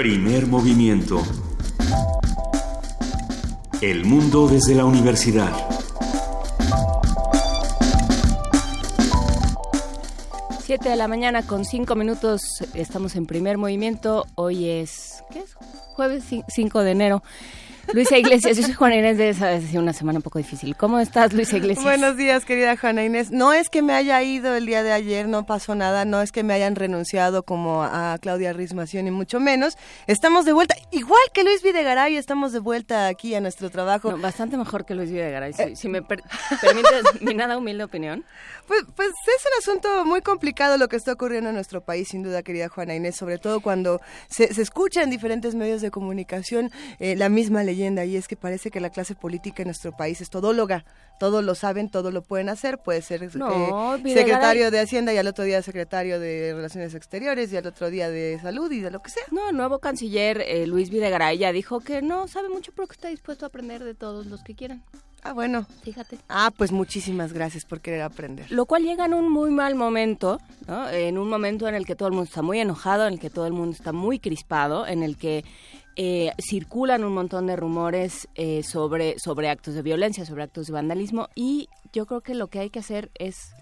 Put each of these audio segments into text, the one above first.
Primer movimiento. El mundo desde la universidad. Siete de la mañana con cinco minutos. Estamos en primer movimiento. Hoy es. ¿Qué es? Jueves 5 de enero. Luisa Iglesias, yo soy Juana Inés de esa es una semana un poco difícil. ¿Cómo estás, Luisa Iglesias? Buenos días, querida Juana Inés. No es que me haya ido el día de ayer, no pasó nada, no es que me hayan renunciado como a Claudia Rismación ni mucho menos. Estamos de vuelta, igual que Luis Videgaray, estamos de vuelta aquí a nuestro trabajo. bastante mejor que Luis Videgaray, si, me permites mi nada humilde opinión. Pues, pues es un asunto muy complicado lo que está ocurriendo en nuestro país, sin duda, querida Juana Inés, sobre todo cuando se, escucha en diferentes medios de comunicación eh, la misma leyenda, y es que parece que la clase política en nuestro país es todóloga, todo lo saben, todo lo pueden hacer, puede ser eh, secretario de Hacienda y al otro día secretario de Relaciones Exteriores y al otro día de Salud y de lo que sea. No, el nuevo canciller eh, Luis Videgaray ya dijo que no sabe mucho, pero que está dispuesto a aprender de todos los que quieran. Ah, bueno. Fíjate. Ah, pues muchísimas gracias por querer aprender. Lo cual llega en un muy mal momento, ¿no? En un momento en el que todo el mundo está muy enojado, en el que todo el mundo está muy crispado, en el que eh, circulan un montón de rumores eh, sobre, sobre actos de violencia, sobre actos de vandalismo y yo creo que lo que hay que hacer es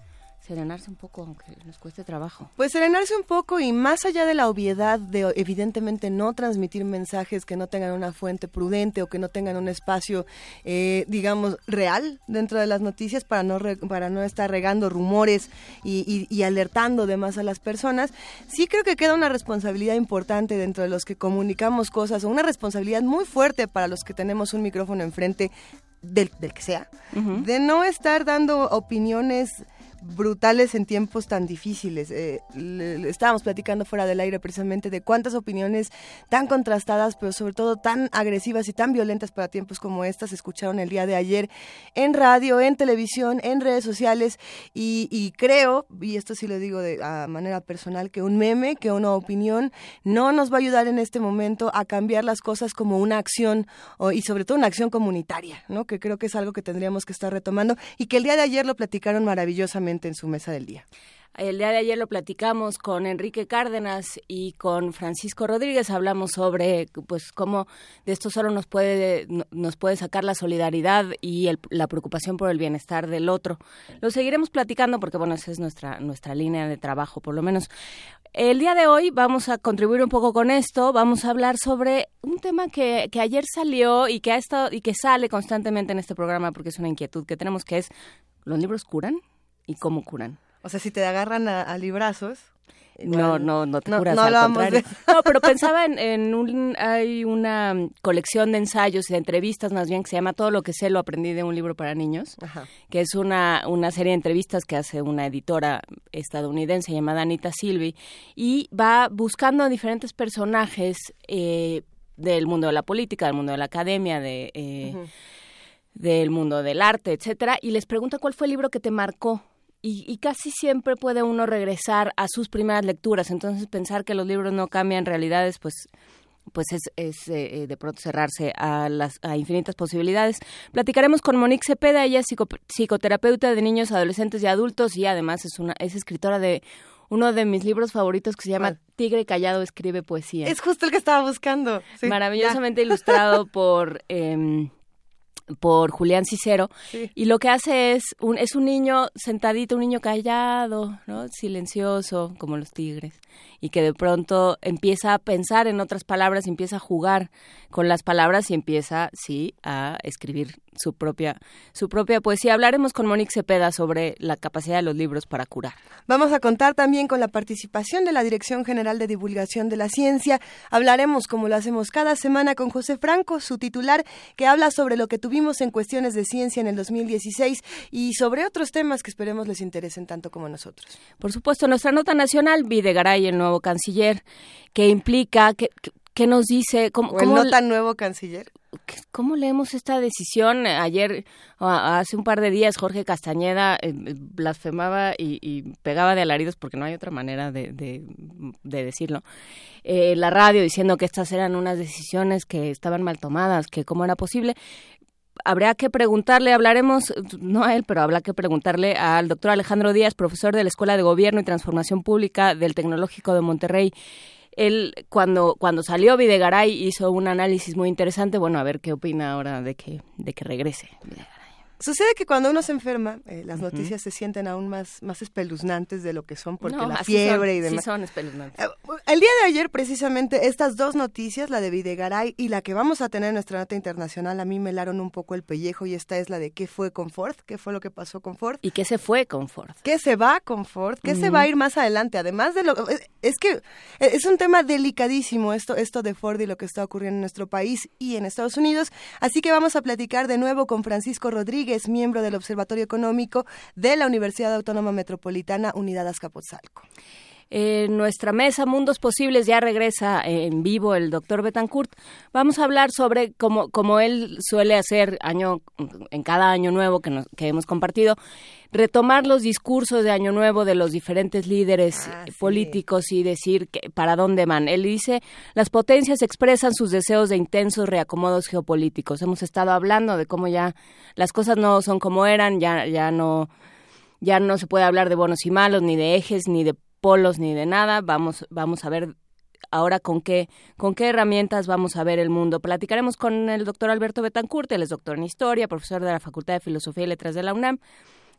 serenarse un poco, aunque nos cueste trabajo. Pues serenarse un poco y más allá de la obviedad de evidentemente no transmitir mensajes que no tengan una fuente prudente o que no tengan un espacio, eh, digamos, real dentro de las noticias para no, para no estar regando rumores y, y, alertando de más a las personas, sí creo que queda una responsabilidad importante dentro de los que comunicamos cosas o una responsabilidad muy fuerte para los que tenemos un micrófono enfrente del, del que sea, de no estar dando opiniones brutales en tiempos tan difíciles. Eh, estábamos platicando fuera del aire precisamente de cuántas opiniones tan contrastadas, pero sobre todo tan agresivas y tan violentas para tiempos como estas se escucharon el día de ayer en radio, en televisión, en redes sociales y, creo, y esto sí lo digo de a manera personal, que un meme, que una opinión no nos va a ayudar en este momento a cambiar las cosas como una acción y sobre todo una acción comunitaria, ¿no? que creo que es algo que tendríamos que estar retomando y que el día de ayer lo platicaron maravillosamente en su mesa del día. El día de ayer lo platicamos con Enrique Cárdenas y con Francisco Rodríguez. Hablamos sobre, pues, cómo de esto solo nos puede nos puede sacar la solidaridad y la preocupación por el bienestar del otro. Lo seguiremos platicando porque, bueno, esa es nuestra nuestra línea de trabajo, por lo menos. El día de hoy vamos a contribuir un poco con esto. Vamos a hablar sobre un tema que, que ayer salió y que ha estado y que sale constantemente en este programa porque es una inquietud que tenemos, que es ¿los libros curan? Y cómo curan. O sea, si te agarran a, librazos. no, no, no te curas, no, al contrario. No, pero pensaba en, un, hay una colección de ensayos y de entrevistas más bien que se llama Todo lo que sé lo aprendí de un libro para niños, que es una, una serie de entrevistas que hace una editora estadounidense llamada Anita Silvi y va buscando a diferentes personajes eh, del mundo de la política, del mundo de la academia, de... Eh, del mundo del arte, etcétera, y les pregunta cuál fue el libro que te marcó y, casi siempre puede uno regresar a sus primeras lecturas. Entonces pensar que los libros no cambian realidades, pues pues es, es eh, de pronto cerrarse a las a infinitas posibilidades. Platicaremos con Monique Cepeda, ella es psicoterapeuta de niños, adolescentes y adultos y además es una es escritora de uno de mis libros favoritos que se llama Tigre Callado escribe poesía. Es justo el que estaba buscando. Maravillosamente ilustrado por eh, por Julián Cicero y lo que hace es un es un niño sentadito, un niño callado, ¿no? silencioso como los tigres y que de pronto empieza a pensar en otras palabras, empieza a jugar con las palabras y empieza sí a escribir su propia, su propia poesía. Hablaremos con Monique Cepeda sobre la capacidad de los libros para curar. Vamos a contar también con la participación de la Dirección General de Divulgación de la Ciencia. Hablaremos, como lo hacemos cada semana, con José Franco, su titular, que habla sobre lo que tuvimos en cuestiones de ciencia en el 2016 y sobre otros temas que esperemos les interesen tanto como nosotros. Por supuesto, nuestra nota nacional, Videgaray, el nuevo canciller, que implica que, ¿Qué nos dice? ¿Cómo, el no tan nuevo canciller? ¿Cómo leemos esta decisión? Ayer, hace un par de días, Jorge Castañeda eh, blasfemaba y, pegaba de alaridos, porque no hay otra manera de, de, decirlo, eh, la radio diciendo que estas eran unas decisiones que estaban mal tomadas, que cómo era posible. Habría que preguntarle, hablaremos, no a él, pero habrá que preguntarle al doctor Alejandro Díaz, profesor de la Escuela de Gobierno y Transformación Pública del Tecnológico de Monterrey, él cuando, cuando salió Videgaray hizo un análisis muy interesante. Bueno, a ver qué opina ahora de que, de que regrese. Sucede que cuando uno se enferma, eh, las noticias se sienten aún más, más espeluznantes de lo que son, porque la fiebre y demás. Sí son espeluznantes. Eh, el día de ayer, precisamente, estas dos noticias, la de Videgaray y la que vamos a tener en nuestra nota internacional, a mí me helaron un poco el pellejo y esta es la de qué fue con Ford, qué fue lo que pasó con Ford. ¿Y qué se fue con Ford? ¿Qué se va con Ford? ¿Qué se va a ir más adelante? Además de lo... Es que es un tema delicadísimo esto, esto de Ford y lo que está ocurriendo en nuestro país y en Estados Unidos. Así que vamos a platicar de nuevo con Francisco Rodríguez es miembro del Observatorio Económico de la Universidad Autónoma Metropolitana Unidad Azcapotzalco. En nuestra mesa Mundos Posibles ya regresa en vivo el doctor Betancourt. Vamos a hablar sobre, como, como él suele hacer año, en cada año nuevo que, que hemos compartido, retomar los discursos de Año Nuevo de los diferentes líderes ah, políticos y decir que, para dónde van. Él dice, las potencias expresan sus deseos de intensos reacomodos geopolíticos. Hemos estado hablando de cómo ya las cosas no son como eran, ya, ya no ya no se puede hablar de buenos y malos, ni de ejes, ni de polos, ni de nada. Vamos, vamos a ver ahora con qué, con qué herramientas vamos a ver el mundo. Platicaremos con el doctor Alberto Betancourt, él es doctor en Historia, profesor de la Facultad de Filosofía y Letras de la UNAM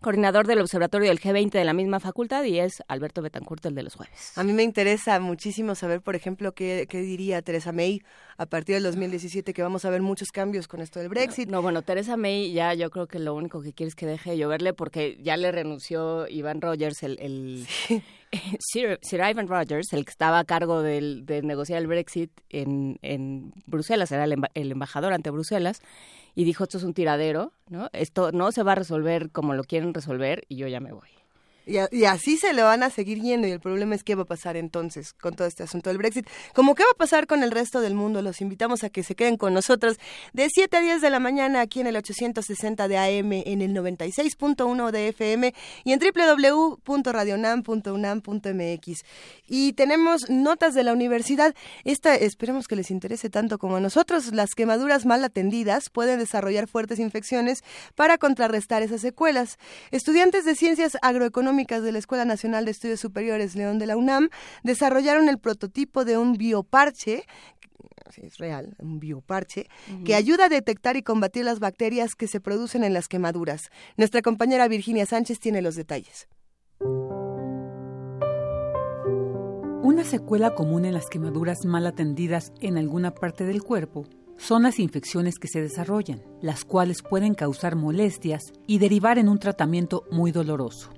coordinador del Observatorio del G20 de la misma facultad y es Alberto Betancourt, el de los jueves. A mí me interesa muchísimo saber, por ejemplo, qué, diría Teresa May a partir del 2017, que vamos a ver muchos cambios con esto del Brexit. No, bueno, Teresa May ya yo creo que lo único que quiere es que deje de lloverle porque ya le renunció Iván Rogers, el... Sir, Ivan Rogers, el que estaba a cargo del, de negociar el Brexit en, en Bruselas, era el embajador ante Bruselas, y dijo, esto es un tiradero, ¿no? Esto no se va a resolver como lo quieren resolver y yo ya me voy. Y, así se lo van a seguir yendo y el problema es qué va a pasar entonces con todo este asunto del Brexit. Como qué va a pasar con el resto del mundo, los invitamos a que se queden con nosotros de 7 a 10 de la mañana aquí en el 860 de AM, en el 96.1 de FM y en www.radionam.unam.mx. Y tenemos notas de la universidad. Esta esperemos que les interese tanto como a nosotros. Las quemaduras mal atendidas pueden desarrollar fuertes infecciones para contrarrestar esas secuelas. Estudiantes de ciencias agroeconómicas de la Escuela Nacional de Estudios Superiores León de la UNAM desarrollaron el prototipo de un bioparche es real, un bioparche, que ayuda a detectar y combatir las bacterias que se producen en las quemaduras. Nuestra compañera Virginia Sánchez tiene los detalles. Una secuela común en las quemaduras mal atendidas en alguna parte del cuerpo son las infecciones que se desarrollan, las cuales pueden causar molestias y derivar en un tratamiento muy doloroso.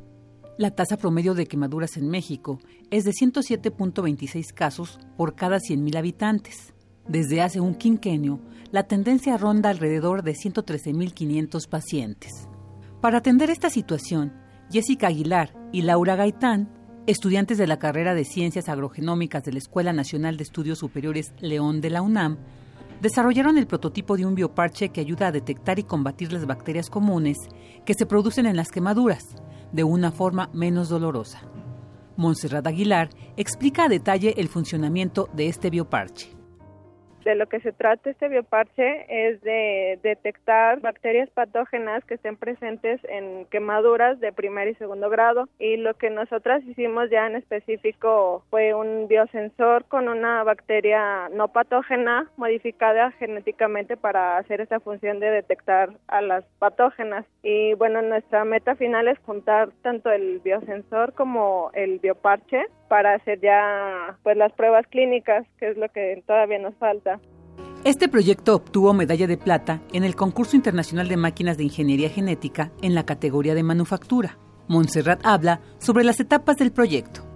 La tasa promedio de quemaduras en México es de 107.26 casos por cada 100.000 habitantes. Desde hace un quinquenio, la tendencia ronda alrededor de 113.500 pacientes. Para atender esta situación, Jessica Aguilar y Laura Gaitán, estudiantes de la carrera de Ciencias Agrogenómicas de la Escuela Nacional de Estudios Superiores León de la UNAM, desarrollaron el prototipo de un bioparche que ayuda a detectar y combatir las bacterias comunes que se producen en las quemaduras, de una forma menos dolorosa. Montserrat Aguilar explica a detalle el funcionamiento de este bioparche de lo que se trata este bioparche es de detectar bacterias patógenas que estén presentes en quemaduras de primer y segundo grado y lo que nosotras hicimos ya en específico fue un biosensor con una bacteria no patógena modificada genéticamente para hacer esta función de detectar a las patógenas y bueno nuestra meta final es juntar tanto el biosensor como el bioparche para hacer ya pues las pruebas clínicas, que es lo que todavía nos falta. Este proyecto obtuvo medalla de plata en el concurso internacional de máquinas de ingeniería genética en la categoría de manufactura. Montserrat habla sobre las etapas del proyecto.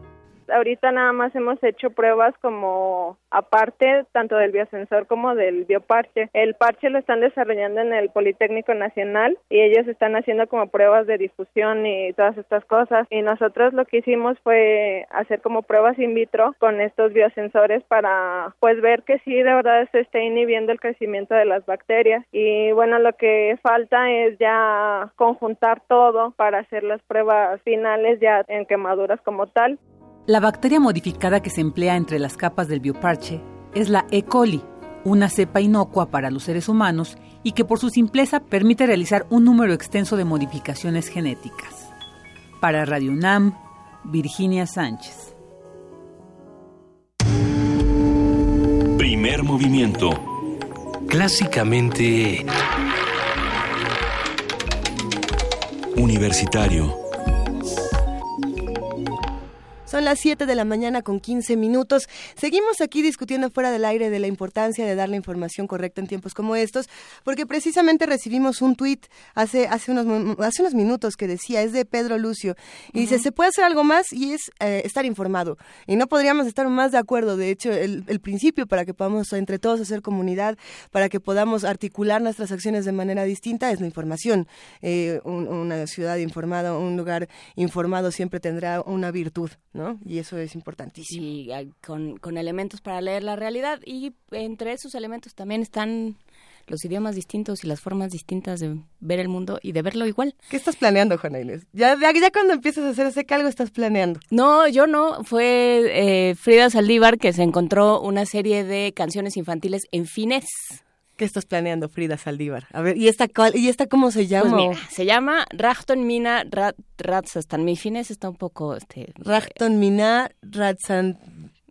Ahorita nada más hemos hecho pruebas como aparte tanto del biosensor como del bioparche. El parche lo están desarrollando en el Politécnico Nacional y ellos están haciendo como pruebas de difusión y todas estas cosas. Y nosotros lo que hicimos fue hacer como pruebas in vitro con estos biosensores para pues ver que sí de verdad se esté inhibiendo el crecimiento de las bacterias. Y bueno, lo que falta es ya conjuntar todo para hacer las pruebas finales ya en quemaduras como tal. La bacteria modificada que se emplea entre las capas del bioparche es la E. coli, una cepa inocua para los seres humanos y que por su simpleza permite realizar un número extenso de modificaciones genéticas. Para Radio UNAM, Virginia Sánchez. Primer movimiento. Clásicamente... Universitario. Son las 7 de la mañana con 15 minutos. Seguimos aquí discutiendo fuera del aire de la importancia de dar la información correcta en tiempos como estos, porque precisamente recibimos un tuit hace, hace, unos, hace unos minutos que decía, es de Pedro Lucio, y dice, se puede hacer algo más y es eh, estar informado. Y no podríamos estar más de acuerdo. De hecho, el, principio para que podamos entre todos hacer comunidad, para que podamos articular nuestras acciones de manera distinta, es la información. Eh, una ciudad informada, un lugar informado siempre tendrá una virtud. ¿No? Y eso es importantísimo. Y con, con elementos para leer la realidad y entre esos elementos también están los idiomas distintos y las formas distintas de ver el mundo y de verlo igual. ¿Qué estás planeando, Juana Inés? Ya, ya, cuando empiezas a hacer ese calgo estás planeando. No, yo no. Fue eh, Frida Saldívar que se encontró una serie de canciones infantiles en finés. ¿Qué estás planeando, Frida Saldívar? A ver, ¿y esta, ¿y esta cómo se llama? Pues mira, se llama Rachton Mina Rat, Ratzastan. Mi finés está un poco... Este, Rachton Mina Ratzan...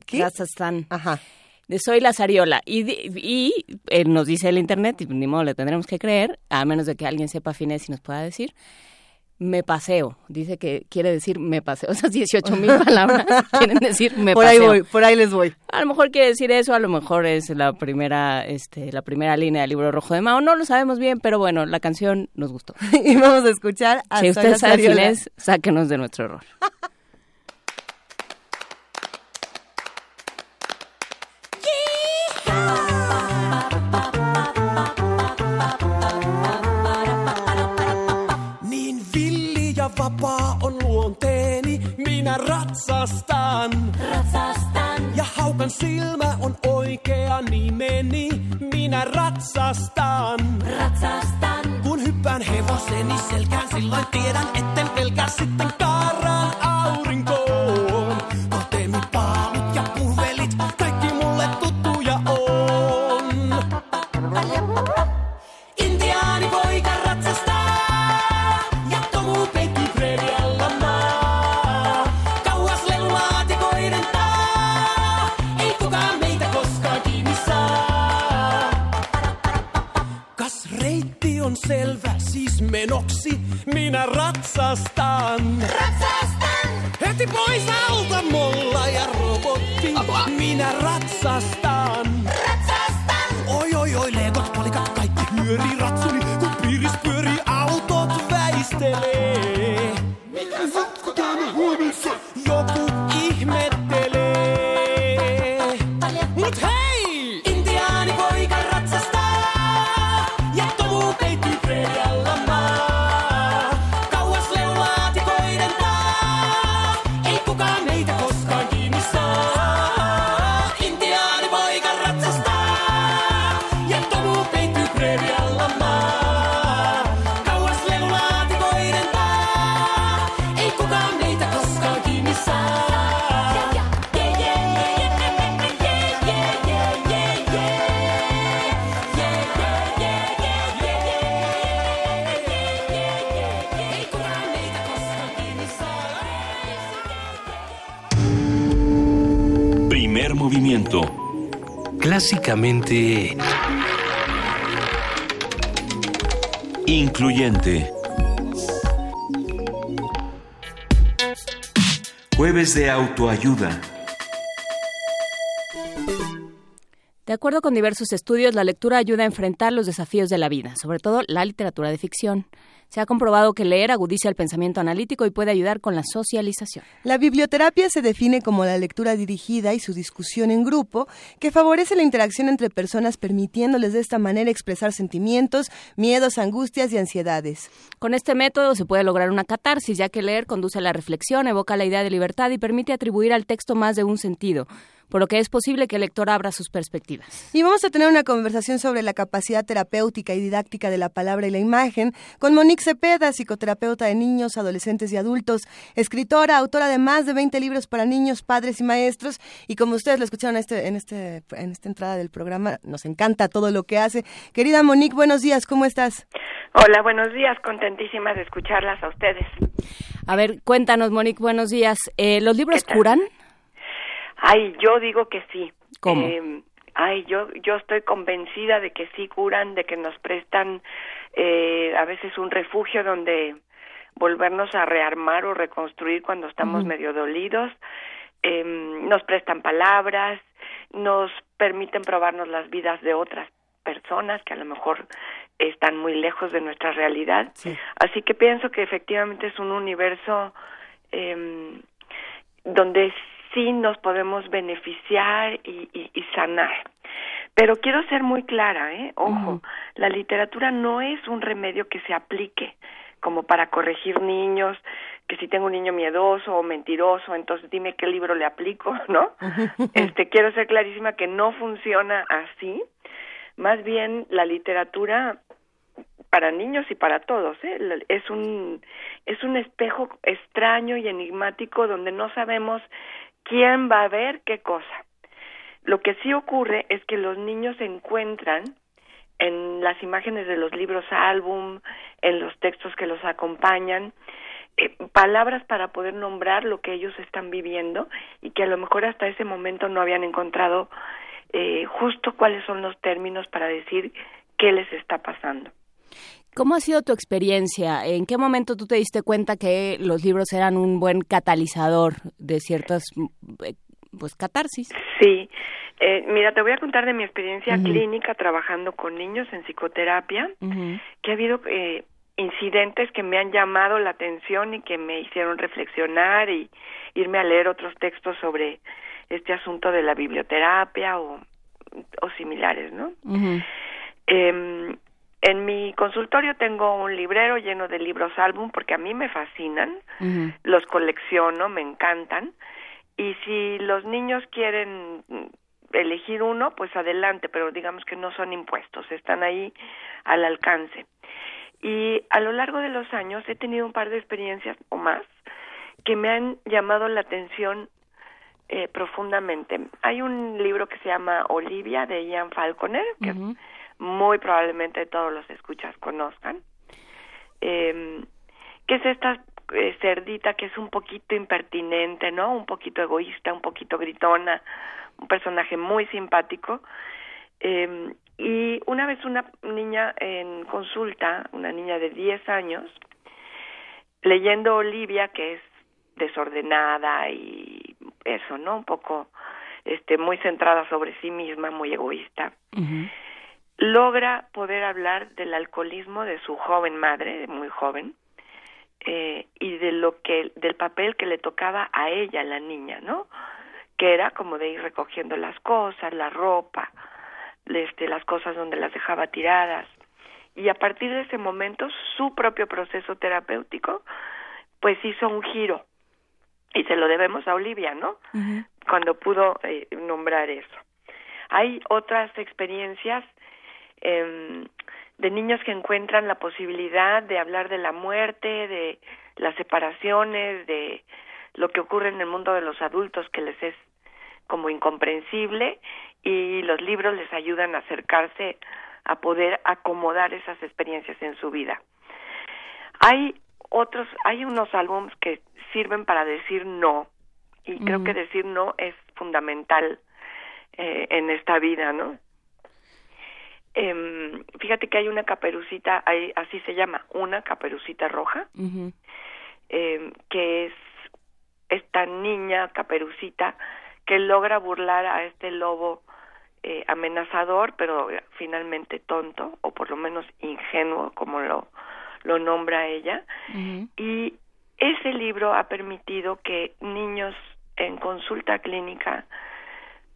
¿Qué? Ratzastan. Ajá. De Soy la Sariola. Y, y eh, nos dice el internet, y ni modo le tendremos que creer, a menos de que alguien sepa finés y nos pueda decir, me paseo. Dice que quiere decir me paseo. Esas 18 mil palabras quieren decir me por paseo. Por ahí voy, por ahí les voy. A lo mejor quiere decir eso, a lo mejor es la primera, este, la primera línea del libro rojo de Mao. No lo sabemos bien, pero bueno, la canción nos gustó. y vamos a escuchar a Si usted sabe quién es, sáquenos de nuestro error. Ratsastan. Ratsastan. Ja haukan silmä on oikea nimeni, minä ratsastan. Ratsastan. Kun hyppään hevoseni selkään, silloin tiedän, etten pelkää sitten kaaraan aurinkoon. Menoksi minä ratsastan. Ratsastan! Heti pois alta molla ja robotti, Apua. minä ratsastan. Ratsastan! Oi oi oi, legot, palikat, kaikki hyörii ratsuni, kun piiris pyörii, autot väistelee. Clásicamente... Incluyente. Jueves de autoayuda. De acuerdo con diversos estudios, la lectura ayuda a enfrentar los desafíos de la vida, sobre todo la literatura de ficción. Se ha comprobado que leer agudiza el pensamiento analítico y puede ayudar con la socialización. La biblioterapia se define como la lectura dirigida y su discusión en grupo, que favorece la interacción entre personas permitiéndoles de esta manera expresar sentimientos, miedos, angustias y ansiedades. Con este método se puede lograr una catarsis, ya que leer conduce a la reflexión, evoca la idea de libertad y permite atribuir al texto más de un sentido por lo que es posible que el lector abra sus perspectivas. Y vamos a tener una conversación sobre la capacidad terapéutica y didáctica de la palabra y la imagen con Monique Cepeda, psicoterapeuta de niños, adolescentes y adultos, escritora, autora de más de 20 libros para niños, padres y maestros. Y como ustedes lo escucharon este, en, este, en esta entrada del programa, nos encanta todo lo que hace. Querida Monique, buenos días, ¿cómo estás? Hola, buenos días, contentísima de escucharlas a ustedes. A ver, cuéntanos, Monique, buenos días. Eh, ¿Los libros curan? Ay, yo digo que sí. ¿Cómo? Eh, ay, yo, yo estoy convencida de que sí curan, de que nos prestan eh, a veces un refugio donde volvernos a rearmar o reconstruir cuando estamos medio dolidos, eh, nos prestan palabras, nos permiten probarnos las vidas de otras personas que a lo mejor están muy lejos de nuestra realidad. Así que pienso que efectivamente es un universo eh, donde sí nos podemos beneficiar y, y, y sanar. Pero quiero ser muy clara, ¿eh? Ojo, la literatura no es un remedio que se aplique como para corregir niños, que si tengo un niño miedoso o mentiroso, entonces dime qué libro le aplico, ¿no? Este quiero ser clarísima que no funciona así. Más bien la literatura para niños y para todos, ¿eh? es un es un espejo extraño y enigmático donde no sabemos quién va a ver qué cosa. Lo que sí ocurre es que los niños encuentran en las imágenes de los libros álbum, en los textos que los acompañan, eh, palabras para poder nombrar lo que ellos están viviendo y que a lo mejor hasta ese momento no habían encontrado eh, justo cuáles son los términos para decir qué les está pasando. ¿Cómo ha sido tu experiencia? ¿En qué momento tú te diste cuenta que los libros eran un buen catalizador de ciertas eh, pues catarsis. Sí, eh, mira, te voy a contar de mi experiencia clínica trabajando con niños en psicoterapia, que ha habido eh, incidentes que me han llamado la atención y que me hicieron reflexionar y irme a leer otros textos sobre este asunto de la biblioterapia o, o similares, ¿no? eh, en mi consultorio tengo un librero lleno de libros álbum porque a mí me fascinan, los colecciono, me encantan y si los niños quieren elegir uno, pues adelante, pero digamos que no son impuestos, están ahí al alcance. Y a lo largo de los años he tenido un par de experiencias o más que me han llamado la atención eh, profundamente. Hay un libro que se llama Olivia de Ian Falconer, que muy probablemente todos los escuchas conozcan, eh, que es esta eh, cerdita que es un poquito impertinente, ¿no? Un poquito egoísta, un poquito gritona, un personaje muy simpático. Eh, y una vez una niña en consulta, una niña de 10 años, leyendo Olivia, que es desordenada y eso, ¿no? Un poco este muy centrada sobre sí misma, muy egoísta. Logra poder hablar del alcoholismo de su joven madre, muy joven, eh, y de lo que del papel que le tocaba a ella la niña no que era como de ir recogiendo las cosas la ropa este las cosas donde las dejaba tiradas. Y a partir de ese momento su propio proceso terapéutico pues hizo un giro. Y se lo debemos a Olivia no cuando pudo eh, nombrar eso. Hay otras experiencias eh, de niños que encuentran la posibilidad de hablar de la muerte, de las separaciones, de lo que ocurre en el mundo de los adultos que les es como incomprensible y los libros les ayudan a acercarse a poder acomodar esas experiencias en su vida. Hay otros, hay unos álbumes que sirven para decir no y creo que decir no es fundamental eh, en esta vida, ¿no? Eh, fíjate que hay una caperucita, hay, así se llama, una caperucita roja, eh, que es esta niña caperucita que logra burlar a este lobo eh, amenazador, pero finalmente tonto, o por lo menos ingenuo, como lo, lo nombra ella. Y ese libro ha permitido que niños en consulta clínica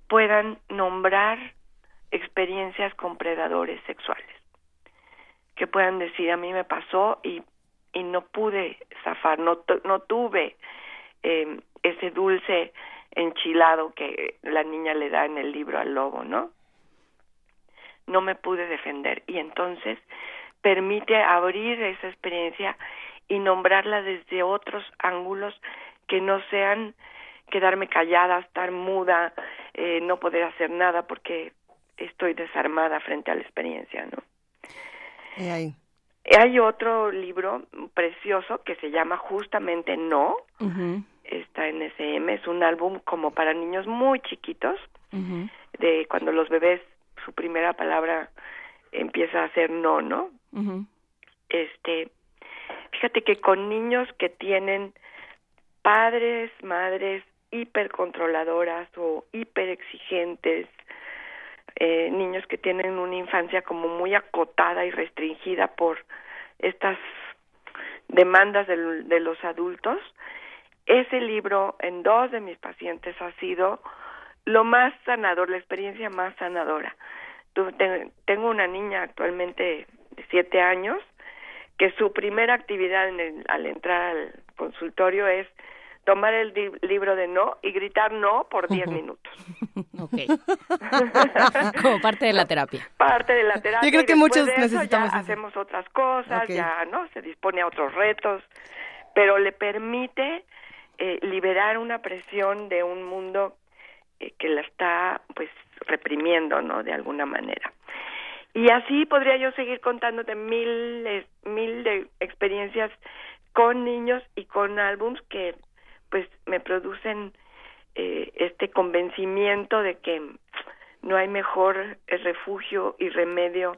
puedan nombrar experiencias con predadores sexuales. Que puedan decir a mí me pasó y y no pude zafar no no tuve eh, ese dulce enchilado que la niña le da en el libro al lobo no no me pude defender y entonces permite abrir esa experiencia y nombrarla desde otros ángulos que no sean quedarme callada, estar muda, eh, no poder hacer nada porque estoy desarmada frente a la experiencia, ¿no? ahí. Hay otro libro precioso que se llama justamente No, está en SM, es un álbum como para niños muy chiquitos, de cuando los bebés su primera palabra empieza a ser no, ¿no? Este, fíjate que con niños que tienen padres, madres hipercontroladoras o hiperexigentes, eh, niños que tienen una infancia como muy acotada y restringida por estas demandas de, de los adultos, ese libro en dos de mis pacientes ha sido lo más sanador, la experiencia más sanadora. Tengo una niña actualmente de siete años que su primera actividad al entrar al consultorio es tomar el libro de no y gritar no por diez minutos. Como parte de la terapia. Parte de la terapia. Yo creo que muchos necesitamos hacemos otras cosas, ya no, se dispone a otros retos, pero le permite eh, liberar una presión de un mundo eh, que la está pues reprimiendo, ¿no? De alguna manera. Y así podría yo seguir contándote mil, mil de experiencias con niños y con álbums que pues me producen eh, este convencimiento de que no hay mejor refugio y remedio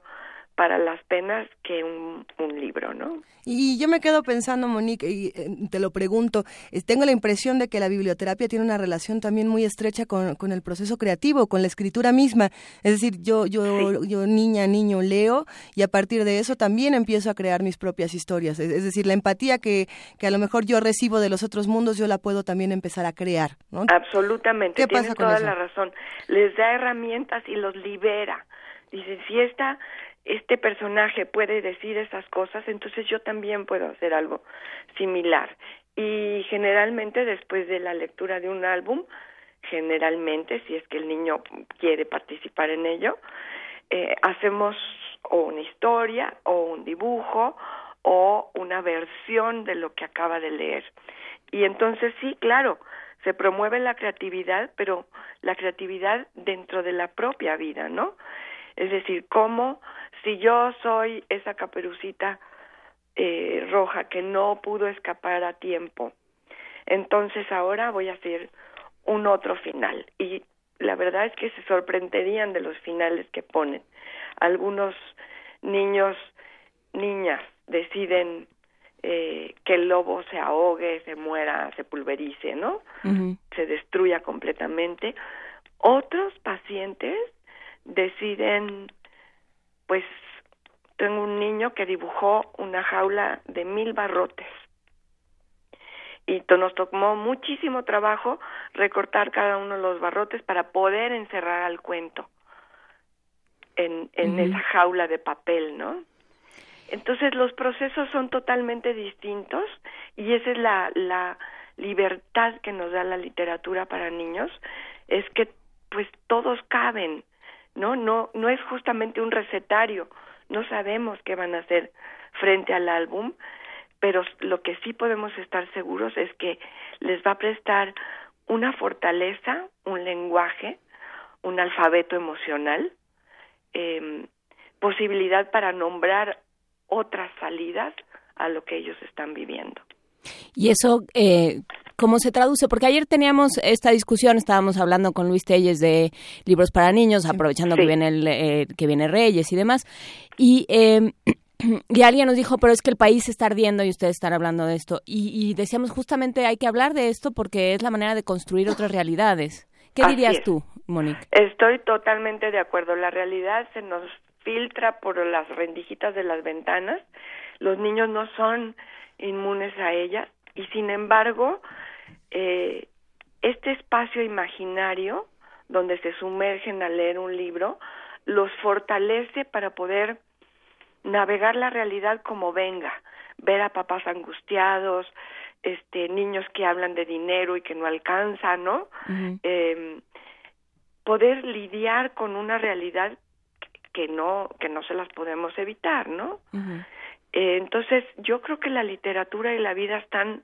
para las penas que un, libro, ¿no? Y yo me quedo pensando, Monique, y eh, te lo pregunto, tengo la impresión de que la biblioterapia tiene una relación también muy estrecha con, con el proceso creativo, con la escritura misma. Es decir, yo, yo, yo niña, niño, leo y a partir de eso también empiezo a crear mis propias historias. Es, decir, la empatía que, que a lo mejor yo recibo de los otros mundos, yo la puedo también empezar a crear, ¿no? Absolutamente, tienes toda la razón. Les da herramientas y los libera. Dice, si esta este personaje puede decir esas cosas, entonces yo también puedo hacer algo similar. Y generalmente después de la lectura de un álbum, generalmente, si es que el niño quiere participar en ello, eh, hacemos o una historia o un dibujo o una versión de lo que acaba de leer. Y entonces sí, claro, se promueve la creatividad, pero la creatividad dentro de la propia vida, ¿no? Es decir, cómo si yo soy esa caperucita eh, roja que no pudo escapar a tiempo, entonces ahora voy a hacer un otro final. Y la verdad es que se sorprenderían de los finales que ponen. Algunos niños, niñas, deciden eh, que el lobo se ahogue, se muera, se pulverice, ¿no? Se destruya completamente. Otros pacientes deciden pues tengo un niño que dibujó una jaula de mil barrotes. Y nos tomó muchísimo trabajo recortar cada uno de los barrotes para poder encerrar al cuento en, en esa jaula de papel, ¿no? Entonces los procesos son totalmente distintos y esa es la, la libertad que nos da la literatura para niños, es que pues todos caben, ¿no? No, no es justamente un recetario, no sabemos qué van a hacer frente al álbum, pero lo que sí podemos estar seguros es que les va a prestar una fortaleza, un lenguaje, un alfabeto emocional, eh, posibilidad para nombrar otras salidas a lo que ellos están viviendo. Y eso, eh, ¿cómo se traduce? Porque ayer teníamos esta discusión, estábamos hablando con Luis Telles de libros para niños, aprovechando que viene el, eh, que viene Reyes y demás, y eh, y alguien nos dijo, pero es que el país está ardiendo y ustedes están hablando de esto. Y, decíamos, justamente hay que hablar de esto porque es la manera de construir otras realidades. ¿Qué dirías tú, Monique? Estoy totalmente de acuerdo. La realidad se nos filtra por las rendijitas de las ventanas. Los niños no son inmunes a ellas y sin embargo eh, este espacio imaginario donde se sumergen a leer un libro los fortalece para poder navegar la realidad como venga, ver a papás angustiados, este niños que hablan de dinero y que no alcanzan, ¿no? eh, poder lidiar con una realidad que no que no se las podemos evitar, ¿no? Eh, entonces, yo creo que la literatura y la vida están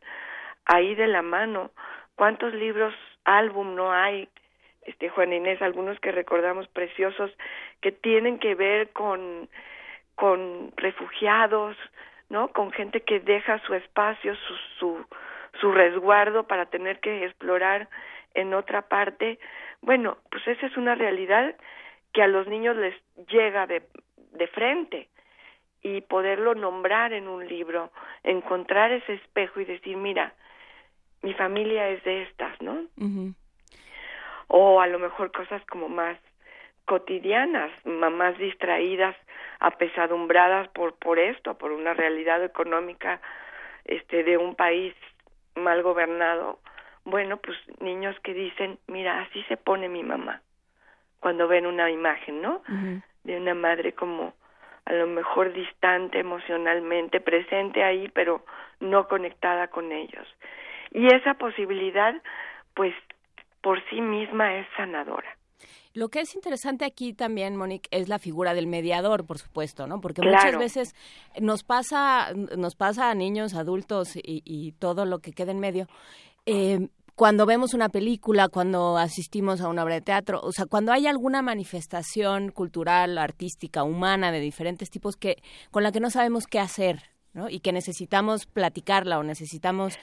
ahí de la mano. ¿Cuántos libros, álbum no hay, este Juan Inés, algunos que recordamos preciosos, que tienen que ver con, con refugiados, ¿no? Con gente que deja su espacio, su, su, su resguardo para tener que explorar en otra parte, bueno, pues esa es una realidad que a los niños les llega de, de frente y poderlo nombrar en un libro, encontrar ese espejo y decir, mira, mi familia es de estas, ¿no? O a lo mejor cosas como más cotidianas, mamás distraídas, apesadumbradas por por esto, por una realidad económica este de un país mal gobernado. Bueno, pues niños que dicen, mira, así se pone mi mamá cuando ven una imagen, ¿no? De una madre como a lo mejor distante emocionalmente, presente ahí, pero no conectada con ellos. Y esa posibilidad, pues, por sí misma es sanadora. Lo que es interesante aquí también, Monique, es la figura del mediador, por supuesto, ¿no? Porque muchas veces nos pasa, nos pasa a niños, adultos y, todo lo que queda en medio. Eh, cuando vemos una película, cuando asistimos a una obra de teatro, o sea, cuando hay alguna manifestación cultural, artística, humana de diferentes tipos que con la que no sabemos qué hacer, y que necesitamos platicarla o necesitamos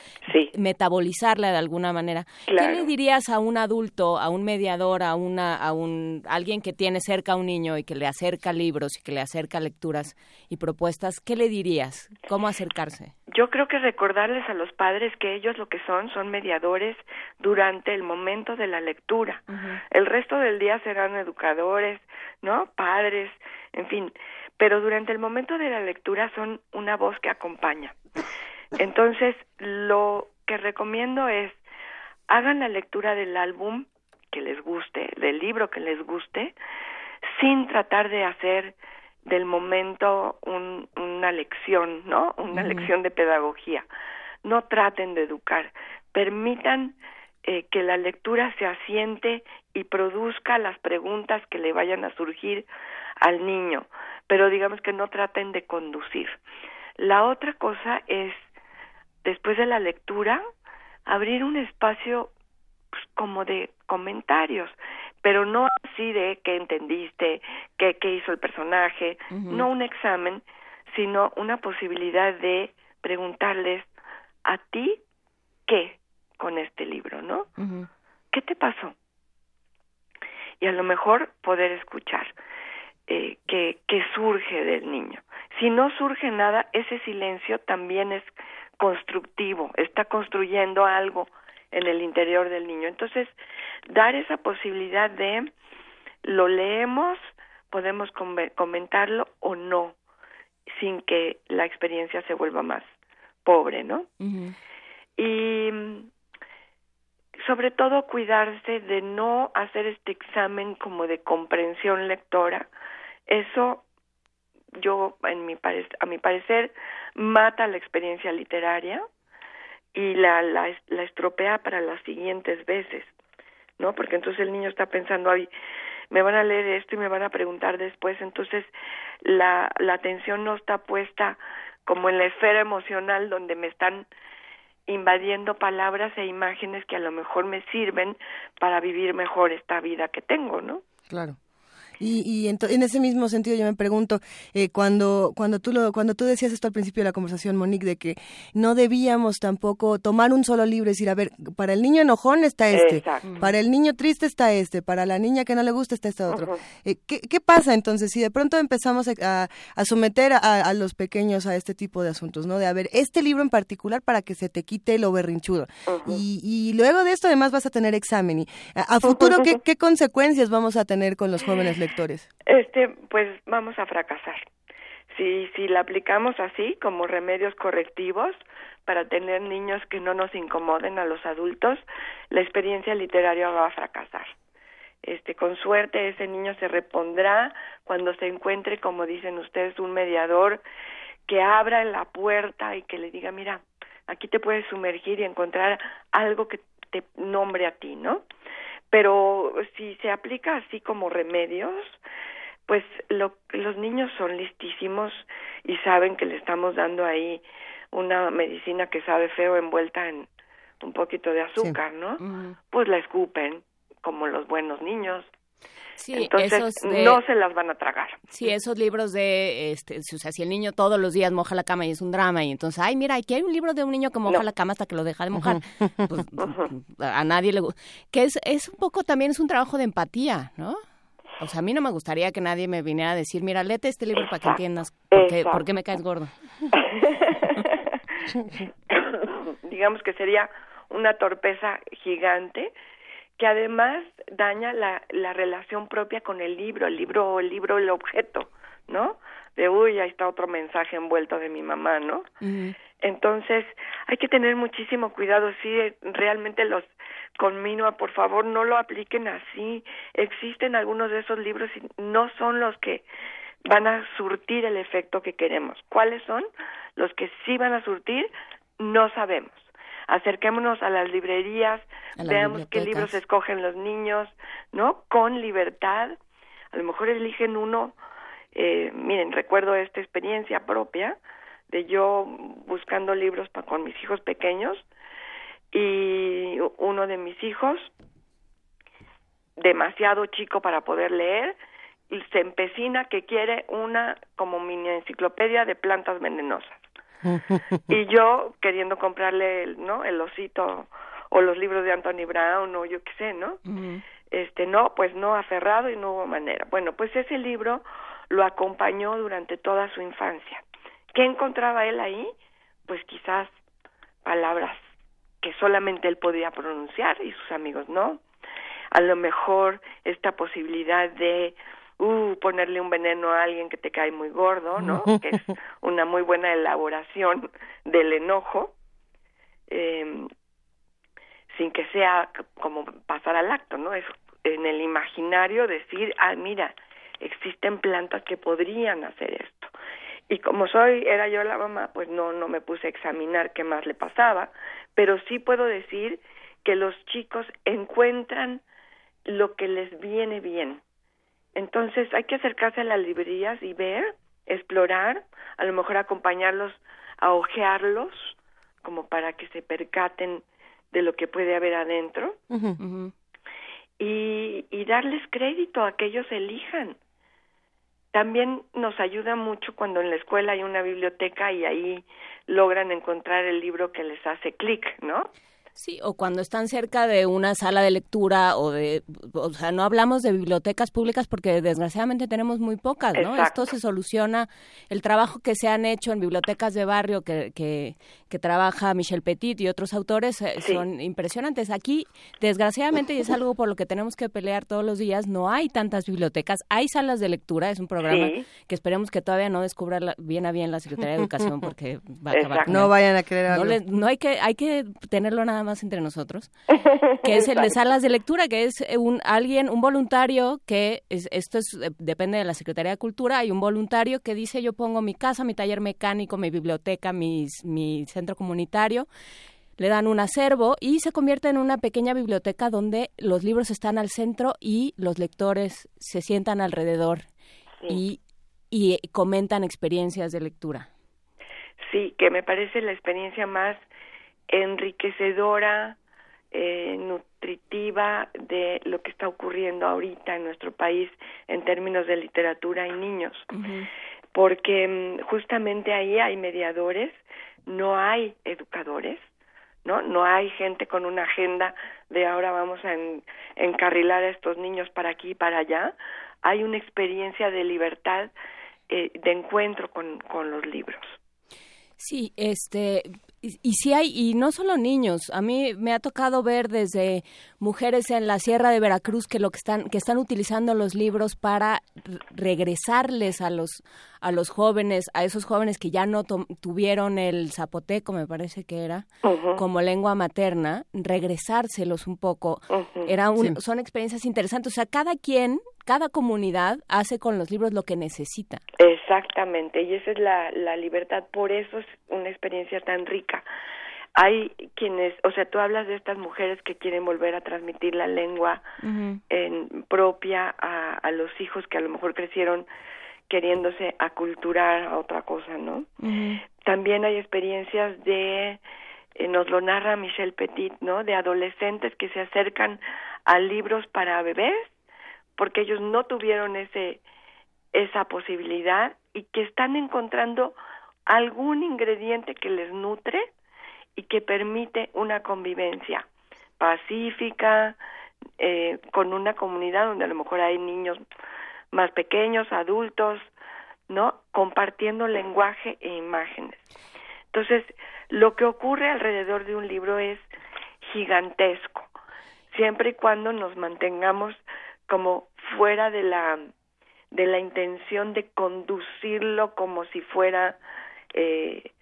metabolizarla de alguna manera. ¿Qué le dirías a un adulto, a un mediador, a una a un alguien que tiene cerca a un niño y que le acerca libros y que le acerca lecturas y propuestas? ¿Qué le dirías? ¿Cómo acercarse? Yo creo que recordarles a los padres que ellos lo que son son mediadores durante el momento de la lectura. El resto del día serán educadores, ¿no? Padres, en fin, pero durante el momento de la lectura son una voz que acompaña. Entonces, lo que recomiendo es hagan la lectura del álbum que les guste, del libro que les guste, sin tratar de hacer del momento una lección, ¿no? Una lección de pedagogía. No traten de educar, permitan eh, que la lectura se asiente y produzca las preguntas que le vayan a surgir al niño pero digamos que no traten de conducir. La otra cosa es, después de la lectura, abrir un espacio pues, como de comentarios, pero no así de qué entendiste, qué, qué hizo el personaje, no un examen, sino una posibilidad de preguntarles a ti qué con este libro, ¿no? ¿Qué te pasó? Y a lo mejor poder escuchar eh, que, que surge del niño. Si no surge nada, ese silencio también es constructivo, está construyendo algo en el interior del niño. Entonces, dar esa posibilidad de lo leemos, podemos comentarlo o no, sin que la experiencia se vuelva más pobre, ¿no? Y sobre todo cuidarse de no hacer este examen como de comprensión lectora, eso yo en mi a mi parecer mata la experiencia literaria y la, la, la estropea para las siguientes veces, ¿no? Porque entonces el niño está pensando, ay, me van a leer esto y me van a preguntar después, entonces la, la atención no está puesta como en la esfera emocional donde me están invadiendo palabras e imágenes que a lo mejor me sirven para vivir mejor esta vida que tengo, ¿no? Claro. Y, y en, en, ese mismo sentido yo me pregunto, eh, cuando, cuando, tú lo, cuando tú decías esto al principio de la conversación, Monique, de que no debíamos tampoco tomar un solo libro y decir, a ver, para el niño enojón está este, para el niño triste está este, para la niña que no le gusta está este otro. Eh, ¿qué, ¿qué, pasa entonces si de pronto empezamos a, a someter a, a, los pequeños a este tipo de asuntos, ¿no? De, a ver, este libro en particular para que se te quite lo berrinchudo. y, y, luego de esto además vas a tener examen. Y a, futuro, ¿qué, ¿qué consecuencias vamos a tener con los jóvenes Este, pues vamos a fracasar. Si, si la aplicamos así, como remedios correctivos, para tener niños que no nos incomoden a los adultos, la experiencia literaria va a fracasar. Este, con suerte ese niño se repondrá cuando se encuentre, como dicen ustedes, un mediador que abra la puerta y que le diga, mira, aquí te puedes sumergir y encontrar algo que te nombre a ti, ¿no? Pero si se aplica así como remedios, pues lo, los niños son listísimos y saben que le estamos dando ahí una medicina que sabe feo envuelta en un poquito de azúcar, ¿no? Pues la escupen como los buenos niños. Sí, Entonces no se las van a tragar. Sí, esos libros de, este, o sea, si el niño todos los días moja la cama y es un drama y entonces, ay, mira, aquí hay un libro de un niño que moja la cama hasta que lo deja de mojar. Pues, a nadie le gusta. Que es, es un poco también es un trabajo de empatía, ¿no? O sea, a mí no me gustaría que nadie me viniera a decir, mira, léete este libro para que entiendas por qué, por qué me caes gordo. Digamos que sería una torpeza gigante que además daña la, la relación propia con el libro, el libro, el libro, el objeto, ¿no? De, uy, ahí está otro mensaje envuelto de mi mamá, ¿no? Entonces, hay que tener muchísimo cuidado, si realmente los conmino a, por favor, no lo apliquen así. Existen algunos de esos libros y no son los que van a surtir el efecto que queremos. ¿Cuáles son? Los que sí van a surtir, no sabemos acerquémonos a las librerías, veamos qué libros escogen los niños, ¿no? Con libertad. A lo mejor eligen uno, eh, miren, recuerdo esta experiencia propia de yo buscando libros para con mis hijos pequeños y uno de mis hijos demasiado chico para poder leer y se empecina que quiere una como mini enciclopedia de plantas venenosas y yo queriendo comprarle, ¿no? El osito o los libros de Anthony Brown o yo qué sé, ¿no? Este, no, pues no, aferrado y no hubo manera. Bueno, pues ese libro lo acompañó durante toda su infancia. ¿Qué encontraba él ahí? Pues quizás palabras que solamente él podía pronunciar y sus amigos no. A lo mejor esta posibilidad de uh, ponerle un veneno a alguien que te cae muy gordo, ¿no? que es una muy buena elaboración del enojo, eh, sin que sea como pasar al acto, ¿no? Es en el imaginario decir, ah, mira, existen plantas que podrían hacer esto. Y como soy, era yo la mamá, pues no, no me puse a examinar qué más le pasaba, pero sí puedo decir que los chicos encuentran lo que les viene bien. Entonces hay que acercarse a las librerías y ver, explorar, a lo mejor acompañarlos a ojearlos, como para que se percaten de lo que puede haber adentro, Y, y darles crédito a que ellos elijan. También nos ayuda mucho cuando en la escuela hay una biblioteca y ahí logran encontrar el libro que les hace clic, ¿no? Sí, o cuando están cerca de una sala de lectura o de, o sea, no hablamos de bibliotecas públicas porque desgraciadamente tenemos muy pocas, ¿no? Esto se soluciona, el trabajo que se han hecho en bibliotecas de barrio que, que, que trabaja Michel Petit y otros autores eh, son impresionantes. Aquí, desgraciadamente, y es algo por lo que tenemos que pelear todos los días, no hay tantas bibliotecas, hay salas de lectura, es un programa que esperemos que todavía no descubra bien a bien la Secretaría de Educación porque va a acabar. No vayan a creer no, no hay que, hay que tenerlo nada más entre nosotros, que es el de salas de lectura, que es un alguien, un voluntario que, esto es, eh, depende de la Secretaría de Cultura, hay un voluntario que dice yo pongo mi casa, mi taller mecánico, mi biblioteca, mi centro comunitario, le dan un acervo y se convierte en una pequeña biblioteca donde los libros están al centro y los lectores se sientan alrededor y, y comentan experiencias de lectura. Sí, que me parece la experiencia más enriquecedora, eh, nutritiva de lo que está ocurriendo ahorita en nuestro país en términos de literatura y niños. Porque mm, justamente ahí hay mediadores, no hay educadores, ¿no? No hay gente con una agenda de ahora vamos a encarrilar a estos niños para aquí y para allá. Hay una experiencia de libertad, eh, de encuentro con, con los libros. Sí, este, y, sí hay, y no solo niños, a mí me ha tocado ver desde mujeres en la Sierra de Veracruz que lo que están, que están utilizando los libros para regresarles a los, a los jóvenes, a esos jóvenes que ya no tuvieron el zapoteco, me parece que era, como lengua materna, regresárselos un poco. Era Son experiencias interesantes. O sea, cada quien cada comunidad hace con los libros lo que necesita. Exactamente, y esa es la, la libertad, por eso es una experiencia tan rica. Hay quienes, o sea, tú hablas de estas mujeres que quieren volver a transmitir la lengua en, propia a, a los hijos que a lo mejor crecieron queriéndose aculturar a otra cosa, ¿no? También hay experiencias de, eh, nos lo narra Michelle Petit, ¿no? De adolescentes que se acercan a libros para bebés porque ellos no tuvieron ese esa posibilidad y que están encontrando algún ingrediente que les nutre y que permite una convivencia pacífica eh, con una comunidad donde a lo mejor hay niños más pequeños, adultos, ¿no? Compartiendo lenguaje e imágenes. Entonces, lo que ocurre alrededor de un libro es gigantesco, siempre y cuando nos mantengamos como fuera de la de la intención de conducirlo como si fuera eh,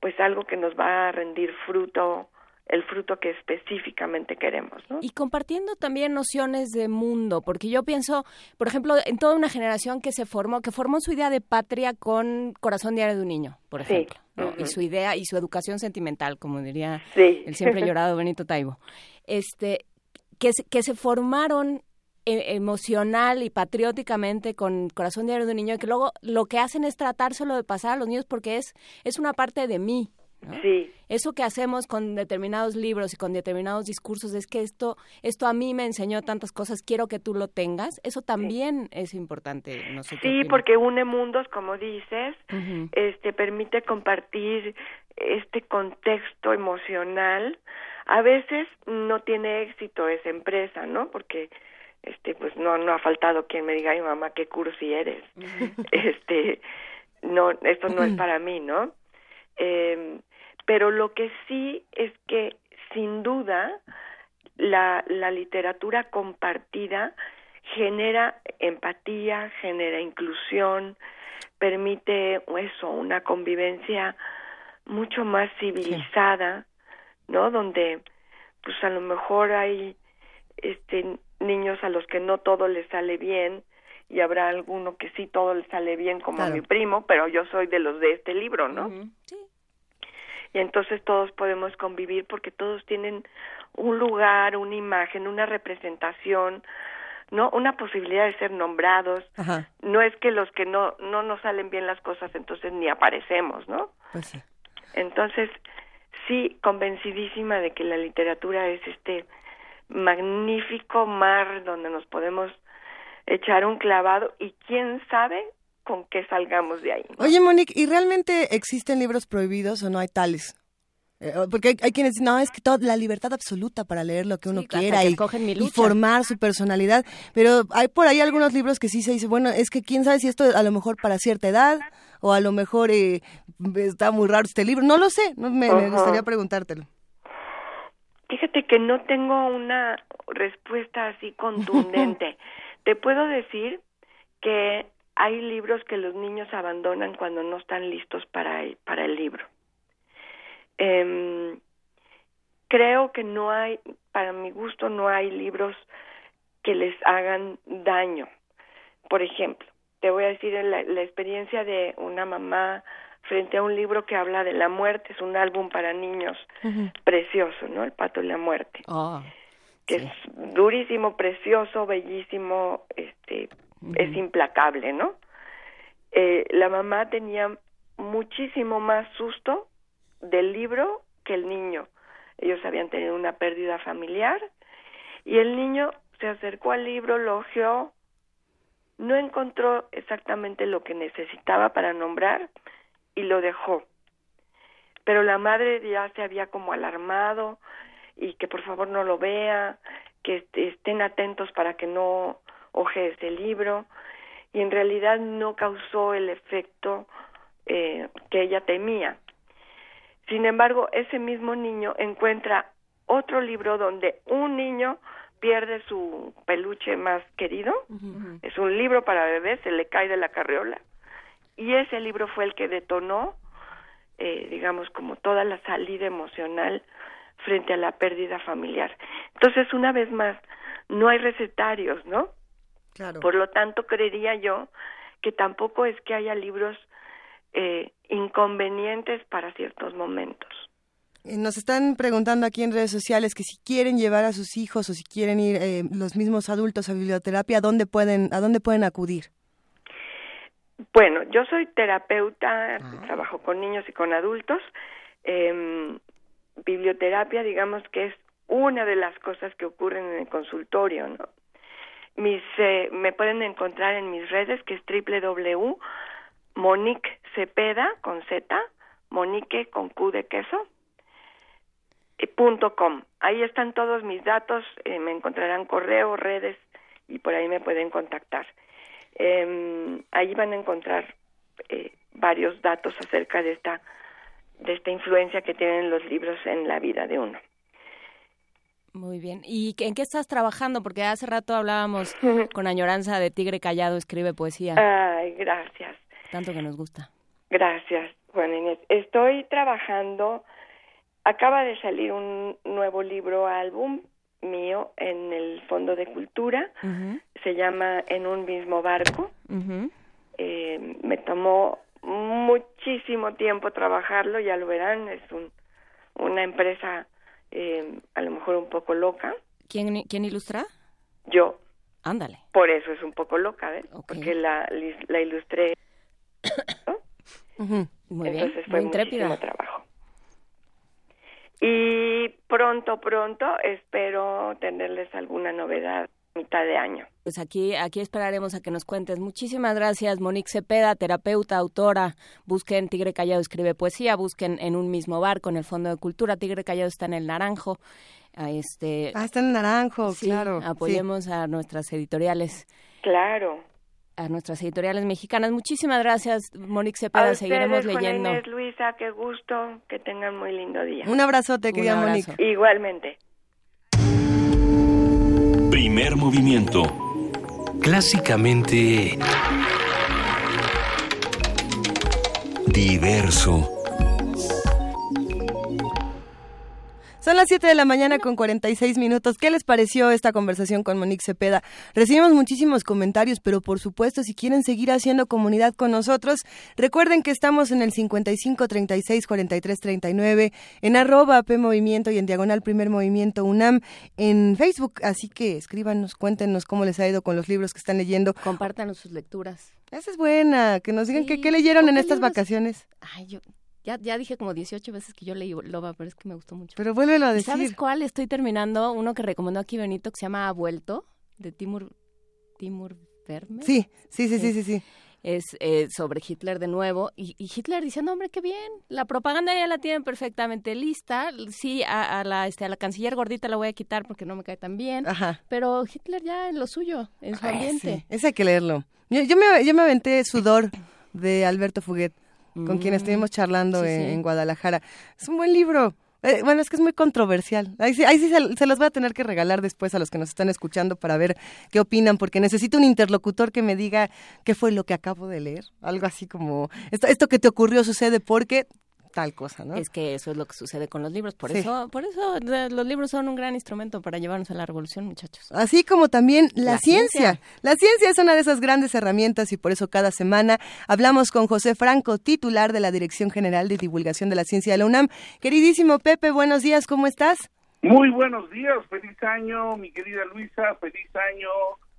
pues algo que nos va a rendir fruto el fruto que específicamente queremos. ¿no? Y compartiendo también nociones de mundo, porque yo pienso, por ejemplo, en toda una generación que se formó, que formó su idea de patria con Corazón Diario de un Niño, por ejemplo, y su idea y su educación sentimental, como diría el siempre llorado Benito Taibo, este, que, que se formaron emocional y patrióticamente con Corazón Diario de un Niño, y que luego lo que hacen es tratárselo de pasar a los niños porque es, es una parte de mí, Sí. Eso que hacemos con determinados libros y con determinados discursos es que esto, esto a mí me enseñó tantas cosas, quiero que tú lo tengas. Eso también es importante. No sí, porque une mundos, como dices, este permite compartir este contexto emocional. A veces no tiene éxito esa empresa, ¿no? Porque este pues no no ha faltado quien me diga, "Ay, mamá, qué cursi eres." Este no esto no es para mí, ¿no? Eh, pero lo que sí es que sin duda la, la literatura compartida genera empatía, genera inclusión, permite eso, una convivencia mucho más civilizada, ¿no? Donde pues a lo mejor hay este niños a los que no todo les sale bien y habrá alguno que sí todo les sale bien como mi primo, pero yo soy de los de este libro, ¿no? Sí y entonces todos podemos convivir porque todos tienen un lugar, una imagen, una representación, no una posibilidad de ser nombrados. No es que los que no no nos salen bien las cosas entonces ni aparecemos, ¿no? Pues entonces sí convencidísima de que la literatura es este magnífico mar donde nos podemos echar un clavado y quién sabe con que salgamos de ahí. Oye, Monique, ¿y realmente existen libros prohibidos o no hay tales? Eh, porque hay, quienes dicen, no, es que toda la libertad absoluta para leer lo que uno quiera y, formar su personalidad, pero hay por ahí algunos libros que sí se dice, bueno, es que quién sabe si esto a lo mejor para cierta edad o a lo mejor eh, está muy raro este libro, no lo sé, me, me gustaría preguntártelo. Fíjate que no tengo una respuesta así contundente. Te puedo decir que hay libros que los niños abandonan cuando no están listos para el, para el libro. Eh, creo que no hay, para mi gusto, no hay libros que les hagan daño. Por ejemplo, te voy a decir la, la experiencia de una mamá frente a un libro que habla de la muerte, es un álbum para niños precioso, ¿no? El pato y la muerte. Ah, que es durísimo, precioso, bellísimo, este, es implacable, ¿no? Eh, la mamá tenía muchísimo más susto del libro que el niño. Ellos habían tenido una pérdida familiar y el niño se acercó al libro, lo ojeó, no encontró exactamente lo que necesitaba para nombrar y lo dejó. Pero la madre ya se había como alarmado y que por favor no lo vea, que estén atentos para que no oje ese libro y en realidad no causó el efecto eh, que ella temía. Sin embargo, ese mismo niño encuentra otro libro donde un niño pierde su peluche más querido, es un libro para bebés, se le cae de la carriola, y ese libro fue el que detonó, eh, digamos, como toda la salida emocional frente a la pérdida familiar. Entonces, una vez más, no hay recetarios, ¿no? Por lo tanto, creería yo que tampoco es que haya libros eh, inconvenientes para ciertos momentos. Eh, nos están preguntando aquí en redes sociales que si quieren llevar a sus hijos o si quieren ir eh, los mismos adultos a biblioterapia, ¿a dónde pueden, a dónde pueden acudir? Bueno, yo soy terapeuta, trabajo con niños y con adultos. Eh, biblioterapia, digamos que es una de las cosas que ocurren en el consultorio, ¿no? Mis, eh, me pueden encontrar en mis redes que es www.moniquecepeda con Z, Monique con Q de queso, eh, punto com. Ahí están todos mis datos, eh, me encontrarán correo, redes y por ahí me pueden contactar. Eh, ahí van a encontrar eh, varios datos acerca de esta de esta influencia que tienen los libros en la vida de uno. Muy bien. ¿Y en qué estás trabajando? Porque hace rato hablábamos con añoranza de Tigre Callado, escribe poesía. Ay, gracias. Tanto que nos gusta. Gracias, Juan Inés. Estoy trabajando, acaba de salir un nuevo libro álbum mío en el Fondo de Cultura, se llama En un mismo barco. eh, me tomó muchísimo tiempo trabajarlo, ya lo verán, es un, una empresa eh, a lo mejor un poco loca. ¿Quién, ¿Quién ilustra? Yo. Ándale. Por eso es un poco loca, ¿ves? Porque la, la ilustré. ¿no? Muy Entonces bien, fue muy muchísimo trabajo. Y pronto, pronto espero tenerles alguna novedad mitad de año. Pues aquí, aquí esperaremos a que nos cuentes. Muchísimas gracias, Monique Cepeda, terapeuta, autora. Busquen Tigre Callado escribe poesía, busquen en un mismo bar con el Fondo de Cultura. Tigre Callado está en el Naranjo. Ah, Este, Ah, está en el naranjo, sí, claro. Apoyemos a nuestras editoriales. Claro. A nuestras editoriales mexicanas. Muchísimas gracias, Monique A Cepeda. ustedes, Seguiremos Juana leyendo. Inés, Luisa, qué gusto, que tengan muy lindo día. Un abrazote, querida Un Monique. Igualmente. Primer movimiento. Clásicamente... Diverso. Son las 7 de la mañana con 46 minutos. ¿Qué les pareció esta conversación con Monique Cepeda? Recibimos muchísimos comentarios, pero por supuesto, si quieren seguir haciendo comunidad con nosotros, recuerden que estamos en el 55 36 43 39, en arroba P Movimiento y en diagonal Primer Movimiento UNAM en Facebook. Así que escríbanos, cuéntenos cómo les ha ido con los libros que están leyendo. Compártanos sus lecturas. Esa es buena, que nos digan Sí, qué, qué leyeron ¿con en estas libros? vacaciones. Ay, yo ya, ya dije como 18 veces que yo leí Loba, pero es que me gustó mucho. Pero vuélvelo a ¿Y decir. ¿Sabes cuál? Estoy terminando uno que recomendó aquí Benito que se llama Ha vuelto, de Timur, Timur Verme. Sí, sí, sí, sí, sí, sí. Es eh, sobre Hitler de nuevo. Y, y Hitler diciendo, hombre, qué bien. La propaganda ya la tienen perfectamente lista. Sí, a, a la, este, a la canciller gordita la voy a quitar porque no me cae tan bien. Ajá. Pero Hitler ya en lo suyo, en su Ay, ambiente. sí, Ese hay que leerlo. Yo, yo me, yo me aventé Sudor de Alberto Fuguet, con quien estuvimos charlando Mm, sí, en, sí. en Guadalajara. Es un buen libro. Eh, bueno, es que es muy controversial. Ahí sí, ahí sí se, se los voy a tener que regalar después a los que nos están escuchando para ver qué opinan, porque necesito un interlocutor que me diga qué fue lo que acabo de leer. Algo así como, esto, esto que te ocurrió sucede porque tal cosa, ¿no? Es que eso es lo que sucede con los libros. Por Sí. eso, por eso los libros son un gran instrumento para llevarnos a la revolución, muchachos. Así como también la, La ciencia. ciencia. La ciencia es una de esas grandes herramientas y por eso cada semana hablamos con José Franco, titular de la Dirección General de Divulgación de la Ciencia de la UNAM. Queridísimo Pepe, buenos días, ¿cómo estás? Muy buenos días, feliz año, mi querida Luisa, feliz año,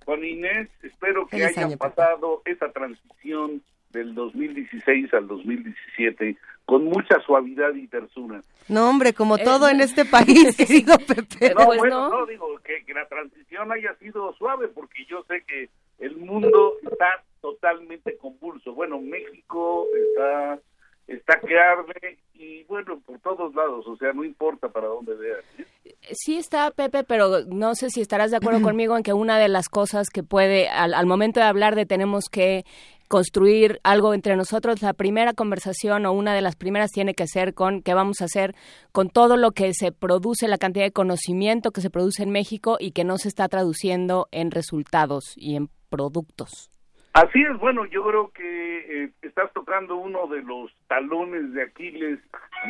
Juan Inés. Espero que Feliz hayan año, Pepe. pasado esa transición del 2016 al 2017 con mucha suavidad y tersura. No, hombre, como Eh, todo en este país, querido Pepe. No, Pues bueno, no. no, digo que, que la transición haya sido suave porque yo sé que el mundo está totalmente convulso. Bueno, México está está que arde y bueno, por todos lados, o sea, no importa para dónde veas. ¿eh? Sí está Pepe, pero no sé si estarás de acuerdo conmigo en que una de las cosas que puede, al, al momento de hablar de tenemos que construir algo entre nosotros, la primera conversación o una de las primeras tiene que ser con qué vamos a hacer con todo lo que se produce, la cantidad de conocimiento que se produce en México y que no se está traduciendo en resultados y en productos. Así es, bueno, yo creo que eh, estás tocando uno de los talones de Aquiles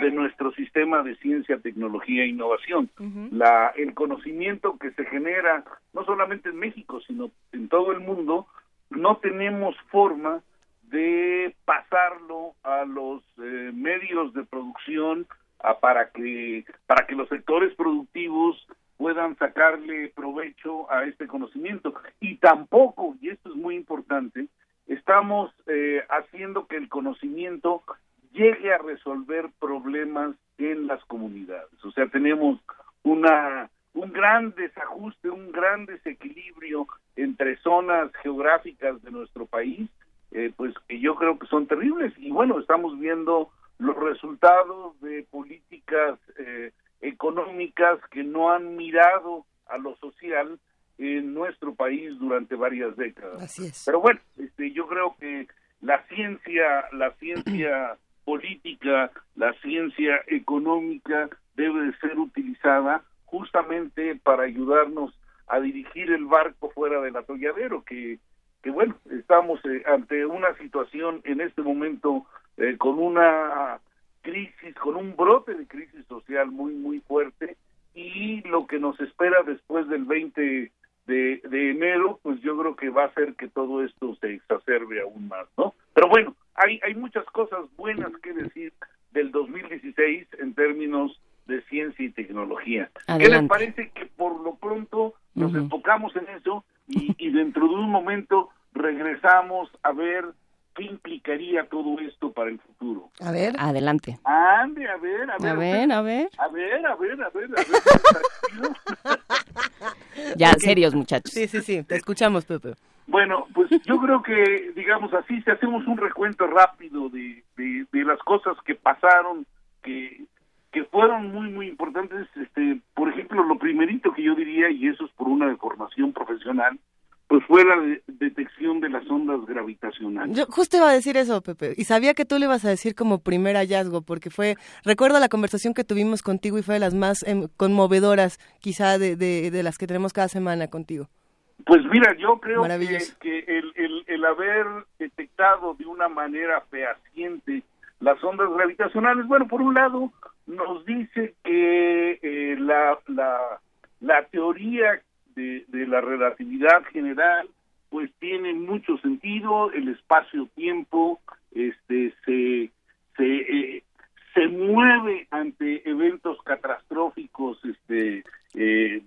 de nuestro sistema de ciencia, tecnología e innovación. La, el conocimiento que se genera, no solamente en México, sino en todo el mundo, no tenemos forma de pasarlo a los eh, medios de producción a- para que para que los sectores productivos puedan sacarle provecho a este conocimiento. Y tampoco y esto es muy importante estamos eh, haciendo que el conocimiento llegue a resolver problemas en las comunidades. O sea tenemos una un gran desajuste, un gran desequilibrio entre zonas geográficas de nuestro país, eh, pues que yo creo que son terribles. Y bueno, estamos viendo los resultados de políticas eh, económicas que no han mirado a lo social en nuestro país durante varias décadas. Así es. Pero bueno, este, yo creo que la ciencia, la ciencia política, la ciencia económica debe de ser utilizada justamente para ayudarnos a dirigir el barco fuera del atolladero, que, que bueno, estamos eh, ante una situación en este momento eh, con una crisis, con un brote de crisis social muy, muy fuerte y lo que nos espera después del 20 de, enero, pues yo creo que va a hacer que todo esto se exacerbe aún más, ¿no? Pero bueno, hay, hay muchas cosas buenas que decir del 2016 en términos de ciencia y tecnología. ¿Qué les parece que por lo pronto nos enfocamos en eso y, y dentro de un momento regresamos a ver qué implicaría todo esto para el futuro? A ver. Adelante. Ande, a ver, a ver. A ver, a ver. A ver, a ver, a ver, a ver. Ya, serios, muchachos. Sí, sí, sí, te escuchamos, Pepe. Bueno, pues yo creo que, digamos así, si hacemos un recuento rápido de, de, de las cosas que pasaron, que, que fueron muy, muy importantes, este, por ejemplo, lo primerito que yo diría, y eso es por una deformación profesional, pues fue la de- detección de las ondas gravitacionales. Yo justo iba a decir eso, Pepe, y sabía que tú le ibas a decir como primer hallazgo, porque fue, recuerdo la conversación que tuvimos contigo y fue de las más em, conmovedoras, quizá de, de, de las que tenemos cada semana contigo. Pues mira, yo creo que, que el, el, el haber detectado de una manera fehaciente las ondas gravitacionales, bueno, por un lado nos dice que eh, la, la, la teoría de, de la relatividad general pues tiene mucho sentido, el espacio-tiempo este se se eh, se mueve ante eventos catastróficos este eh,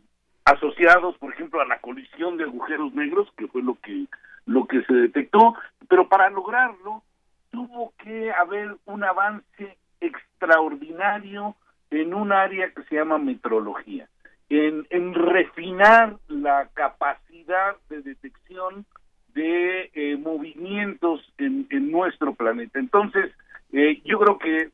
asociados, por ejemplo, a la colisión de agujeros negros, que fue lo que lo que se detectó, pero para lograrlo tuvo que haber un avance extraordinario en un área que se llama metrología, en, en refinar la capacidad de detección de eh, movimientos en, en nuestro planeta. Entonces, eh, yo creo que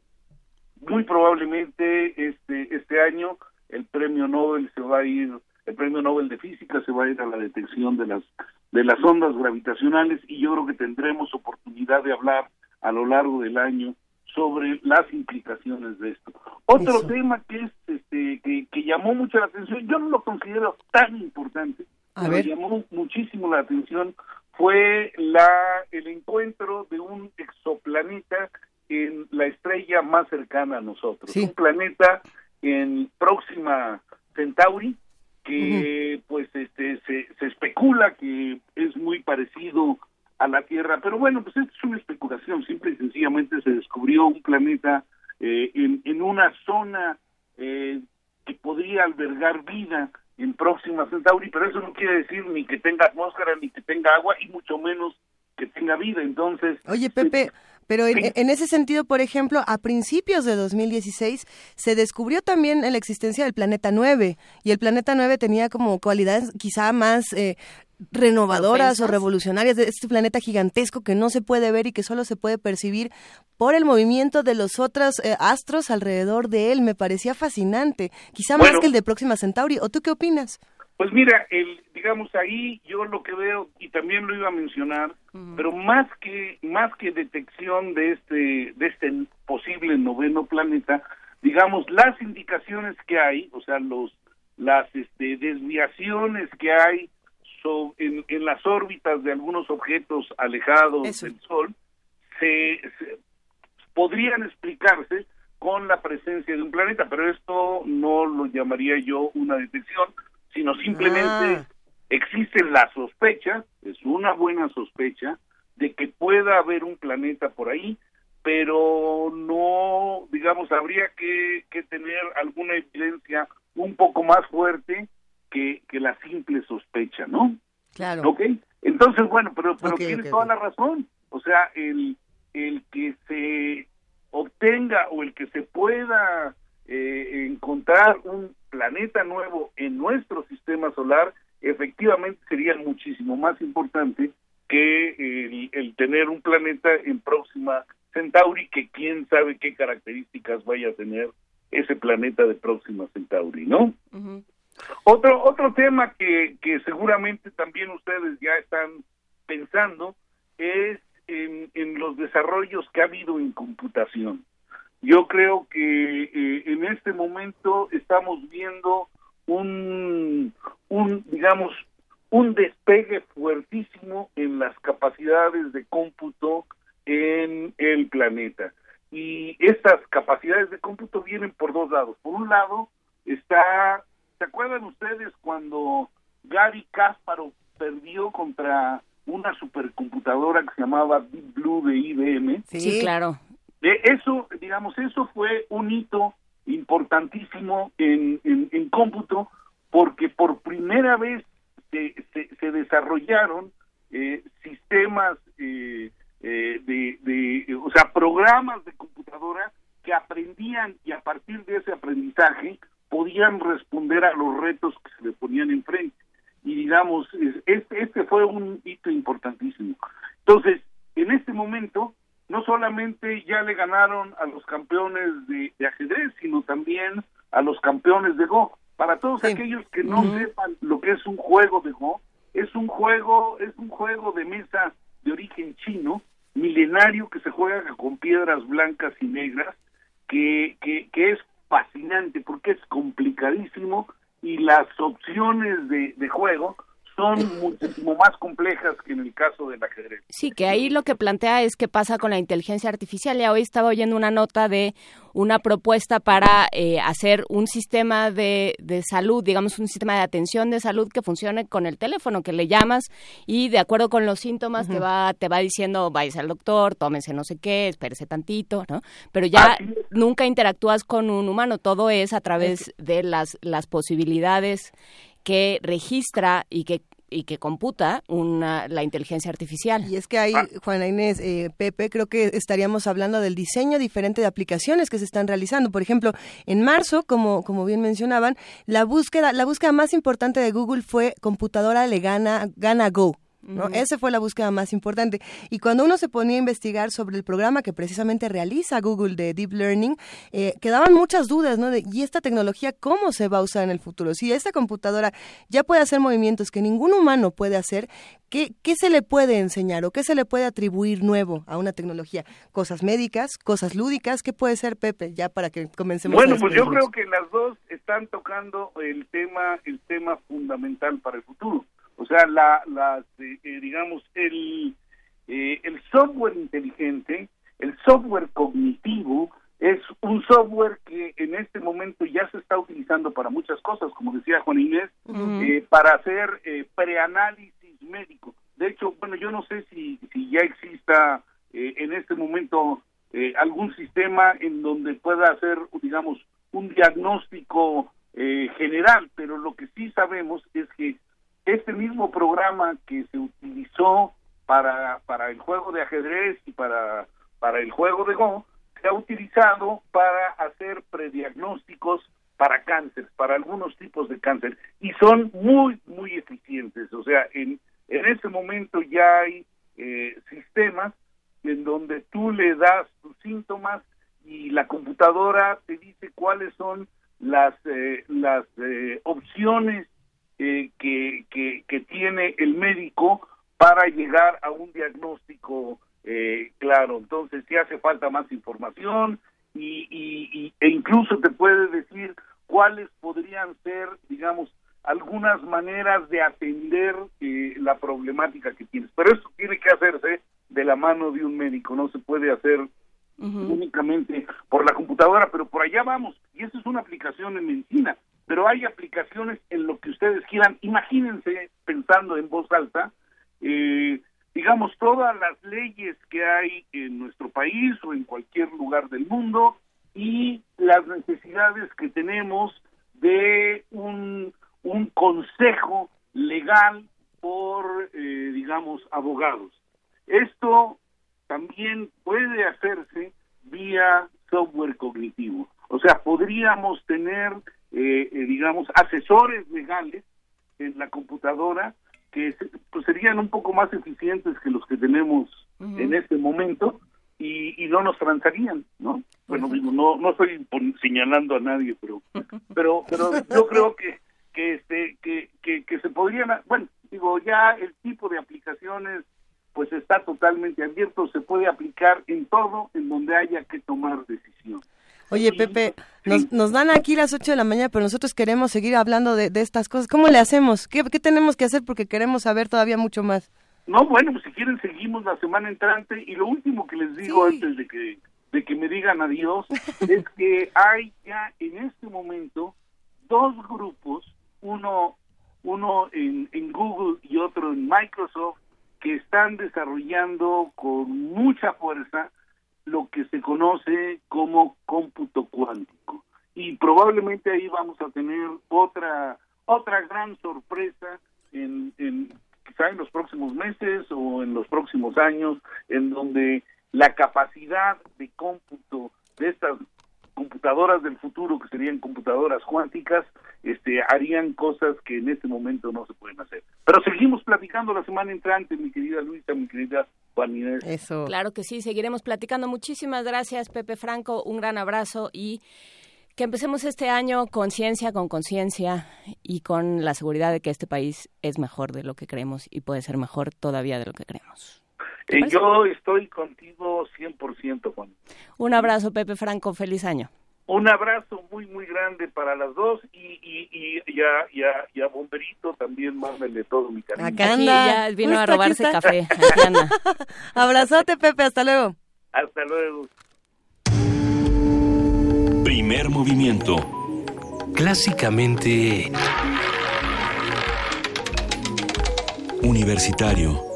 muy probablemente este este año el premio Nobel se va a ir el premio Nobel de física se va a ir a la detección de las de las ondas gravitacionales y yo creo que tendremos oportunidad de hablar a lo largo del año sobre las implicaciones de esto. Otro Eso. tema que es este que, que llamó mucho la atención, yo no lo considero tan importante, A pero ver. llamó muchísimo la atención fue la el encuentro de un exoplaneta en la estrella más cercana a nosotros, Sí. un planeta en próxima Centauri que pues este se, se especula que es muy parecido a la Tierra, pero bueno, pues esto es una especulación, simple y sencillamente se descubrió un planeta eh, en, en una zona eh, que podría albergar vida en Próxima Centauri, pero eso no quiere decir ni que tenga atmósfera, ni que tenga agua, y mucho menos que tenga vida. Entonces, Oye, Pepe, pero en, Sí. en ese sentido, por ejemplo, a principios de 2016 se descubrió también la existencia del planeta 9 y el planeta 9 tenía como cualidades quizá más eh, renovadoras o revolucionarias de este planeta gigantesco que no se puede ver y que solo se puede percibir por el movimiento de los otros eh, astros alrededor de él. Me parecía fascinante, quizá más que el de Próxima Centauri. ¿O tú qué opinas? Pues mira, el, digamos ahí yo lo que veo y también lo iba a mencionar, pero más que más que detección de este de este posible noveno planeta, digamos las indicaciones que hay, o sea los las este, desviaciones que hay so- en, en las órbitas de algunos objetos alejados Eso. del Sol, se, se- podrían explicarse con la presencia de un planeta, pero esto no lo llamaría yo una detección, sino simplemente Ah. existe la sospecha, es una buena sospecha, de que pueda haber un planeta por ahí, pero no, digamos, habría que, que tener alguna evidencia un poco más fuerte que, que la simple sospecha, ¿no? Claro. ¿Ok? Entonces, bueno, pero, pero tiene toda la razón. O sea, el, el que se obtenga o el que se pueda eh, encontrar un, planeta nuevo en nuestro sistema solar, efectivamente sería muchísimo más importante que el, tener un planeta en Próxima Centauri, que quién sabe qué características vaya a tener ese planeta de Próxima Centauri, ¿no? Otro otro tema que, que seguramente también ustedes ya están pensando es en, en los desarrollos que ha habido en computación. Yo creo que eh, en este momento estamos viendo un, un, digamos, un despegue fuertísimo en las capacidades de cómputo en el planeta. Y estas capacidades de cómputo vienen por dos lados. Por un lado está, ¿se acuerdan ustedes cuando Gary Kasparov perdió contra una supercomputadora que se llamaba Deep Blue de IBM? Sí, claro. De eso, digamos, eso fue un hito importantísimo en, en, cómputo porque por primera vez se, se, desarrollaron eh, sistemas eh, eh, de, de, o sea, programas de computadora que aprendían y a partir de ese aprendizaje podían responder a los retos que se le ponían enfrente. Y digamos, este, este fue un hito importantísimo. Entonces, en este momento, no solamente ya le ganaron a los campeones de, ajedrez, sino también a los campeones de Go. Para todos aquellos que no sepan lo que es un juego de Go, es un juego, es un juego de mesa de origen chino, milenario que se juega con piedras blancas y negras, que, que, que es fascinante porque es complicadísimo y las opciones de, de juego son muchísimo más complejas que en el caso del ajedrez. Sí, que ahí lo que plantea es qué pasa con la inteligencia artificial. Ya hoy estaba oyendo una nota de una propuesta para eh, hacer un sistema de, de, salud, digamos un sistema de atención de salud que funcione con el teléfono, que le llamas y de acuerdo con los síntomas te va te va diciendo, vayas al doctor, tómese no sé qué, espérese tantito, ¿no? Pero ya nunca interactúas con un humano, todo es a través de las, las posibilidades que registra y que y que computa una, la inteligencia artificial. Y es que ahí, Juana Inés, eh, Pepe, creo que estaríamos hablando del diseño diferente de aplicaciones que se están realizando. Por ejemplo, en marzo, como, como bien mencionaban, la búsqueda, la búsqueda más importante de Google fue computadora le gana, gana Go. ¿No? Esa fue la búsqueda más importante. Y cuando uno se ponía a investigar sobre el programa que precisamente realiza Google de Deep Learning, eh, quedaban muchas dudas, ¿no? De, ¿y esta tecnología cómo se va a usar en el futuro? Si esta computadora ya puede hacer movimientos que ningún humano puede hacer, ¿qué, qué se le puede enseñar o qué se le puede atribuir nuevo a una tecnología? ¿Cosas médicas? ¿Cosas lúdicas? ¿Qué puede ser, Pepe? Ya para que comencemos. Bueno, pues yo creo que las dos están tocando el tema, el tema fundamental para el futuro o sea, la, eh, eh, digamos, el, eh, el software inteligente, el software cognitivo, es un software que en este momento ya se está utilizando para muchas cosas, como decía Juan Inés, para hacer preanálisis médico. De hecho, bueno, yo no sé si, si ya exista en este momento algún sistema en donde pueda hacer, digamos, un diagnóstico general, pero lo que sí sabemos es que este mismo programa que se utilizó para, para el juego de ajedrez y para, para el juego de Go, se ha utilizado para hacer prediagnósticos para cáncer, para algunos tipos de cáncer, y son muy, muy eficientes. O sea, en, en este momento ya hay eh, sistemas en donde tú le das tus síntomas y la computadora te dice cuáles son las, eh, las eh, opciones eh, que, que, tiene el médico para llegar a un diagnóstico eh, claro. Entonces, si hace falta más información y, y, e incluso te puede decir cuáles podrían ser, digamos, algunas maneras de atender eh, la problemática que tienes. Pero eso tiene que hacerse de la mano de un médico, no se puede hacer únicamente por la computadora, pero por allá vamos. Y eso es una aplicación en medicina pero hay aplicaciones en lo que ustedes quieran. Imagínense, pensando en voz alta, eh, digamos, todas las leyes que hay en nuestro país o en cualquier lugar del mundo y las necesidades que tenemos de un, un consejo legal por, eh, digamos, abogados. Esto también puede hacerse vía software cognitivo. O sea, podríamos tener eh, eh, digamos, asesores legales en la computadora que pues, serían un poco más eficientes que los que tenemos en este momento y, no nos transarían, ¿no? Bueno, mismo, no no estoy señalando a nadie, pero pero pero yo creo que que este que, que, que se podrían, bueno, digo, ya el tipo de aplicaciones pues está totalmente abierto, se puede aplicar en todo en donde haya que tomar decisión. Oye, Pepe, nos, nos dan aquí las 8 de la mañana, pero nosotros queremos seguir hablando de, estas cosas. ¿Cómo le hacemos? ¿Qué, ¿Qué, tenemos que hacer? Porque queremos saber todavía mucho más. No, bueno, pues si quieren seguimos la semana entrante. Y lo último que les digo antes de que, de que me digan adiós es que hay ya en este momento dos grupos, uno, uno en, en Google y otro en Microsoft, que están desarrollando con mucha fuerza lo que se conoce como cómputo cuántico. Y probablemente ahí vamos a tener otra otra gran sorpresa en, en quizá en los próximos meses o en los próximos años, en donde la capacidad de cómputo de estas computadoras del futuro, que serían computadoras cuánticas, este, harían cosas que en este momento no se pueden hacer. Pero seguimos platicando la semana entrante, mi querida Luisa, mi querida Juan Inés. Eso. Claro que sí, seguiremos platicando. Muchísimas gracias, Pepe Franco. Un gran abrazo y que empecemos este año con ciencia, con conciencia y con la seguridad de que este país es mejor de lo que creemos y puede ser mejor todavía de lo que creemos. Eh, yo estoy contigo 100%, Juan. Un abrazo, Pepe Franco. Feliz año. Un abrazo muy, muy grande para las dos y, y, y, ya, ya, ya Bomberito también mándale todo mi cariño. Acá anda. ya vino a robarse café. Abrazote, Pepe. Hasta luego. Hasta luego. Primer movimiento. Clásicamente... Universitario.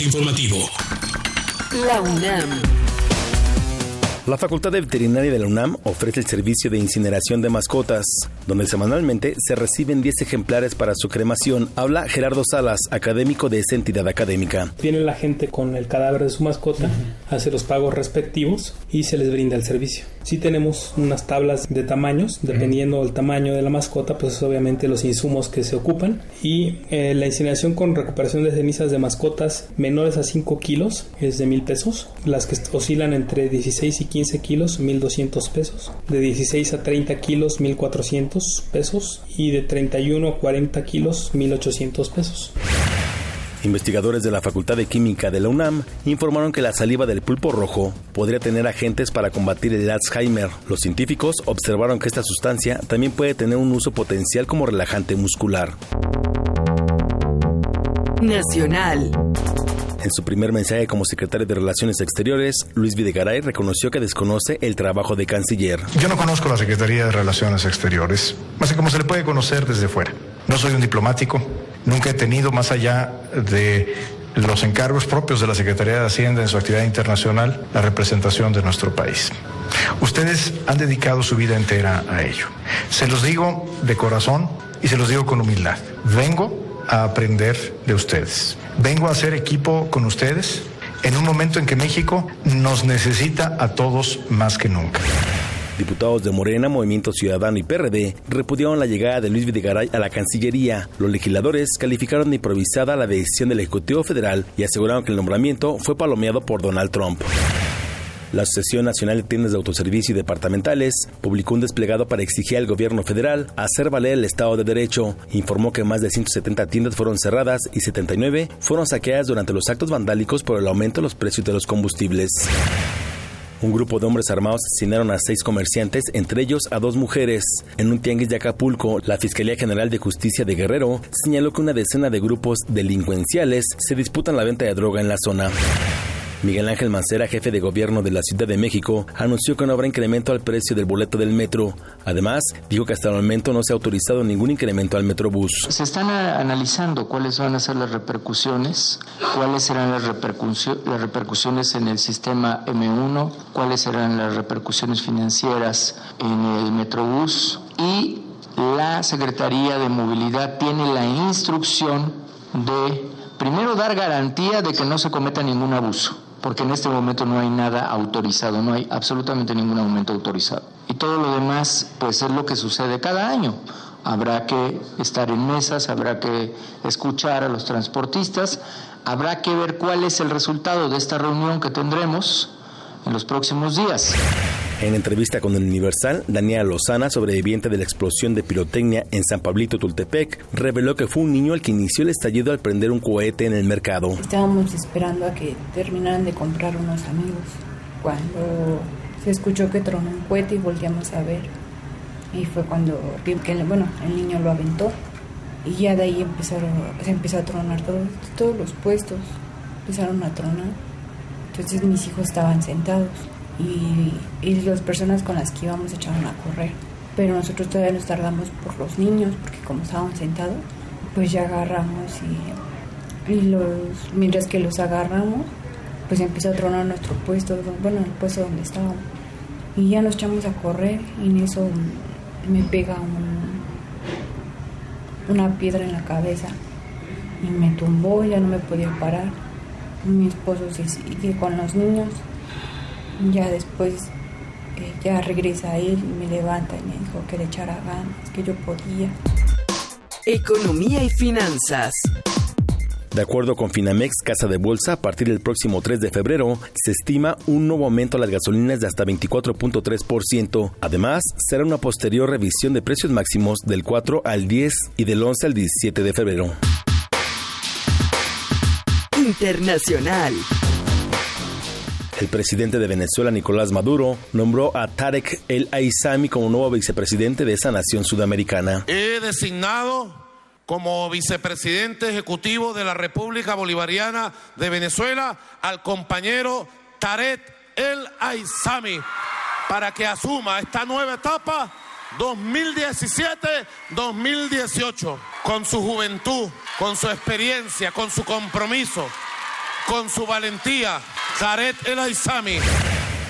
Informativo. La UNAM. La Facultad de Veterinaria de la UNAM ofrece el servicio de incineración de mascotas, donde semanalmente se reciben 10 ejemplares para su cremación. Habla Gerardo Salas, académico de esa entidad académica. Viene la gente con el cadáver de su mascota, hace los pagos respectivos y se les brinda el servicio. Sí tenemos unas tablas de tamaños, dependiendo del tamaño de la mascota, pues obviamente los insumos que se ocupan. Y eh, la incineración con recuperación de cenizas de mascotas menores a 5 kilos es de mil pesos. Las que oscilan entre 16 y 15 kilos, 1200 pesos. De 16 a 30 kilos, 1400 pesos. Y de 31 a 40 kilos, 1800 pesos. Investigadores de la Facultad de Química de la UNAM informaron que la saliva del pulpo rojo podría tener agentes para combatir el Alzheimer. Los científicos observaron que esta sustancia también puede tener un uso potencial como relajante muscular. Nacional. En su primer mensaje como secretario de Relaciones Exteriores, Luis Videgaray reconoció que desconoce el trabajo de canciller. Yo no conozco la Secretaría de Relaciones Exteriores, más que como se le puede conocer desde fuera. No soy un diplomático, nunca he tenido más allá de los encargos propios de la Secretaría de Hacienda en su actividad internacional la representación de nuestro país. Ustedes han dedicado su vida entera a ello. Se los digo de corazón y se los digo con humildad. Vengo a aprender de ustedes. Vengo a hacer equipo con ustedes en un momento en que México nos necesita a todos más que nunca. Diputados de Morena, Movimiento Ciudadano y PRD repudiaron la llegada de Luis Videgaray a la Cancillería. Los legisladores calificaron de improvisada la decisión del Ejecutivo Federal y aseguraron que el nombramiento fue palomeado por Donald Trump. La Asociación Nacional de Tiendas de Autoservicio y Departamentales publicó un desplegado para exigir al gobierno federal hacer valer el Estado de Derecho. Informó que más de 170 tiendas fueron cerradas y 79 fueron saqueadas durante los actos vandálicos por el aumento de los precios de los combustibles. Un grupo de hombres armados asesinaron a seis comerciantes, entre ellos a dos mujeres. En un tianguis de Acapulco, la Fiscalía General de Justicia de Guerrero señaló que una decena de grupos delincuenciales se disputan la venta de droga en la zona. Miguel Ángel Mancera, jefe de gobierno de la Ciudad de México, anunció que no habrá incremento al precio del boleto del metro. Además, dijo que hasta el momento no se ha autorizado ningún incremento al Metrobús. Se están analizando cuáles van a ser las repercusiones, cuáles serán las, las repercusiones en el sistema M1, cuáles serán las repercusiones financieras en el Metrobús y la Secretaría de Movilidad tiene la instrucción de primero dar garantía de que no se cometa ningún abuso porque en este momento no hay nada autorizado, no hay absolutamente ningún aumento autorizado. Y todo lo demás, pues es lo que sucede cada año. Habrá que estar en mesas, habrá que escuchar a los transportistas, habrá que ver cuál es el resultado de esta reunión que tendremos en los próximos días. En entrevista con el Universal, Daniela Lozana, sobreviviente de la explosión de pirotecnia en San Pablito, Tultepec, reveló que fue un niño el que inició el estallido al prender un cohete en el mercado. Estábamos esperando a que terminaran de comprar unos amigos cuando se escuchó que tronó un cohete y volteamos a ver. Y fue cuando, que, bueno, el niño lo aventó y ya de ahí empezaron, se empezó a tronar todos, todos los puestos, empezaron a tronar. Entonces mis hijos estaban sentados y, y las personas con las que íbamos echaron a correr. Pero nosotros todavía nos tardamos por los niños, porque como estaban sentados, pues ya agarramos y, y los, mientras que los agarramos, pues empezó a tronar nuestro puesto, bueno, el puesto donde estábamos. Y ya nos echamos a correr y en eso me pega un, una piedra en la cabeza y me tumbó, ya no me podía parar. Mi esposo se sigue con los niños ya después eh, ya regresa él y me levanta y me dijo que le echara ganas, que yo podía. Economía y finanzas. De acuerdo con Finamex Casa de Bolsa, a partir del próximo 3 de febrero se estima un nuevo aumento a las gasolinas de hasta 24.3%. Además, será una posterior revisión de precios máximos del 4 al 10 y del 11 al 17 de febrero. Internacional. El presidente de Venezuela, Nicolás Maduro, nombró a Tarek El Aizami como nuevo vicepresidente de esa nación sudamericana. He designado como vicepresidente ejecutivo de la República Bolivariana de Venezuela al compañero Tarek El Aizami para que asuma esta nueva etapa 2017-2018 con su juventud, con su experiencia, con su compromiso, con su valentía. Tarek El Aizami.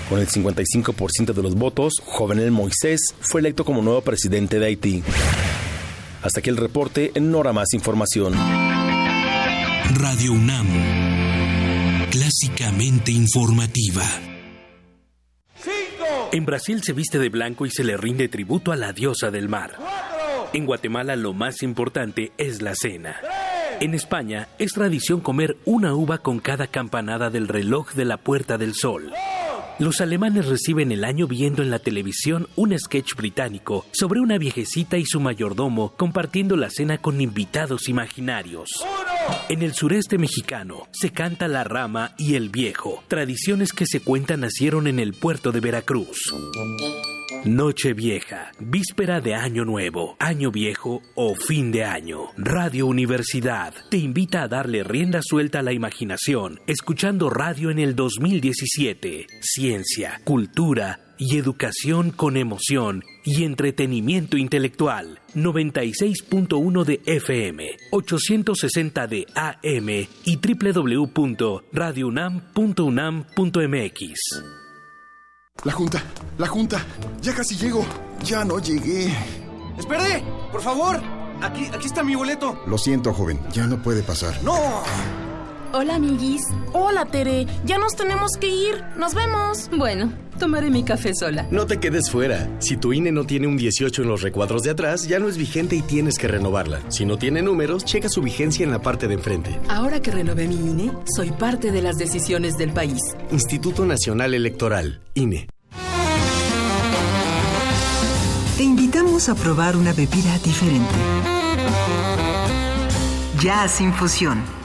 Con el 55% de los votos, Jovenel Moisés fue electo como nuevo presidente de Haití. Hasta aquí el reporte, en Hora Más Información. Radio UNAM, clásicamente informativa. En Brasil se viste de blanco y se le rinde tributo a la diosa del mar. En Guatemala lo más importante es la cena. En España es tradición comer una uva con cada campanada del reloj de la Puerta del Sol. Los alemanes reciben el año viendo en la televisión un sketch británico sobre una viejecita y su mayordomo compartiendo la cena con invitados imaginarios. En el sureste mexicano se canta la rama y el viejo, tradiciones que se cuentan nacieron en el puerto de Veracruz. Noche Vieja, víspera de Año Nuevo, Año Viejo o fin de año. Radio Universidad te invita a darle rienda suelta a la imaginación, escuchando radio en el 2017. Ciencia, cultura y educación con emoción y entretenimiento intelectual. 96.1 de FM, 860 de AM y www.radiounam.unam.mx. La junta, la junta. Ya casi llego. Ya no llegué. ¡Espere! ¡Por favor! Aquí, aquí está mi boleto. Lo siento, joven. Ya no puede pasar. ¡No! Hola, amiguis. Hola, Tere. Ya nos tenemos que ir. Nos vemos. Bueno, tomaré mi café sola. No te quedes fuera. Si tu INE no tiene un 18 en los recuadros de atrás, ya no es vigente y tienes que renovarla. Si no tiene números, checa su vigencia en la parte de enfrente. Ahora que renové mi INE, soy parte de las decisiones del país. Instituto Nacional Electoral, INE. Te invitamos a probar una bebida diferente. Jazz Infusión.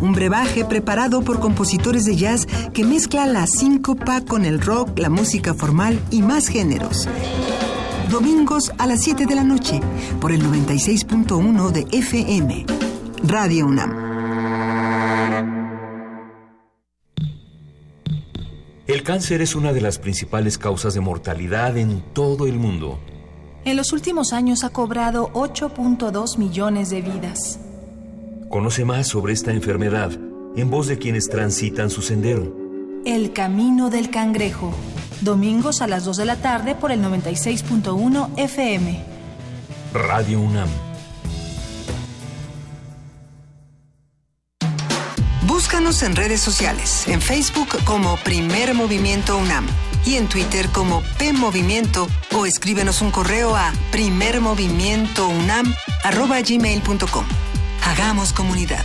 Un brebaje preparado por compositores de jazz que mezcla la síncopa con el rock, la música formal y más géneros. Domingos a las 7 de la noche por el 96.1 de FM. Radio UNAM. El cáncer es una de las principales causas de mortalidad en todo el mundo. En los últimos años ha cobrado 8.2 millones de vidas. Conoce más sobre esta enfermedad en voz de quienes transitan su sendero. El Camino del Cangrejo. Domingos a las 2 de la tarde por el 96.1 FM. Radio Búscanos Síguenos en redes sociales, en Facebook como Primer Movimiento UNAM y en Twitter como P Movimiento o escríbenos un correo a primermovimientounam@gmail.com. Hagamos comunidad.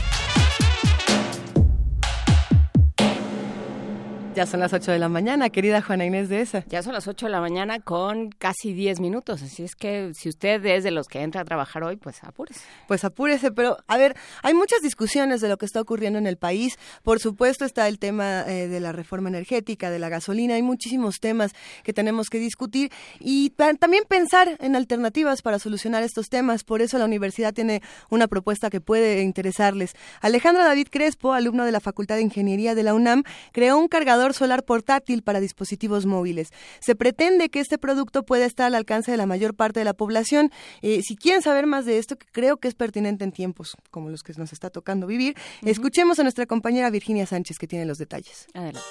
Ya son las 8 de la mañana, querida Juana Inés de esa. Ya son las 8 de la mañana con casi 10 minutos, así es que si usted es de los que entra a trabajar hoy, pues apúrese. Pues apúrese, pero a ver, hay muchas discusiones de lo que está ocurriendo en el país. Por supuesto está el tema eh, de la reforma energética, de la gasolina, hay muchísimos temas que tenemos que discutir y también pensar en alternativas para solucionar estos temas. Por eso la universidad tiene una propuesta que puede interesarles. Alejandro David Crespo, alumno de la Facultad de Ingeniería de la UNAM, creó un cargador solar portátil para dispositivos móviles. Se pretende que este producto pueda estar al alcance de la mayor parte de la población. Eh, si quieren saber más de esto, que creo que es pertinente en tiempos como los que nos está tocando vivir, escuchemos a nuestra compañera Virginia Sánchez que tiene los detalles. Adelante.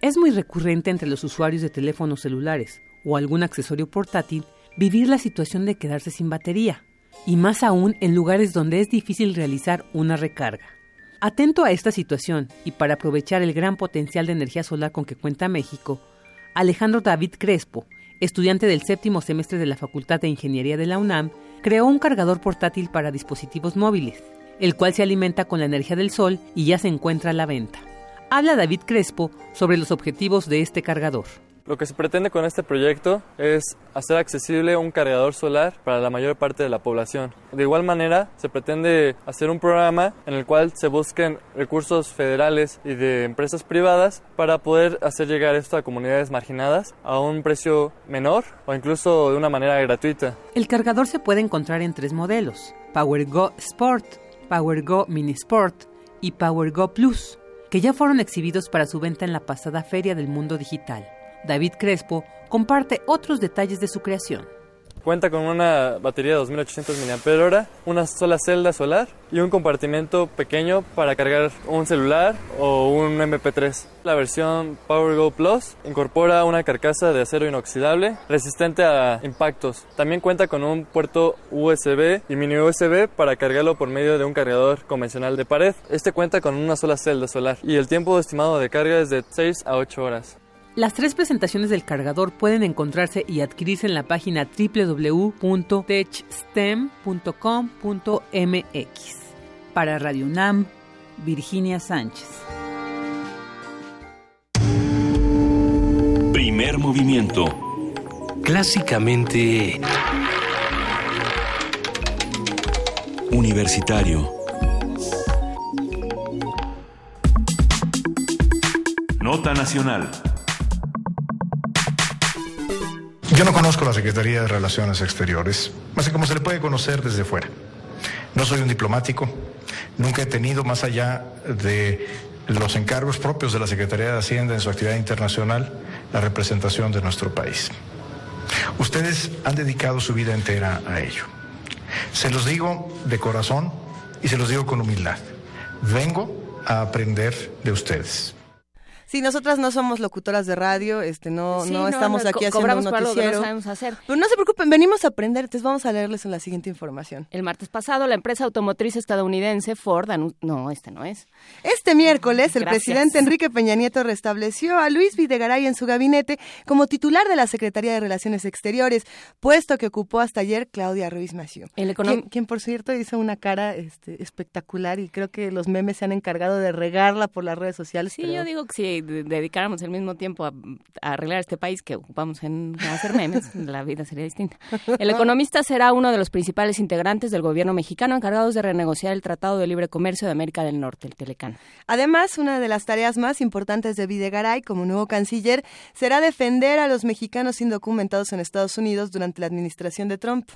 Es muy recurrente entre los usuarios de teléfonos celulares o algún accesorio portátil vivir la situación de quedarse sin batería, y más aún en lugares donde es difícil realizar una recarga. Atento a esta situación y para aprovechar el gran potencial de energía solar con que cuenta México, Alejandro David Crespo, estudiante del séptimo semestre de la Facultad de Ingeniería de la UNAM, creó un cargador portátil para dispositivos móviles, el cual se alimenta con la energía del sol y ya se encuentra a la venta. Habla David Crespo sobre los objetivos de este cargador. Lo que se pretende con este proyecto es hacer accesible un cargador solar para la mayor parte de la población. De igual manera, se pretende hacer un programa en el cual se busquen recursos federales y de empresas privadas para poder hacer llegar esto a comunidades marginadas a un precio menor o incluso de una manera gratuita. El cargador se puede encontrar en tres modelos: PowerGo Sport, PowerGo Mini Sport y PowerGo Plus, que ya fueron exhibidos para su venta en la pasada Feria del Mundo Digital. David Crespo comparte otros detalles de su creación. Cuenta con una batería de 2800 mAh, una sola celda solar y un compartimento pequeño para cargar un celular o un MP3. La versión PowerGo Plus incorpora una carcasa de acero inoxidable resistente a impactos. También cuenta con un puerto USB y mini USB para cargarlo por medio de un cargador convencional de pared. Este cuenta con una sola celda solar y el tiempo estimado de carga es de 6 a 8 horas. Las tres presentaciones del cargador pueden encontrarse y adquirirse en la página www.techstem.com.mx. Para Radio UNAM, Virginia Sánchez. Primer movimiento. Clásicamente... Universitario. Nota Nacional. Yo no conozco la Secretaría de Relaciones Exteriores, más que como se le puede conocer desde fuera. No soy un diplomático, nunca he tenido más allá de los encargos propios de la Secretaría de Hacienda en su actividad internacional la representación de nuestro país. Ustedes han dedicado su vida entera a ello. Se los digo de corazón y se los digo con humildad. Vengo a aprender de ustedes. Sí, nosotras no somos locutoras de radio, este, no, Sí, no, no, estamos aquí co- haciendo un que no noticiero. sabemos hacer. Pero no se preocupen, venimos a aprender, entonces vamos a leerles en la siguiente información. El martes pasado, la empresa automotriz estadounidense Ford No, este no es. Este miércoles, el Gracias. presidente Enrique Peña Nieto restableció a Luis Videgaray en su gabinete como titular de la Secretaría de Relaciones Exteriores, puesto que ocupó hasta ayer Claudia Ruiz Massieu. Quien, quien, por cierto, hizo una cara este, espectacular y creo que los memes se han encargado de regarla por las redes sociales. Sí, pero- yo digo que si de- dedicáramos el mismo tiempo a, a arreglar este país que ocupamos en hacer memes, la vida sería distinta. El economista será uno de los principales integrantes del gobierno mexicano encargados de renegociar el Tratado de Libre Comercio de América del Norte, el Telecán. Además, una de las tareas más importantes de Videgaray como nuevo canciller será defender a los mexicanos indocumentados en Estados Unidos durante la administración de Trump.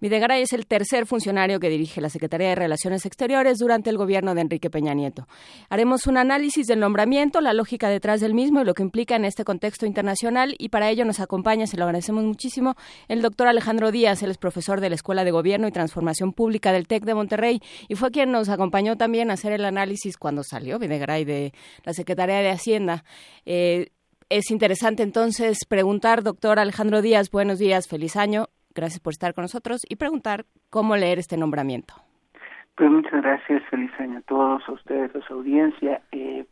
Videgaray es el tercer funcionario que dirige la Secretaría de Relaciones Exteriores durante el gobierno de Enrique Peña Nieto. Haremos un análisis del nombramiento, la lógica detrás del mismo y lo que implica en este contexto internacional y para ello nos acompaña, se lo agradecemos muchísimo, el doctor Alejandro Díaz, él es profesor de la Escuela de Gobierno y Transformación Pública del TEC de Monterrey y fue quien nos acompañó también a hacer el análisis cuando salió Videgaray de la Secretaría de Hacienda. Eh, es interesante entonces preguntar, doctor Alejandro Díaz, buenos días, feliz año. Gracias por estar con nosotros y preguntar cómo leer este nombramiento. Pues muchas gracias, feliz año a todos, a ustedes, a su audiencia. Eh,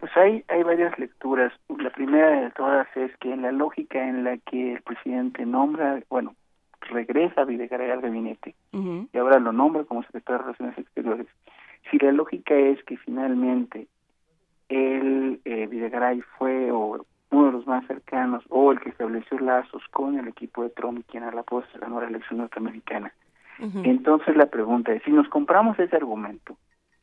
pues hay, hay varias lecturas. La primera de todas es que en la lógica en la que el presidente nombra, bueno, regresa a Videgaray al gabinete y ahora lo nombra como secretario de Relaciones Exteriores, si la lógica es que finalmente él, eh, Videgaray, fue o uno de los más cercanos o el que estableció lazos con el equipo de Trump, quien a la postre ganó la elección norteamericana. Entonces la pregunta es, si nos compramos ese argumento,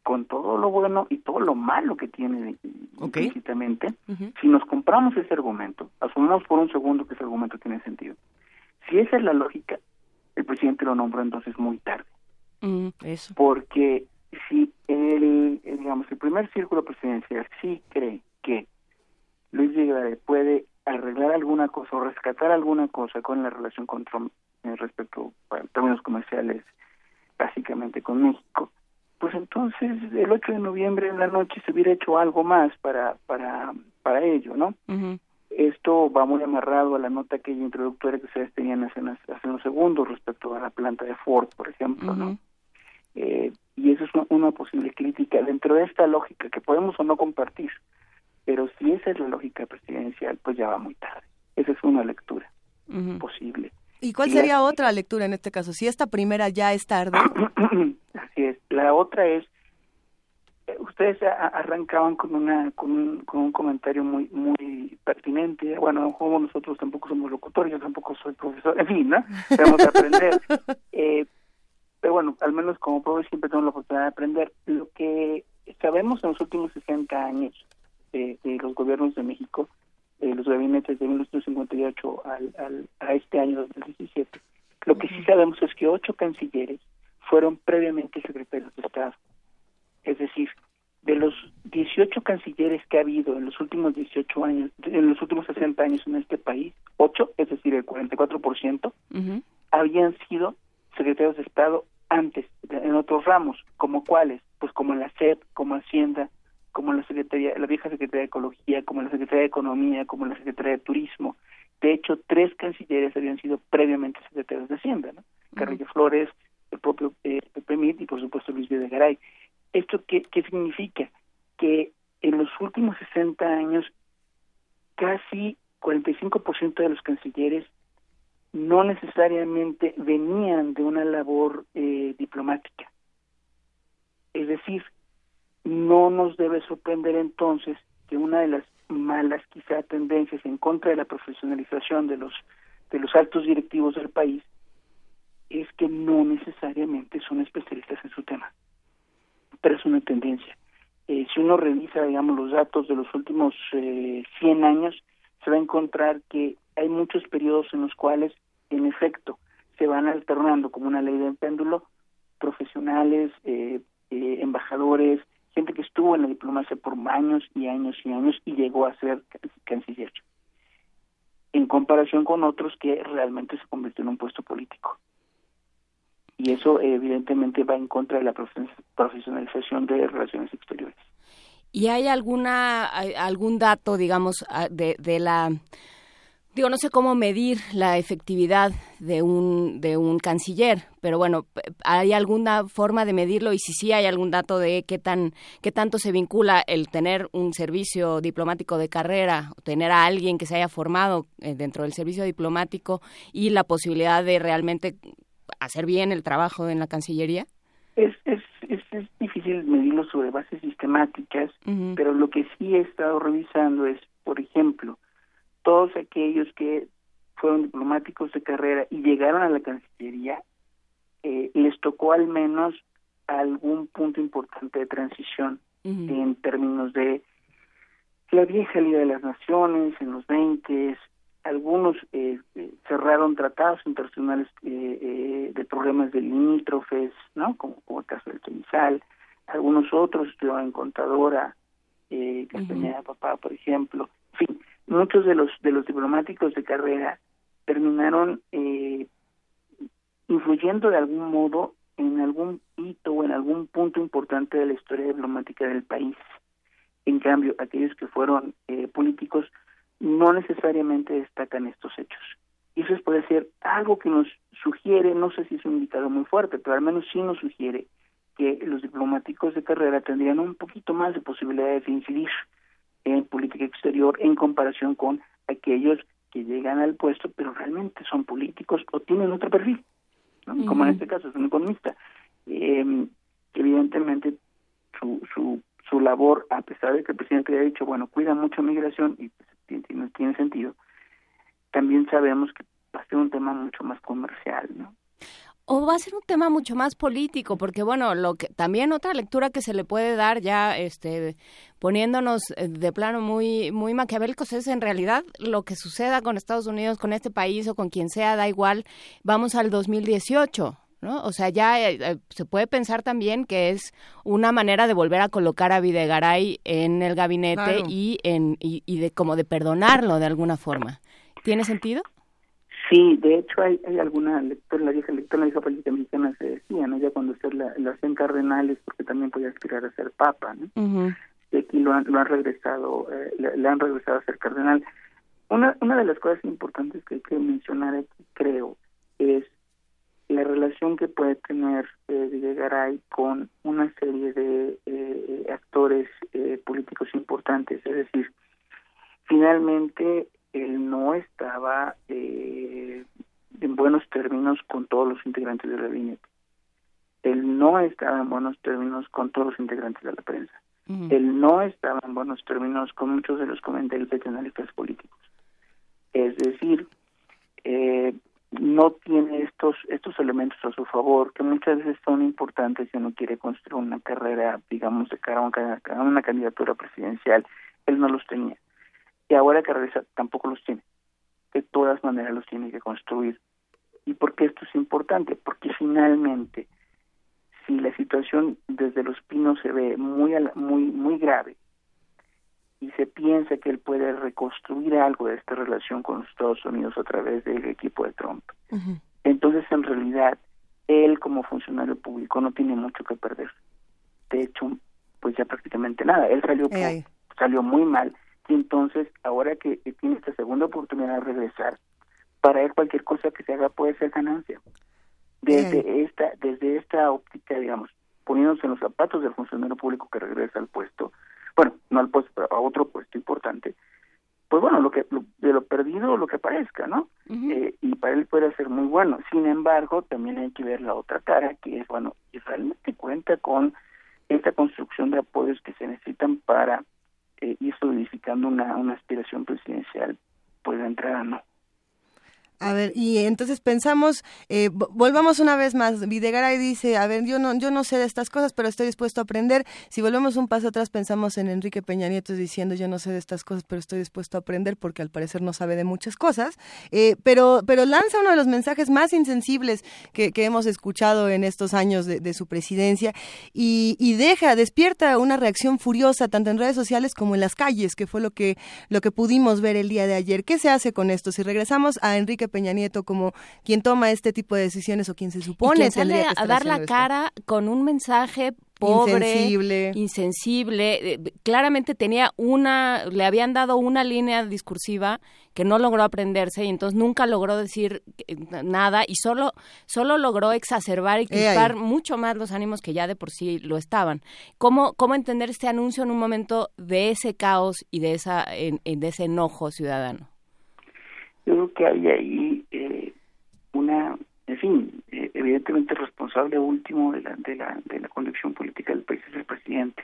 con todo lo bueno y todo lo malo que tiene implícitamente, si nos compramos ese argumento, asumamos por un segundo que ese argumento tiene sentido. Si esa es la lógica, el presidente lo nombró entonces muy tarde. eso. Porque si el, digamos, el primer círculo presidencial sí cree que Luis Videgaray puede arreglar alguna cosa o rescatar alguna cosa con la relación con Trump en respecto a términos comerciales, básicamente con México, pues entonces el 8 de noviembre en la noche se hubiera hecho algo más para para para ello, ¿no? Esto va muy amarrado a la nota aquella introductoria que ustedes tenían hace, hace unos segundos respecto a la planta de Ford, por ejemplo, ¿no? Eh, y eso es una, posible crítica dentro de esta lógica que podemos o no compartir, pero si esa es la lógica presidencial, pues ya va muy tarde. Esa es una lectura posible. ¿Y cuál sería otra lectura en este caso? Si esta primera ya es tarde. Así es. La otra es, eh, ustedes arrancaban con una con un, con un comentario muy muy pertinente. Bueno, como nosotros tampoco somos locutores, yo tampoco soy profesor, en fin, ¿no? Tenemos que aprender. eh, pero bueno, al menos como profesor siempre tenemos la oportunidad de aprender. Lo que sabemos en los últimos 60 años de, de los gobiernos de México, de los gabinetes de 1958 al, al, a este año 2017, lo que sí sabemos es que ocho cancilleres fueron previamente secretarios de Estado. Es decir, de los 18 cancilleres que ha habido en los últimos 18 años, en los últimos 60 años en este país, ocho, es decir, el 44%, habían sido secretarios de Estado antes, en otros ramos, como cuáles, pues como la SEP, como Hacienda, como la Secretaría, la vieja Secretaría de Ecología, como la Secretaría de Economía, como la Secretaría de Turismo. De hecho, tres cancilleres habían sido previamente secretarios de Hacienda, ¿no? Carrillo Flores, el propio eh, Pepe Mit y por supuesto Luis Videgaray. ¿Esto qué, qué significa? Que en los últimos 60 años casi 45% de los cancilleres no necesariamente venían de una labor eh, diplomática. Es decir, no nos debe sorprender entonces que una de las malas quizá tendencias en contra de la profesionalización de los de los altos directivos del país es que no necesariamente son especialistas en su tema, pero es una tendencia. Eh, si uno revisa, digamos, los datos de los últimos eh, 100 años, se va a encontrar que hay muchos periodos en los cuales en efecto se van alternando como una ley de péndulo profesionales, eh, eh, embajadores, gente que estuvo en la diplomacia por años y años y años y llegó a ser canciller, en comparación con otros que realmente se convirtió en un puesto político. Y eso evidentemente va en contra de la profesionalización de relaciones exteriores. ¿Y hay alguna algún dato, digamos, de, de la digo, no sé cómo medir la efectividad de un, de un canciller, pero bueno, ¿hay alguna forma de medirlo? Y si sí hay algún dato de qué, tan, qué tanto se vincula el tener un servicio diplomático de carrera, tener a alguien que se haya formado eh, dentro del servicio diplomático y la posibilidad de realmente hacer bien el trabajo en la Cancillería? Es, es, es, difícil medirlo sobre bases sistemáticas, pero lo que sí he estado revisando es, por ejemplo, todos aquellos que fueron diplomáticos de carrera y llegaron a la Cancillería, eh, les tocó al menos algún punto importante de transición en términos de la vieja Liga de las Naciones en los 20, algunos eh, eh, cerraron tratados internacionales de programas de limítrofes, ¿no? Como, el caso del Temisal, algunos otros estudiaron en Contadora, Castañeda Papá, por ejemplo, fin, muchos de los de los diplomáticos de carrera terminaron eh, influyendo de algún modo en algún hito o en algún punto importante de la historia diplomática del país. En cambio, aquellos que fueron eh, políticos no necesariamente destacan estos hechos. Y eso puede ser algo que nos sugiere, no sé si es un indicador muy fuerte, pero al menos sí nos sugiere que los diplomáticos de carrera tendrían un poquito más de posibilidades de incidir en política exterior en comparación con aquellos que llegan al puesto pero realmente son políticos o tienen otro perfil, ¿no? como en este caso es un economista. Eh, evidentemente su, su, su labor, a pesar de que el presidente haya dicho, bueno, cuida mucho migración y pues, tiene, tiene sentido, también sabemos que va a ser un tema mucho más comercial, ¿no? O va a ser un tema mucho más político porque bueno lo que también otra lectura que se le puede dar ya este poniéndonos eh, de plano muy muy maquiavélicos es en realidad lo que suceda con Estados Unidos con este país o con quien sea da igual vamos al 2018 ¿No? O sea, ya eh, eh, se puede pensar también que es una manera de volver a colocar a Videgaray en el gabinete y en y, y de como de perdonarlo de alguna forma. ¿Tiene sentido? Sí, de hecho hay, hay alguna lectura, la vieja lectura, la vieja política mexicana se decía, ¿no? Ya cuando usted la, lo hacen cardenales, porque también podía aspirar a ser papa, ¿no? Y aquí lo han, lo han regresado, eh, le, han regresado a ser cardenal. Una, una de las cosas importantes que hay que mencionar aquí, creo, es la relación que puede tener eh, Videgaray con una serie de eh, actores eh, políticos importantes, es decir, finalmente él no estaba eh, en buenos términos con todos los integrantes del gabinete. Él no estaba en buenos términos con todos los integrantes de la prensa. Él no estaba en buenos términos con muchos de los comentarios de analistas políticos. Es decir, eh, no tiene estos estos elementos a su favor que muchas veces son importantes si uno quiere construir una carrera, digamos, de cara a una candidatura presidencial. Él no los tenía y ahora que regresa tampoco los tiene. De todas maneras los tiene que construir. ¿Y por qué esto es importante? Porque finalmente, si la situación desde los pinos se ve muy, muy, muy grave y se piensa que él puede reconstruir algo de esta relación con los Estados Unidos a través del equipo de Trump, entonces en realidad él como funcionario público no tiene mucho que perder. De hecho, pues ya prácticamente nada. Él salió, salió muy mal y entonces ahora que, tiene esta segunda oportunidad de regresar para él cualquier cosa que se haga puede ser ganancia. Desde esta desde esta óptica digamos poniéndose en los zapatos del funcionario público que regresa al puesto bueno no al puesto pero a otro puesto importante pues bueno lo que de lo perdido lo que parezca no eh, y para él puede ser muy bueno. Sin embargo también hay que ver la otra cara que es bueno y realmente cuenta con esta construcción de apoyos que se necesitan para eh, ir solidificando una, una aspiración presidencial, pues de entrada no. A ver, y entonces pensamos, eh, volvamos una vez más, Videgaray dice, a ver, yo no, yo no sé de estas cosas, pero estoy dispuesto a aprender. Si volvemos un paso atrás, pensamos en Enrique Peña Nieto diciendo, yo no sé de estas cosas, pero estoy dispuesto a aprender, porque al parecer no sabe de muchas cosas. Eh, pero, pero lanza uno de los mensajes más insensibles que, hemos escuchado en estos años de, de su presidencia y, y, deja, despierta una reacción furiosa tanto en redes sociales como en las calles, que fue lo que, lo que pudimos ver el día de ayer. ¿Qué se hace con esto? Si regresamos a Enrique Peña Nieto como quien toma este tipo de decisiones o quien se supone tendría a dar la cara con un mensaje pobre, insensible, eh, claramente tenía una, le habían dado una línea discursiva que no logró aprenderse y entonces nunca logró decir eh, nada y solo, solo logró exacerbar y crispar mucho más los ánimos que ya de por sí lo estaban. ¿Cómo, cómo entender este anuncio en un momento de ese caos y de esa, de ese enojo ciudadano? Yo creo que hay ahí eh, una, en fin, eh, evidentemente el responsable último de la, de la, de la conducción política del país es el presidente.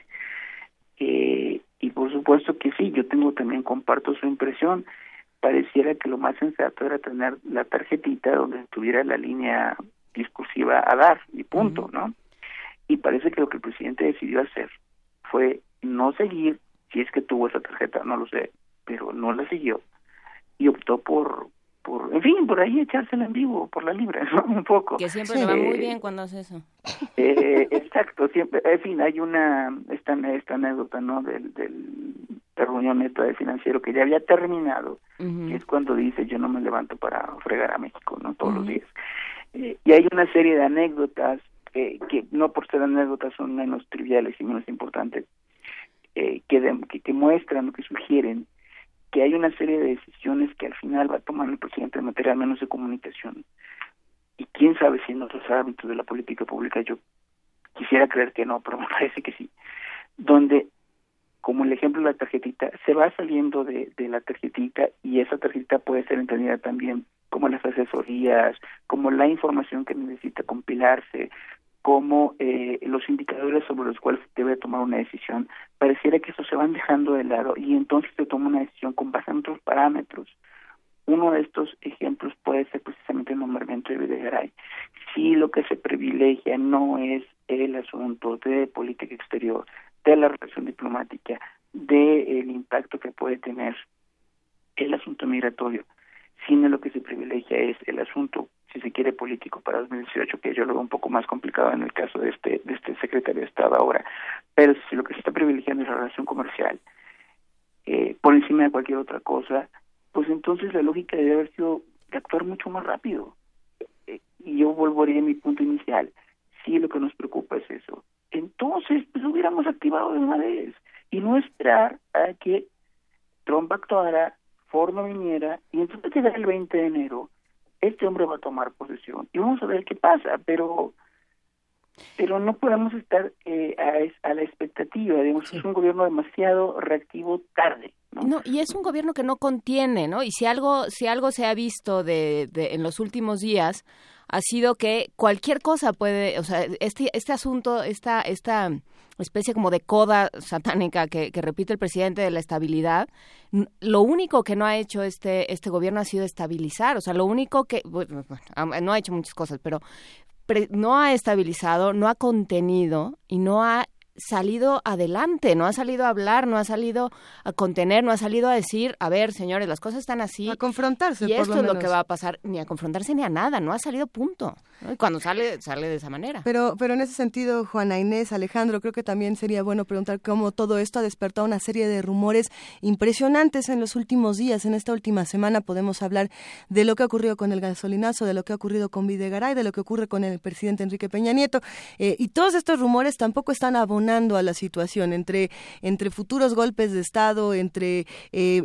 Eh, y por supuesto que sí, yo tengo también, comparto su impresión, pareciera que lo más sensato era tener la tarjetita donde tuviera la línea discursiva a dar y punto, ¿no? Y parece que lo que el presidente decidió hacer fue no seguir, si es que tuvo esa tarjeta, no lo sé, pero no la siguió, y optó por, por en fin, por ahí echársela en vivo, por la libre, un poco. Que siempre le va muy bien cuando hace eso. Eh, exacto, siempre, en fin, hay una, esta, esta anécdota, ¿no?, del, del de reunión neta de financiero que ya había terminado, que es cuando dice, yo no me levanto para fregar a México, ¿no?, todos los días. Eh, y hay una serie de anécdotas eh, que no por ser anécdotas son menos triviales y menos importantes, eh, que, de, que, que muestran, que sugieren que hay una serie de decisiones que al final va a tomar el presidente en materia menos de comunicación. Y quién sabe si en otros hábitos de la política pública yo quisiera creer que no, pero me parece que sí, donde como el ejemplo de la tarjetita, se va saliendo de la tarjetita y esa tarjetita puede ser entendida también como las asesorías, como la información que necesita compilarse, como eh, los indicadores sobre los cuales se debe tomar una decisión, pareciera que eso se van dejando de lado y entonces se toma una decisión con base en otros parámetros. Uno de estos ejemplos puede ser precisamente el nombramiento de Videgaray. Si lo que se privilegia no es el asunto de política exterior, de la relación diplomática, del impacto que puede tener el asunto migratorio, sino lo que se privilegia es el asunto, si se quiere, político para 2018, que yo lo veo un poco más complicado en el caso de este, de este secretario de Estado ahora. Pero si lo que se está privilegiando es la relación comercial, eh, por encima de cualquier otra cosa, pues entonces la lógica debe haber sido de actuar mucho más rápido. Eh, y yo volvería a mi punto inicial. Si lo que nos preocupa es eso, entonces pues hubiéramos activado de una vez y no esperar a que Trump actuara Ford no viniera y entonces llega el 20 de enero, este hombre va a tomar posesión y vamos a ver qué pasa, pero pero no podemos estar eh, a, a, la expectativa, digamos, es un gobierno demasiado reactivo tarde. ¿no? ¿no? y es un gobierno que no contiene, ¿no? Y si algo, si algo se ha visto de, de, en los últimos días, ha sido que cualquier cosa puede, o sea, este, este asunto, esta, esta especie como de coda satánica que, que, repite el presidente de la estabilidad, lo único que no ha hecho este, este gobierno ha sido estabilizar, o sea, lo único que, bueno, no ha hecho muchas cosas, pero no ha estabilizado, no ha contenido y no ha salido adelante, no ha salido a hablar, no ha salido a contener, no ha salido a decir, a ver, señores, las cosas están así. A confrontarse. Y esto lo es lo que va a pasar, ni a confrontarse ni a nada, no ha salido punto. Y cuando sale, sale de esa manera. Pero, pero en ese sentido, Juana Inés, Alejandro, creo que también sería bueno preguntar cómo todo esto ha despertado una serie de rumores impresionantes en los últimos días. En esta última semana podemos hablar de lo que ha ocurrido con el gasolinazo, de lo que ha ocurrido con Videgaray, de lo que ocurre con el presidente Enrique Peña Nieto. Eh, y todos estos rumores tampoco están abonando a la situación entre, entre futuros golpes de Estado, entre eh,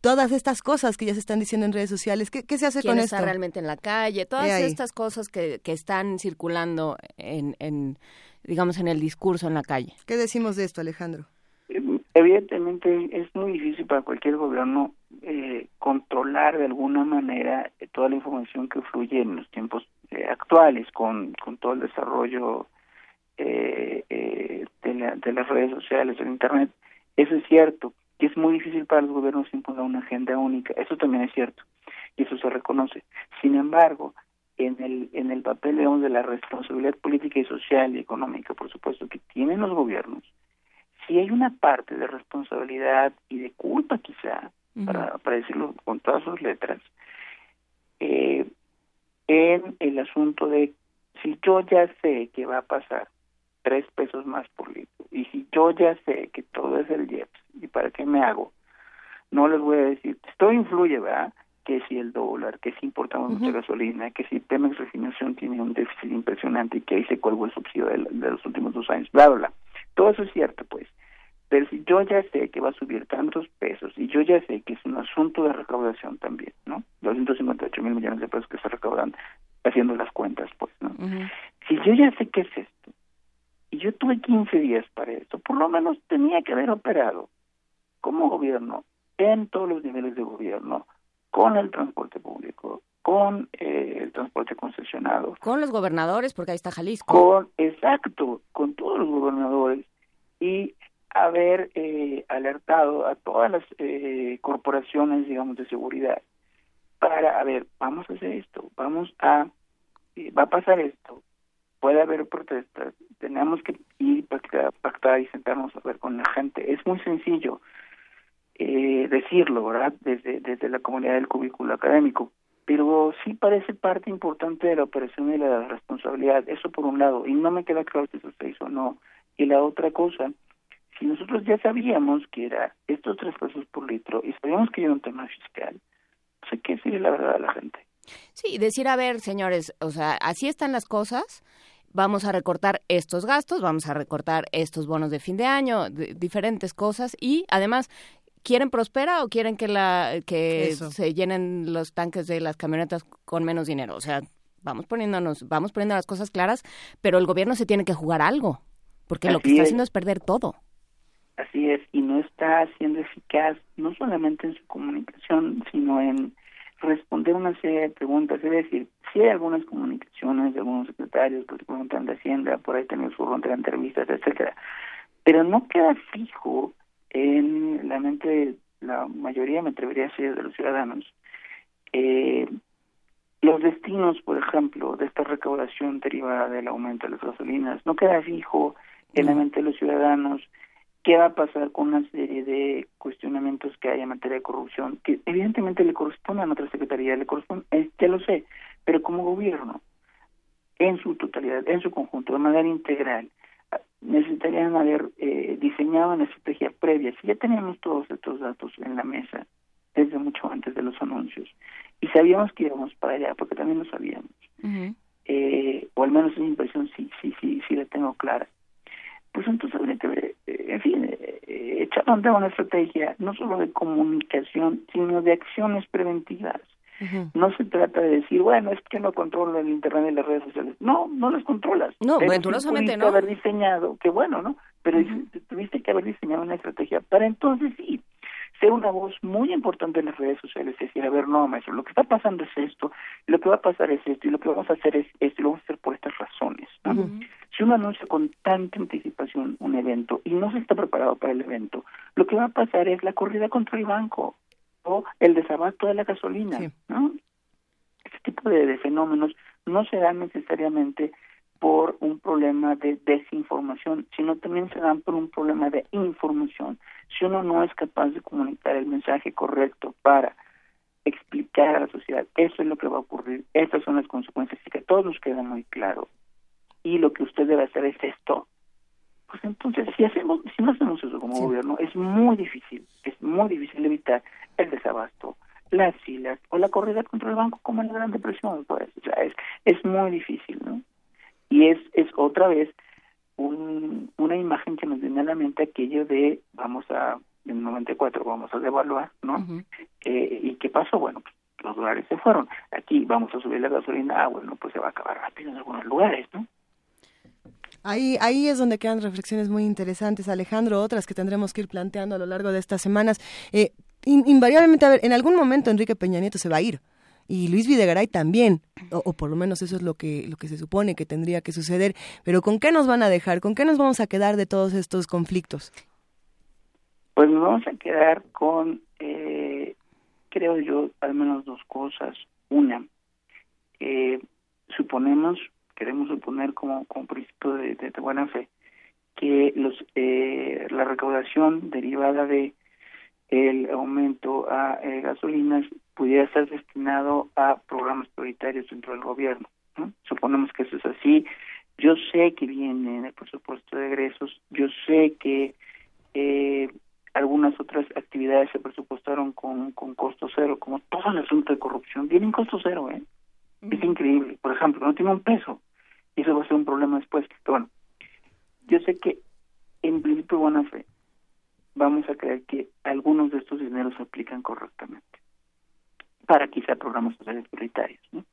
todas estas cosas que ya se están diciendo en redes sociales. ¿Qué, qué se hace con está esto? realmente en la calle? Todas estas cosas que, que están circulando en, en, digamos, en el discurso en la calle. ¿Qué decimos de esto, Alejandro? Evidentemente es muy difícil para cualquier gobierno eh, controlar de alguna manera toda la información que fluye en los tiempos eh, actuales con, con todo el desarrollo eh, eh, de, la, de, las redes sociales, del Internet. Eso es cierto, que es muy difícil para los gobiernos imponer una agenda única, eso también es cierto, y eso se reconoce. Sin embargo, en el, en el papel digamos, de la responsabilidad política y social y económica, por supuesto, que tienen los gobiernos, si hay una parte de responsabilidad y de culpa quizá, uh -huh. para, para decirlo con todas sus letras, eh, en el asunto de si yo ya sé que va a pasar tres pesos más por litro. Y si yo ya sé que todo es el IEPS, ¿y para qué me hago? No les voy a decir, esto influye, ¿verdad? Que si el dólar, que si importamos uh -huh. mucha gasolina, que si Pemex Refinación tiene un déficit impresionante y que ahí se colgó el subsidio de, de los últimos dos años, bla, bla, bla. Todo eso es cierto, pues. Pero si yo ya sé que va a subir tantos pesos y yo ya sé que es un asunto de recaudación también, ¿no? 258 mil millones de pesos que se recaudan haciendo las cuentas, pues, ¿no? Uh -huh. Si yo ya sé qué es esto, y yo tuve 15 días para esto, por lo menos tenía que haber operado como gobierno en todos los niveles de gobierno, con el transporte público, con eh, el transporte concesionado. Con los gobernadores, porque ahí está Jalisco. Con, exacto, con todos los gobernadores y haber eh, alertado a todas las eh, corporaciones, digamos, de seguridad para, a ver, vamos a hacer esto, vamos a, va a pasar esto, puede haber protestas, tenemos que ir pactar, pactar y sentarnos a ver con la gente. Es muy sencillo eh, decirlo, ¿verdad? Desde, desde la comunidad del cubículo académico, pero sí parece parte importante de la operación y la responsabilidad, eso por un lado, y no me queda claro si eso se hizo o no. Y la otra cosa, si nosotros ya sabíamos que era estos tres pesos por litro y sabíamos que era un tema fiscal, pues hay que decirle la verdad a la gente. Sí, decir, a ver, señores, o sea, así están las cosas, vamos a recortar estos gastos, vamos a recortar estos bonos de fin de año, diferentes cosas y además quieren prospera o quieren que la que Eso. se llenen los tanques de las camionetas con menos dinero, o sea, vamos poniéndonos, vamos poniendo las cosas claras, pero el gobierno se tiene que jugar algo, porque lo que está haciendo es perder todo. Así es, y no está siendo eficaz no solamente en su comunicación, sino en responder una serie de preguntas. Es decir, si hay algunas comunicaciones de algunos secretarios que se preguntan de Hacienda, por ahí tener su ronda de entrevistas, etcétera, pero no queda fijo en la mente de la mayoría, me atrevería a decir, de los ciudadanos, eh, los destinos, por ejemplo, de esta recaudación derivada del aumento de las gasolinas, no queda fijo en la mente de los ciudadanos. Qué va a pasar con una serie de cuestionamientos que hay en materia de corrupción, que evidentemente le corresponden a otra secretaría, le corresponde, eh, ya lo sé, pero como gobierno, en su totalidad, en su conjunto, de manera integral, necesitarían haber eh, diseñado una estrategia previa. Si ya teníamos todos estos datos en la mesa desde mucho antes de los anuncios y sabíamos que íbamos para allá, porque también lo sabíamos, eh, o al menos esa impresión sí, sí, sí, sí la tengo clara pues entonces habría que ver, eh, en fin, eh, echar a una estrategia no solo de comunicación, sino de acciones preventivas. No se trata de decir, bueno, es que no controlo el Internet y las redes sociales. No, no las controlas. No, venturosamente no. haber diseñado, que bueno, ¿no? Pero tuviste que haber diseñado una estrategia para entonces sí ser una voz muy importante en las redes sociales, es decir, a ver, no, maestro, lo que está pasando es esto, lo que va a pasar es esto, y lo que vamos a hacer es esto, y lo vamos a hacer por estas razones. Si uno anuncia con tanta anticipación un evento y no se está preparado para el evento, lo que va a pasar es la corrida contra el banco o el desabasto de la gasolina. ¿no? Este tipo de, fenómenos no se dan necesariamente por un problema de desinformación, sino también se dan por un problema de información. Si uno no es capaz de comunicar el mensaje correcto para explicar a la sociedad, eso es lo que va a ocurrir, estas son las consecuencias y que a todos nos queda muy claro y lo que usted debe hacer es esto, pues entonces si hacemos, si no hacemos eso como gobierno, es muy difícil, es muy difícil evitar el desabasto, las filas o la corrida contra el banco como en la Gran Depresión, pues, o sea, es, es muy difícil, ¿no? Y es, es otra vez un, una imagen que nos viene a la mente aquello de vamos a, en el 94 vamos a devaluar, ¿no? eh, ¿Y qué pasó? Bueno, pues los dólares se fueron. Aquí vamos a subir la gasolina, ah, bueno, pues se va a acabar rápido en algunos lugares, ¿no? Ahí, ahí es donde quedan reflexiones muy interesantes, Alejandro, otras que tendremos que ir planteando a lo largo de estas semanas. Eh, invariablemente, a ver, en algún momento Enrique Peña Nieto se va a ir y Luis Videgaray también, o, por lo menos eso es lo que, lo que se supone que tendría que suceder. Pero ¿con qué nos van a dejar? ¿Con qué nos vamos a quedar de todos estos conflictos? Pues nos vamos a quedar con, eh, creo yo, al menos dos cosas. Una, eh, suponemos queremos suponer como, como principio de, buena fe que los eh, la recaudación derivada de el aumento a eh, gasolinas pudiera ser destinado a programas prioritarios dentro del gobierno. Suponemos que eso es así. Yo sé que viene en el presupuesto de egresos, yo sé que eh, algunas otras actividades se presupuestaron con, con costo cero, como todo el asunto de corrupción, viene en costo cero, ¿eh? Es increíble. Por ejemplo, no tiene un peso y eso va a ser un problema después. Pero bueno, yo sé que en principio buena fe vamos a creer que algunos de estos dineros se aplican correctamente para quizá programas sociales prioritarios. ¿no?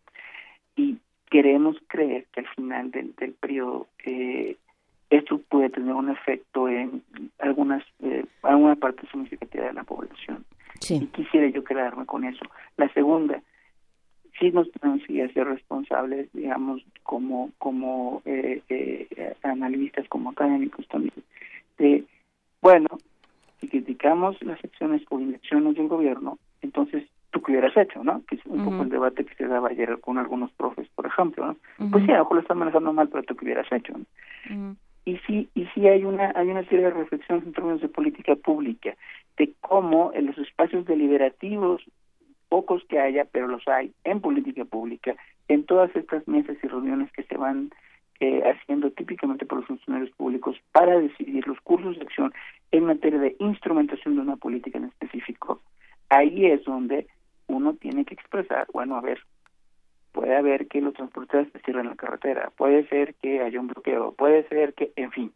Y queremos creer que al final del, del periodo eh, esto puede tener un efecto en algunas eh, alguna parte significativa de la población. Y quisiera yo quedarme con eso. La segunda, sí nos tenemos que ser responsables, digamos, como como eh, eh, analistas, como académicos también, de, bueno, si criticamos las acciones o inacciones del gobierno, entonces, ¿tú qué hubieras hecho, no? Que es un poco el debate que se daba ayer con algunos profes, por ejemplo, ¿no? Pues sí, a lo mejor lo están manejando mal, pero ¿tú qué hubieras hecho? Y sí, y sí hay una, hay una serie de reflexiones en términos de política pública, de cómo en los espacios deliberativos pocos que haya, pero los hay en política pública, en todas estas mesas y reuniones que se van eh, haciendo típicamente por los funcionarios públicos para decidir los cursos de acción en materia de instrumentación de una política en específico, ahí es donde uno tiene que expresar, bueno, a ver, puede haber que los transportistas cierren la carretera, puede ser que haya un bloqueo, puede ser que, en fin.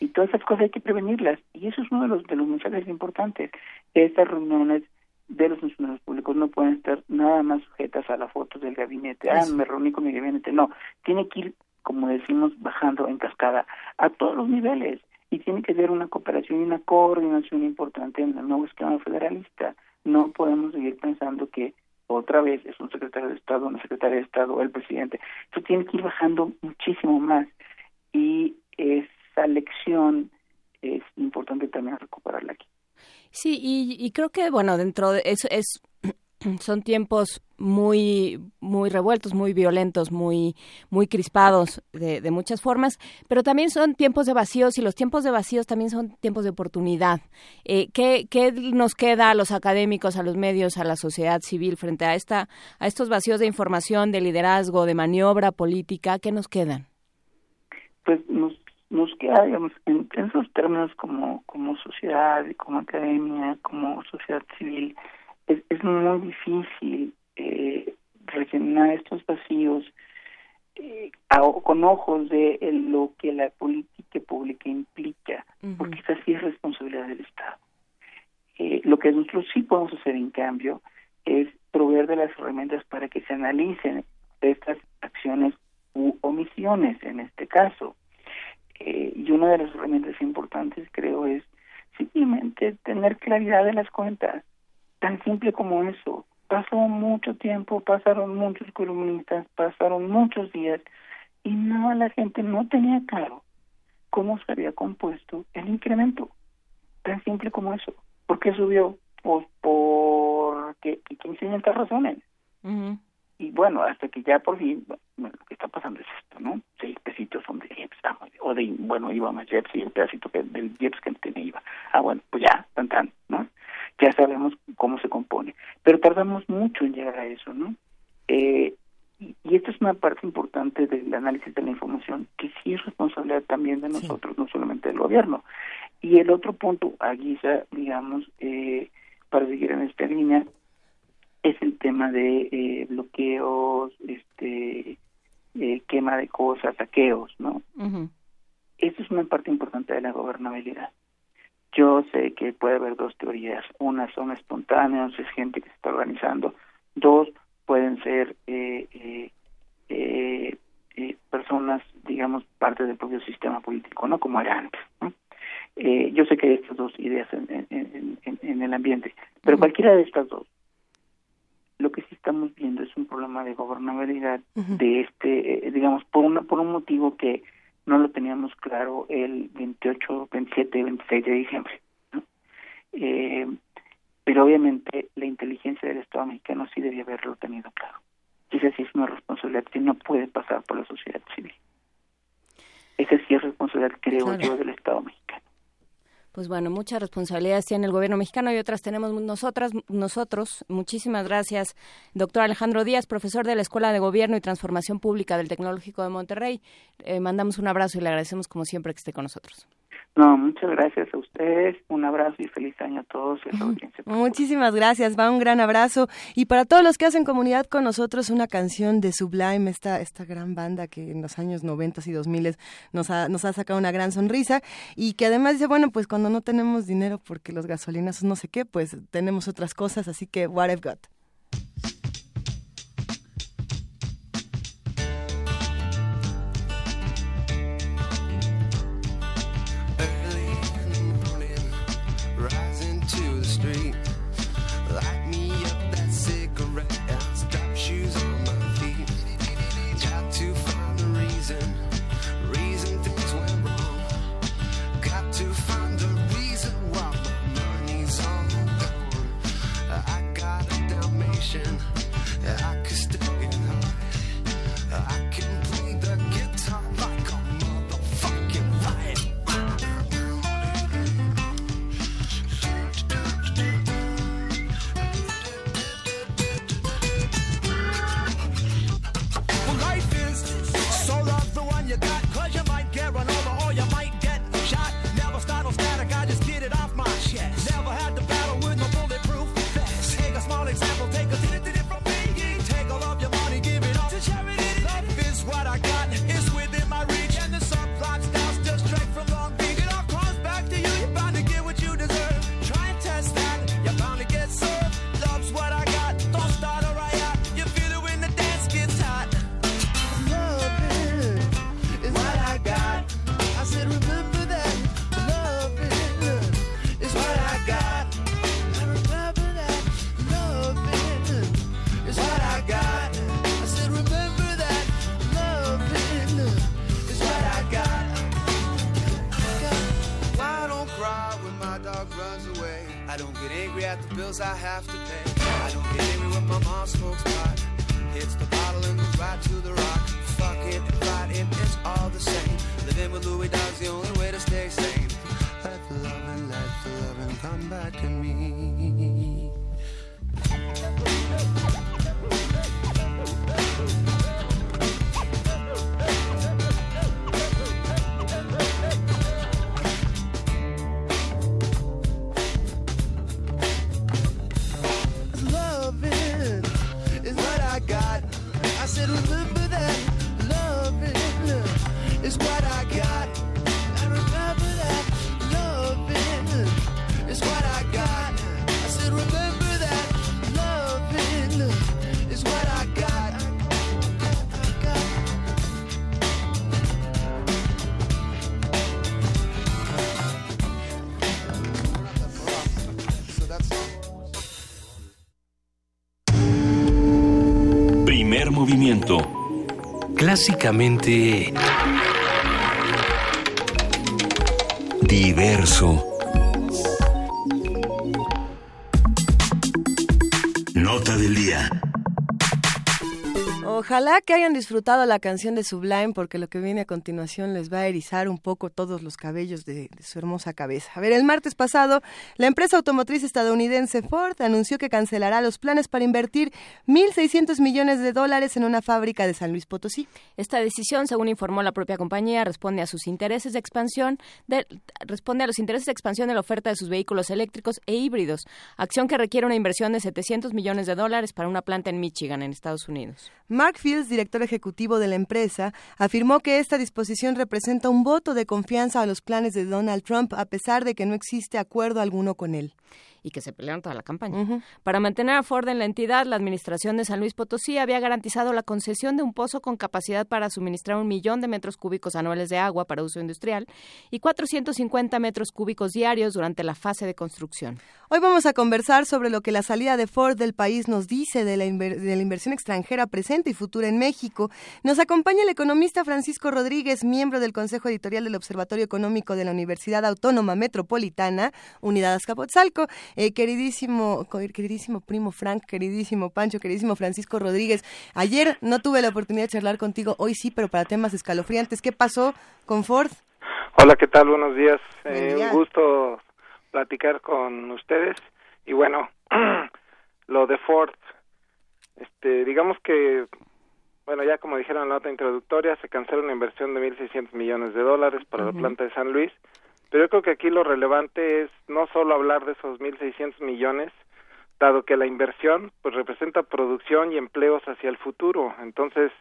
Y todas esas cosas hay que prevenirlas. Y eso es uno de los, de los mensajes importantes. Estas reuniones de los funcionarios públicos no pueden estar nada más sujetas a la foto del gabinete. Ah, me reuní con mi gabinete. No, tiene que ir, como decimos, bajando en cascada a todos los niveles y tiene que haber una cooperación y una coordinación importante en el nuevo esquema federalista. No podemos seguir pensando que otra vez es un secretario de Estado, una secretaria de Estado, el presidente. Esto tiene que ir bajando muchísimo más y esa lección es importante también recuperarla aquí. Sí, y, creo que, bueno, dentro de eso es son tiempos muy muy revueltos, muy violentos, muy muy crispados de, de, muchas formas, pero también son tiempos de vacíos y los tiempos de vacíos también son tiempos de oportunidad. Eh, ¿qué, ¿Qué nos queda a los académicos, a los medios, a la sociedad civil frente a esta a estos vacíos de información, de liderazgo, de maniobra política? ¿Qué nos quedan? Pues nos nos queda, digamos, en, esos términos como como sociedad, como academia, como sociedad civil es, es muy difícil eh, rellenar estos vacíos eh, con ojos de lo que la política pública implica, porque esa sí es responsabilidad del Estado. Eh, lo que nosotros sí podemos hacer, en cambio, es proveer de las herramientas para que se analicen estas acciones u omisiones, en este caso. Eh, y una de las herramientas importantes, creo, es simplemente tener claridad de las cuentas, Tan simple como eso. Pasó mucho tiempo, pasaron muchos columnistas, pasaron muchos días y no la gente no tenía claro cómo se había compuesto el incremento. Tan simple como eso. ¿Por qué subió? Pues porque 500 razones. Y bueno, hasta que ya por fin, lo que está pasando es esto, ¿no? Seis pesitos son de Jeps, ah, o de, bueno, iba más Jeps y el pedacito que, del Jeps que tenía iba. Ah, bueno, pues ya, tan tan, ¿no? ya sabemos cómo se compone. Pero tardamos mucho en llegar a eso, ¿no? Eh, y, esta es una parte importante del análisis de la información que sí es responsabilidad también de nosotros, no solamente del gobierno. Y el otro punto, a guisa, digamos, eh, para seguir en esta línea, es el tema de eh, bloqueos, este, eh, quema de cosas, saqueos, ¿no? Uh es una parte importante de la gobernabilidad. Yo sé que puede haber dos teorías. Una son espontáneas, es gente que se está organizando. Dos pueden ser eh, eh, eh, eh personas, digamos, parte del propio sistema político, ¿no? Como era antes. ¿no? Eh, yo sé que hay estas dos ideas en, en, en, en el ambiente, pero cualquiera de estas dos, lo que sí estamos viendo es un problema de gobernabilidad de este, eh, digamos, por una por un motivo que no lo teníamos claro el 28, 27, 26 de diciembre. Eh, pero obviamente la inteligencia del Estado mexicano sí debía haberlo tenido claro. Y esa sí es una responsabilidad que no puede pasar por la sociedad civil. Esa sí es responsabilidad, creo yo, del Estado mexicano pues bueno, muchas responsabilidades tiene el gobierno mexicano y otras tenemos nosotras, nosotros. Muchísimas gracias, doctor Alejandro Díaz, profesor de la Escuela de Gobierno y Transformación Pública del Tecnológico de Monterrey. Eh, mandamos un abrazo y le agradecemos como siempre que esté con nosotros. No, muchas gracias a ustedes, un abrazo y feliz año a todos. Muchísimas gracias, va un gran abrazo. Y para todos los que hacen comunidad con nosotros, una canción de Sublime, esta, esta gran banda que en los años 90 y 2000 nos ha, nos ha sacado una gran sonrisa y que además dice, bueno, pues cuando no tenemos dinero porque los gasolinas no sé qué, pues tenemos otras cosas, así que what I've got. Clásicamente... Diverso. Ojalá que hayan disfrutado la canción de Sublime porque lo que viene a continuación les va a erizar un poco todos los cabellos de, su hermosa cabeza. A ver, el martes pasado, la empresa automotriz estadounidense Ford anunció que cancelará los planes para invertir 1.600 millones de dólares en una fábrica de San Luis Potosí. Esta decisión, según informó la propia compañía, responde a sus intereses de expansión, de, responde a los intereses de expansión de la oferta de sus vehículos eléctricos e híbridos, acción que requiere una inversión de 700 millones de dólares para una planta en Michigan, en Estados Unidos. Mark Fields, director ejecutivo de la empresa, afirmó que esta disposición representa un voto de confianza a los planes de Donald Trump, a pesar de que no existe acuerdo alguno con él y que se pelearon toda la campaña. Uh -huh. Para mantener a Ford en la entidad, la administración de San Luis Potosí había garantizado la concesión de un pozo con capacidad para suministrar un millón de metros cúbicos anuales de agua para uso industrial y 450 metros cúbicos diarios durante la fase de construcción. Hoy vamos a conversar sobre lo que la salida de Ford del país nos dice de la, de la inversión extranjera presente y futura en México. Nos acompaña el economista Francisco Rodríguez, miembro del Consejo Editorial del Observatorio Económico de la Universidad Autónoma Metropolitana, Unidad Azcapotzalco. Eh, queridísimo, queridísimo primo Frank, queridísimo Pancho, queridísimo Francisco Rodríguez. Ayer no tuve la oportunidad de charlar contigo, hoy sí, pero para temas escalofriantes. ¿Qué pasó con Ford? Hola, ¿qué tal? Buenos días. Eh, un gusto platicar con ustedes. Y bueno, lo de Ford, este, digamos que, bueno, ya como dijeron en la nota introductoria, se cancela una inversión de 1.600 millones de dólares para uh -huh. la planta de San Luis. Pero yo creo que aquí lo relevante es no solo hablar de esos 1.600 millones, dado que la inversión pues representa producción y empleos hacia el futuro. Entonces,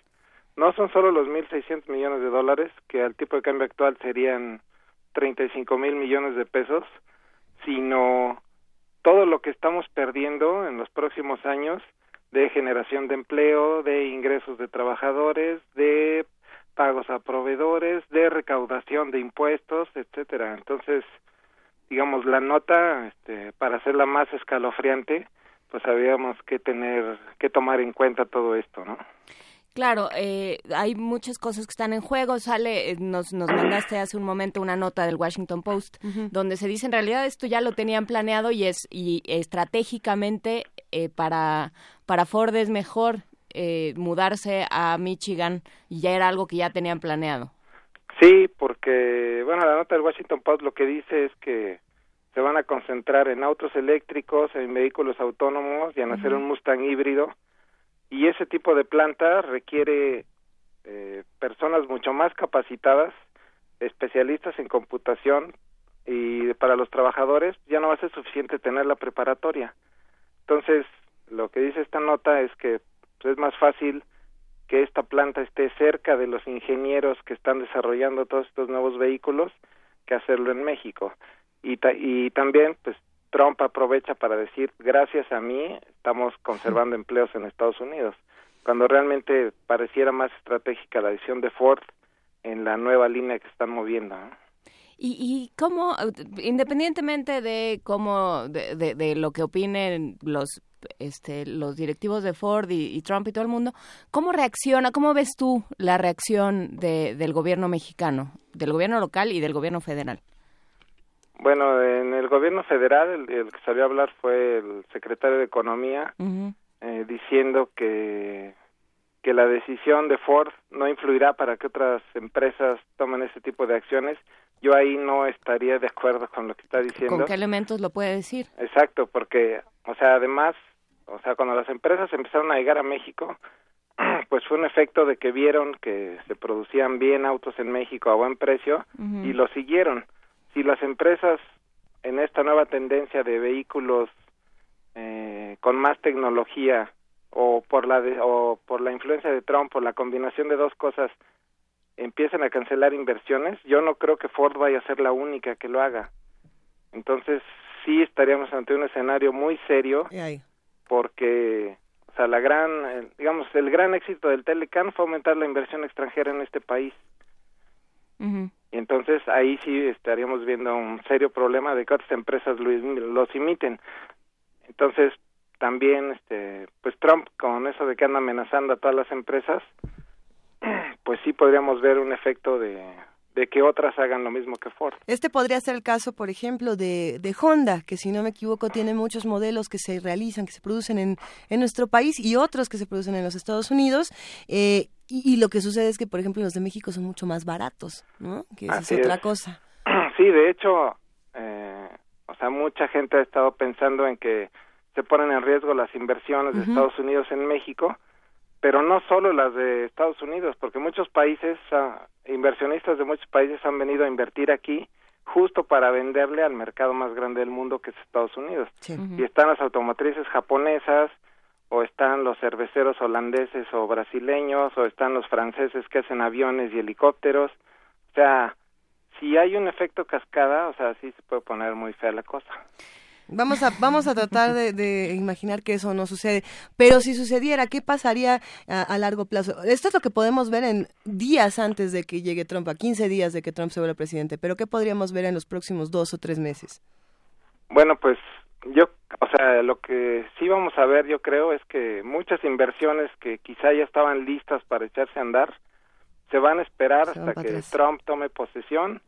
no son solo los 1.600 millones de dólares, que al tipo de cambio actual serían 35 mil millones de pesos, sino todo lo que estamos perdiendo en los próximos años de generación de empleo, de ingresos de trabajadores, de pagos a proveedores, de recaudación de impuestos, etcétera. Entonces, digamos, la nota, este, para hacerla más escalofriante, pues habíamos que tener, que tomar en cuenta todo esto, ¿no? Claro, eh, hay muchas cosas que están en juego. Sale, eh, nos, nos mandaste hace un momento una nota del Washington Post uh -huh. donde se dice en realidad esto ya lo tenían planeado y es y estratégicamente eh, para para Ford es mejor eh, mudarse a Michigan y ya era algo que ya tenían planeado. Sí, porque, bueno, la nota del Washington Post lo que dice es que se van a concentrar en autos eléctricos, en vehículos autónomos y en uh -huh. hacer un Mustang híbrido. Y ese tipo de planta requiere eh, personas mucho más capacitadas, especialistas en computación, y para los trabajadores ya no va a ser suficiente tener la preparatoria. Entonces, lo que dice esta nota es que pues, es más fácil que esta planta esté cerca de los ingenieros que están desarrollando todos estos nuevos vehículos que hacerlo en México. Y, ta y también, pues, Trump aprovecha para decir, gracias a mí estamos conservando empleos en Estados Unidos, cuando realmente pareciera más estratégica la decisión de Ford en la nueva línea que están moviendo. ¿no? ¿Y, ¿Y cómo, independientemente de cómo, de, de, de lo que opinen los este, los directivos de Ford y, y, Trump y todo el mundo, ¿cómo reacciona, cómo ves tú la reacción de, del gobierno mexicano, del gobierno local y del gobierno federal? Bueno, en el gobierno federal el, el que salió a hablar fue el secretario de Economía eh, diciendo que que la decisión de Ford no influirá para que otras empresas tomen ese tipo de acciones. Yo ahí no estaría de acuerdo con lo que está diciendo. ¿Con qué elementos lo puede decir? Exacto, porque, o sea, además, o sea, cuando las empresas empezaron a llegar a México, pues fue un efecto de que vieron que se producían bien autos en México a buen precio y lo siguieron. Si las empresas en esta nueva tendencia de vehículos eh, con más tecnología o por la de- o por la influencia de Trump o la combinación de dos cosas empiezan a cancelar inversiones, yo no creo que Ford vaya a ser la única que lo haga. Entonces, sí estaríamos ante un escenario muy serio porque o sea, la gran eh, digamos el gran éxito del Telecan fue aumentar la inversión extranjera en este país. Entonces ahí sí estaríamos viendo un serio problema de que otras empresas lo- los imiten. Entonces, también este pues Trump con eso de que anda amenazando a todas las empresas pues sí podríamos ver un efecto de, de que otras hagan lo mismo que Ford Este podría ser el caso, por ejemplo, de, de Honda, que si no me equivoco tiene muchos modelos que se realizan, que se producen en, en nuestro país y otros que se producen en los Estados Unidos. eh, y, y lo que sucede es que, por ejemplo, los de México son mucho más baratos, ¿no? Que esa es otra es. cosa. sí de hecho eh, o sea mucha gente ha estado pensando en que se ponen en riesgo las inversiones de. Estados Unidos en México pero no solo las de Estados Unidos porque muchos países ah, inversionistas de muchos países han venido a invertir aquí justo para venderle al mercado más grande del mundo que es Estados Unidos y están las automotrices japonesas o están los cerveceros holandeses o brasileños o están los franceses que hacen aviones y helicópteros o sea si hay un efecto cascada o sea sí se puede poner muy fea la cosa Vamos a, vamos a tratar de, de imaginar que eso no sucede. Pero si sucediera, ¿qué pasaría a, a largo plazo? Esto es lo que podemos ver en días antes de que llegue Trump, a 15 días de que Trump se vuelva presidente. Pero ¿qué podríamos ver en los próximos dos o tres meses? Bueno, pues yo, o sea, lo que sí vamos a ver, yo creo, es que muchas inversiones que quizá ya estaban listas para echarse a andar, se van a esperar hasta que. Trump tome posesión,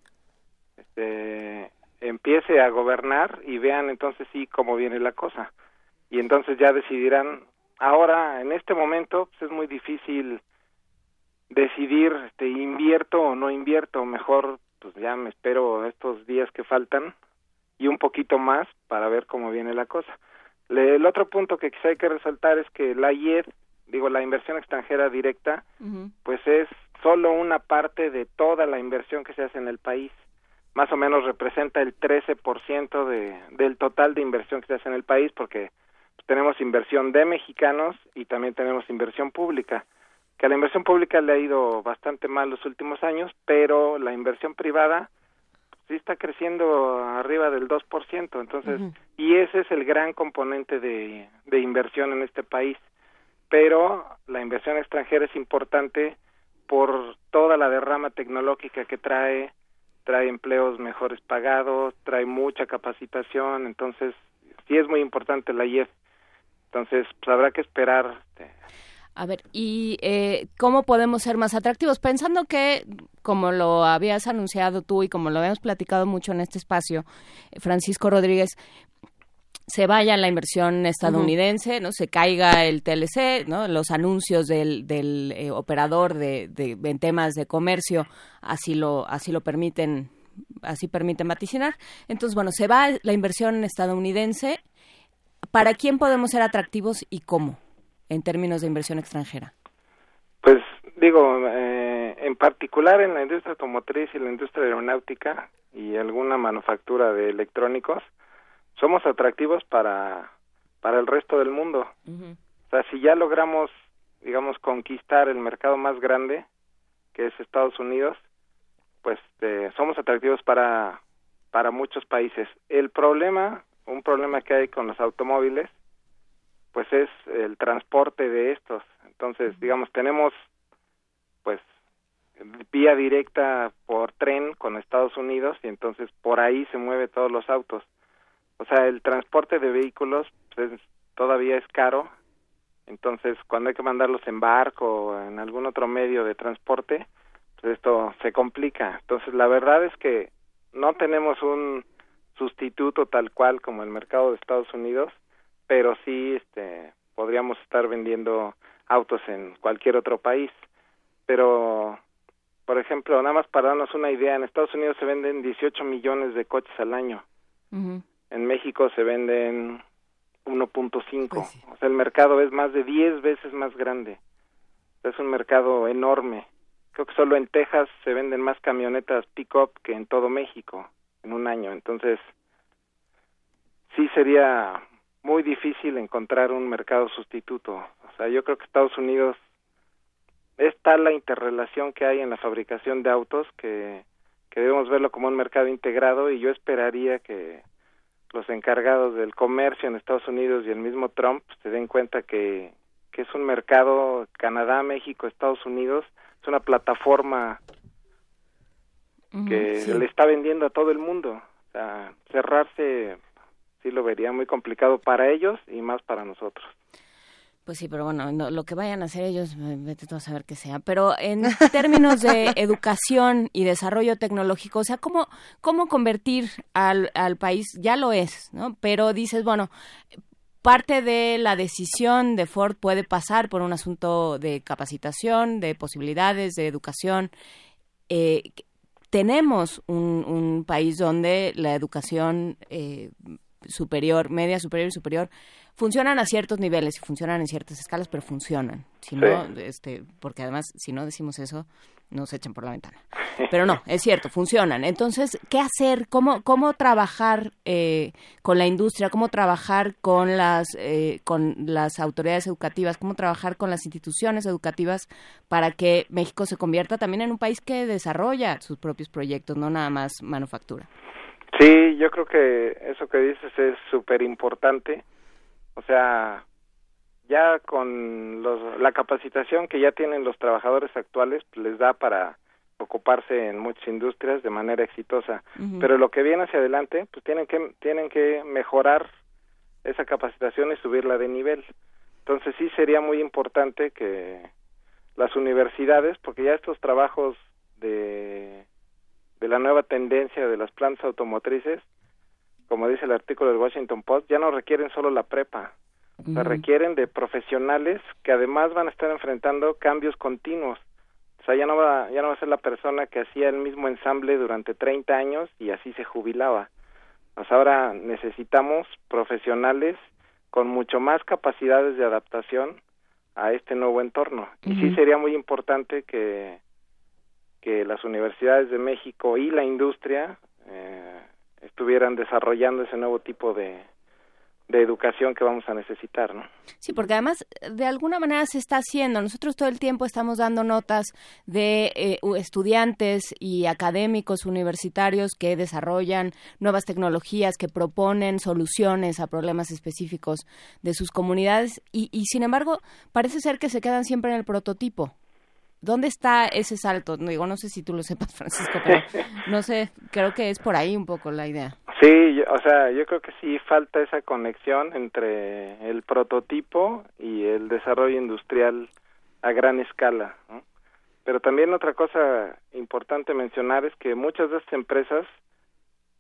este, empiece a gobernar y vean entonces sí cómo viene la cosa. Y entonces ya decidirán. Ahora, en este momento, pues es muy difícil decidir, este, invierto o no invierto. Mejor, pues ya me espero estos días que faltan y un poquito más para ver cómo viene la cosa. Le- el otro punto que quizá hay que resaltar es que la IED, digo, la inversión extranjera directa, pues es solo una parte de toda la inversión que se hace en el país. Más o menos representa el 13% de, del total de inversión que se hace en el país porque tenemos inversión de mexicanos y también tenemos inversión pública. Que a la inversión pública le ha ido bastante mal los últimos años, pero la inversión privada sí está creciendo arriba del 2%. Entonces, y ese es el gran componente de, de inversión en este país. Pero la inversión extranjera es importante por toda la derrama tecnológica que trae, trae empleos mejores pagados, trae mucha capacitación, entonces sí es muy importante la IEF. Entonces, pues habrá que esperar. A ver, ¿y eh, cómo podemos ser más atractivos? Pensando que, como lo habías anunciado tú y como lo habíamos platicado mucho en este espacio, eh, Francisco Rodríguez, se vaya la inversión estadounidense, no se caiga el TLC, no los anuncios del, del eh, operador de, de en temas de comercio así lo así lo permiten así permiten vaticinar. Entonces, bueno, se va la inversión estadounidense. ¿Para quién podemos ser atractivos y cómo en términos de inversión extranjera? Pues digo, eh, en particular en la industria automotriz y la industria aeronáutica y alguna manufactura de electrónicos, somos atractivos para, para el resto del mundo. O sea, si ya logramos, digamos, conquistar el mercado más grande, que es Estados Unidos, pues eh, somos atractivos para, para muchos países. El problema, un problema que hay con los automóviles, pues es el transporte de estos. Entonces, digamos, tenemos pues vía directa por tren con Estados Unidos y entonces por ahí se mueve todos los autos. O sea, el transporte de vehículos pues, es- todavía es caro. Entonces, cuando hay que mandarlos en barco o en algún otro medio de transporte, pues esto se complica. Entonces, la verdad es que no tenemos un sustituto tal cual como el mercado de Estados Unidos, pero sí este podríamos estar vendiendo autos en cualquier otro país. Pero por ejemplo, nada más para darnos una idea, en Estados Unidos se venden 18 millones de coches al año. En México se venden 1.5. O sea, el mercado es más de 10 veces más grande. Es un mercado enorme. Creo que solo en Texas se venden más camionetas pick-up que en todo México en un año. Entonces, sí sería muy difícil encontrar un mercado sustituto. O sea, yo creo que Estados Unidos es tal la interrelación que hay en la fabricación de autos que, que debemos verlo como un mercado integrado y yo esperaría que los encargados del comercio en Estados Unidos y el mismo Trump se den cuenta que, que es un mercado Canadá, México, Estados Unidos, es una plataforma que le está vendiendo a todo el mundo. O sea, cerrarse lo vería muy complicado para ellos y más para nosotros. Pues sí, pero bueno, lo que vayan a hacer ellos, vete a saber qué sea. Pero en términos de educación y desarrollo tecnológico, o sea, ¿cómo, cómo convertir al, al país? Ya lo es, ¿no? Pero dices, bueno, parte de la decisión de Ford puede pasar por un asunto de capacitación, de posibilidades, de educación. Eh, tenemos un, un, país donde la educación eh, superior, media superior y superior, funcionan a ciertos niveles y funcionan en ciertas escalas, pero funcionan. Si no, este, porque además, si no decimos eso, nos echan por la ventana. Pero no, es cierto, funcionan. Entonces, ¿qué hacer? ¿Cómo, cómo trabajar eh, con la industria? ¿Cómo trabajar con las, eh, con las autoridades educativas? ¿Cómo trabajar con las instituciones educativas para que México se convierta también en un país que desarrolla sus propios proyectos, no nada más manufactura? Sí, yo creo que eso que dices es súper importante. O sea, ya con los, la capacitación que ya tienen los trabajadores actuales, pues, les da para ocuparse en muchas industrias de manera exitosa. Pero lo que viene hacia adelante, pues tienen que, tienen que mejorar esa capacitación y subirla de nivel. Entonces sí sería muy importante que las universidades, porque ya estos trabajos de de la nueva tendencia de las plantas automotrices, como dice el artículo del Washington Post, ya no requieren solo la prepa, se requieren de profesionales que además van a estar enfrentando cambios continuos. O sea, ya no va, ya no va a ser la persona que hacía el mismo ensamble durante 30 años y así se jubilaba. Pues ahora necesitamos profesionales con mucho más capacidades de adaptación a este nuevo entorno. Y sí sería muy importante que que las universidades de México y la industria eh, estuvieran desarrollando ese nuevo tipo de, de educación que vamos a necesitar, ¿no? Sí, porque además de alguna manera se está haciendo. Nosotros todo el tiempo estamos dando notas de eh, estudiantes y académicos universitarios que desarrollan nuevas tecnologías, que proponen soluciones a problemas específicos de sus comunidades y, y sin embargo parece ser que se quedan siempre en el prototipo. ¿Dónde está ese salto? No, digo, no sé si tú lo sepas, Francisco, pero no sé, creo que es por ahí un poco la idea. Sí, o sea, yo creo que sí falta esa conexión entre el prototipo y el desarrollo industrial a gran escala. Pero también otra cosa importante mencionar es que muchas de estas empresas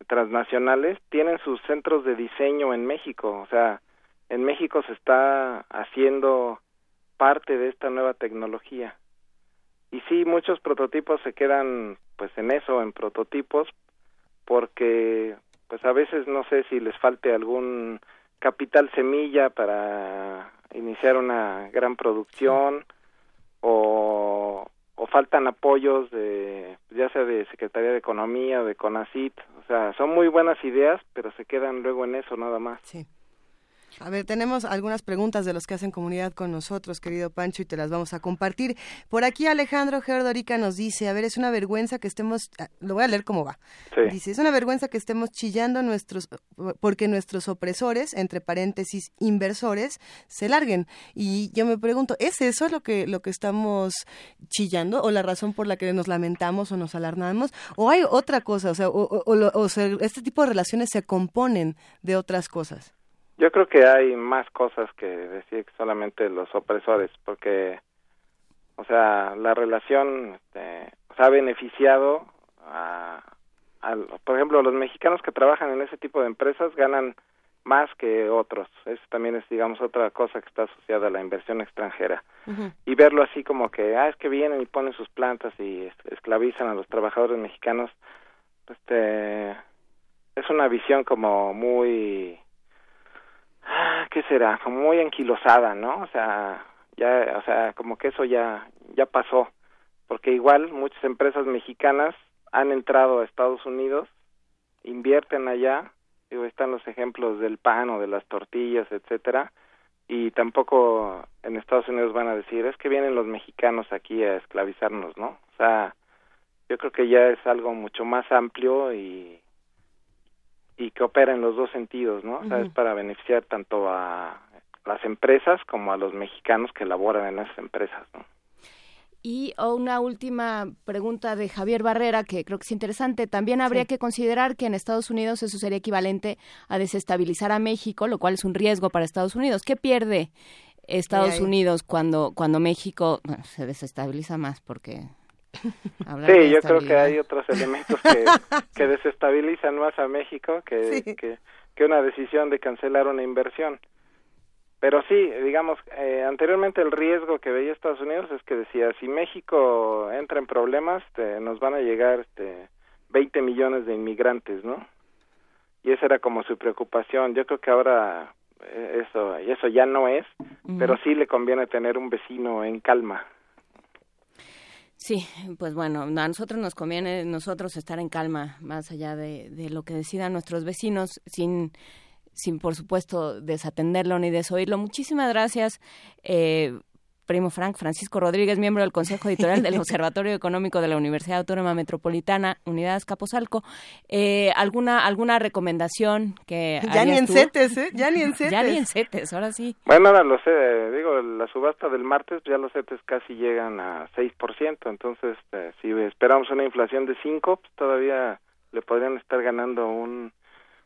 transnacionales tienen sus centros de diseño en México, o sea, en México se está haciendo parte de esta nueva tecnología y sí muchos prototipos se quedan pues en eso en prototipos porque pues a veces no sé si les falte algún capital semilla para iniciar una gran producción o, faltan apoyos de ya sea de Secretaría de Economía de CONACIT o sea son muy buenas ideas pero se quedan luego en eso nada más. Sí a ver, tenemos algunas preguntas de los que hacen comunidad con nosotros, querido Pancho, y te las vamos a compartir. Por aquí Alejandro Gerdorica nos dice, a ver, es una vergüenza que estemos, ah, lo voy a leer cómo va. Dice, es una vergüenza que estemos chillando nuestros, porque nuestros opresores, entre paréntesis, inversores, se larguen. Y yo me pregunto, ¿es eso lo que, lo que estamos chillando o la razón por la que nos lamentamos o nos alarmamos? ¿O hay otra cosa? O sea, o, o este tipo de relaciones se componen de otras cosas. Yo creo que hay más cosas que decir que solamente los opresores, porque, o sea, la relación este, ha beneficiado a, por ejemplo, los mexicanos que trabajan en ese tipo de empresas ganan más que otros. Eso también es, digamos, otra cosa que está asociada a la inversión extranjera. Y verlo así como que, ah, es que vienen y ponen sus plantas y esclavizan a los trabajadores mexicanos, este, es una visión como muy, ¿qué será? Como muy anquilosada, ¿no? O sea, ya, o sea, como que eso ya, ya pasó. Porque igual muchas empresas mexicanas han entrado a Estados Unidos, invierten allá, digo, están los ejemplos del pan o de las tortillas, etcétera, y tampoco en Estados Unidos van a decir, es que vienen los mexicanos aquí a esclavizarnos, ¿no? O sea, yo creo que ya es algo mucho más amplio y y que opera en los dos sentidos, ¿no? O sea, es para beneficiar tanto a las empresas como a los mexicanos que laboran en esas empresas, ¿no? Y una última pregunta de Javier Barrera, que creo que es interesante. También habría que considerar que en Estados Unidos eso sería equivalente a desestabilizar a México, lo cual es un riesgo para Estados Unidos. ¿Qué pierde Estados Unidos cuando, cuando México se desestabiliza más? Porque sí, yo creo que hay otros elementos que, que desestabilizan más a México que, que, que una decisión de cancelar una inversión pero sí, digamos, eh, anteriormente el riesgo que veía Estados Unidos es que decía, si México entra en problemas, este, nos van a llegar este, 20 millones de inmigrantes, ¿no? Y esa era como su preocupación. Yo creo que ahora eh, eso, eso ya no es, pero sí le conviene tener un vecino en calma. Sí, pues bueno, a nosotros nos conviene nosotros estar en calma, más allá de, lo que decidan nuestros vecinos, sin sin por supuesto desatenderlo ni desoírlo. Muchísimas gracias. Eh, Primo Frank, Francisco Rodríguez, miembro del Consejo Editorial del Observatorio Económico de la Universidad Autónoma Metropolitana, Unidad Escaposalco. Eh, ¿alguna, ¿Alguna recomendación que Ya ni en CETES, ¿eh? Ya ni en CETES. ya ni en CETES, ahora sí. Bueno, ahora lo sé, digo, la subasta del martes, ya los CETES casi llegan a 6%, entonces eh, si esperamos una inflación de 5, pues todavía le podrían estar ganando un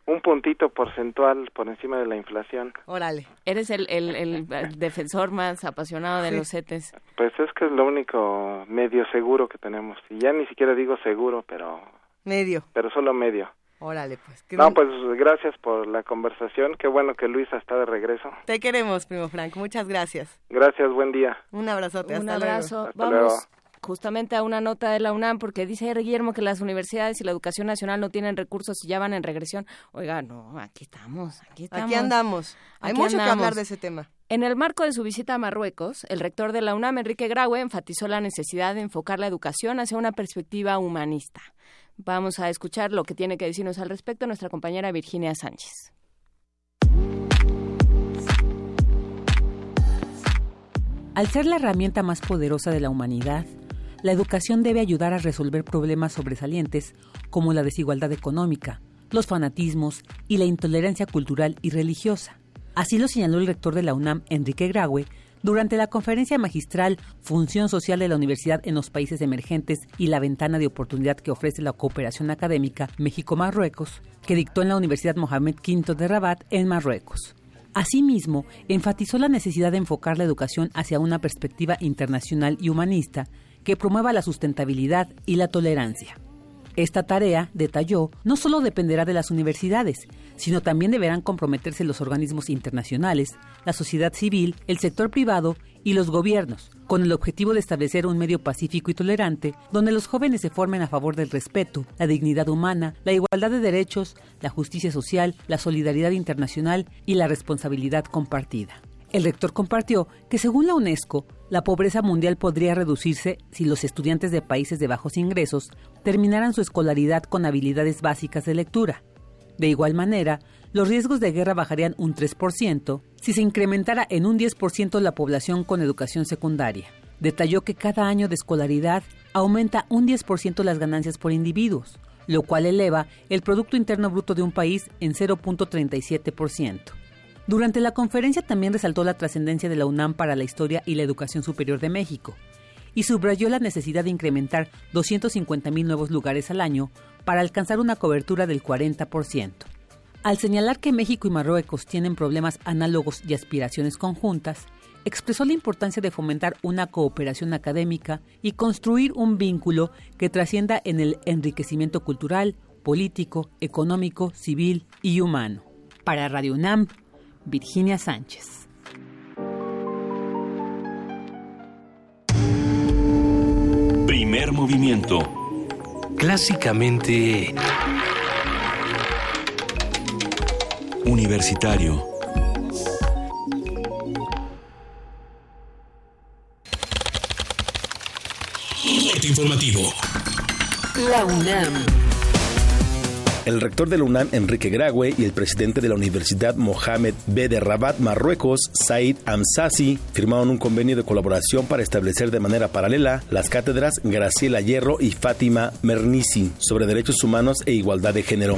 un puntito porcentual por encima de la inflación. Órale, eres el, el, defensor más apasionado de los CETES. Pues es que es lo único medio seguro que tenemos. Y ya ni siquiera digo seguro, pero... Medio. Pero solo medio. Órale, pues. No, pues gracias por la conversación. Qué bueno que Luisa está de regreso. Te queremos, primo Frank. Muchas gracias. Gracias, buen día. Un abrazote. Un hasta abrazo. Luego. Vamos justamente a una nota de la UNAM porque dice Guillermo que las universidades y la educación nacional no tienen recursos y ya van en regresión. Oiga, no, aquí estamos, aquí estamos. Aquí andamos. Hay mucho que hablar de ese tema. En el marco de su visita a Marruecos, el rector de la UNAM, Enrique Graue, enfatizó la necesidad de enfocar la educación hacia una perspectiva humanista. Vamos a escuchar lo que tiene que decirnos al respecto nuestra compañera Virginia Sánchez. Al ser la herramienta más poderosa de la humanidad, la educación debe ayudar a resolver problemas sobresalientes como la desigualdad económica, los fanatismos y la intolerancia cultural y religiosa. Así lo señaló el rector de la UNAM, Enrique Graue, durante la conferencia magistral Función Social de la Universidad en los Países Emergentes y la ventana de oportunidad que ofrece la cooperación académica México-Marruecos, que dictó en la Universidad Mohamed V de Rabat en Marruecos. Asimismo, enfatizó la necesidad de enfocar la educación hacia una perspectiva internacional y humanista que promueva la sustentabilidad y la tolerancia. Esta tarea, detalló, no solo dependerá de las universidades, sino también deberán comprometerse los organismos internacionales, la sociedad civil, el sector privado y los gobiernos, con el objetivo de establecer un medio pacífico y tolerante donde los jóvenes se formen a favor del respeto, la dignidad humana, la igualdad de derechos, la justicia social, la solidaridad internacional y la responsabilidad compartida. El rector compartió que según la UNESCO, la pobreza mundial podría reducirse si los estudiantes de países de bajos ingresos terminaran su escolaridad con habilidades básicas de lectura. De igual manera, los riesgos de guerra bajarían un 3% si se incrementara en un 10% la población con educación secundaria. Detalló que cada año de escolaridad aumenta un 10% las ganancias por individuos, lo cual eleva el Producto Interno Bruto de un país en 0.37%. Durante la conferencia también resaltó la trascendencia de la UNAM para la historia y la educación superior de México y subrayó la necesidad de incrementar 250.000 nuevos lugares al año para alcanzar una cobertura del 40%. Al señalar que México y Marruecos tienen problemas análogos y aspiraciones conjuntas, expresó la importancia de fomentar una cooperación académica y construir un vínculo que trascienda en el enriquecimiento cultural, político, económico, civil y humano. Para Radio UNAM, Virginia Sánchez. Primer movimiento. Clásicamente... Universitario. informativo. La UNAM. El rector de la UNAM, Enrique Graue, y el presidente de la Universidad Mohamed B. de Rabat, Marruecos, Said Amsasi, firmaron un convenio de colaboración para establecer de manera paralela las cátedras Graciela Hierro y Fátima Mernisi sobre derechos humanos e igualdad de género.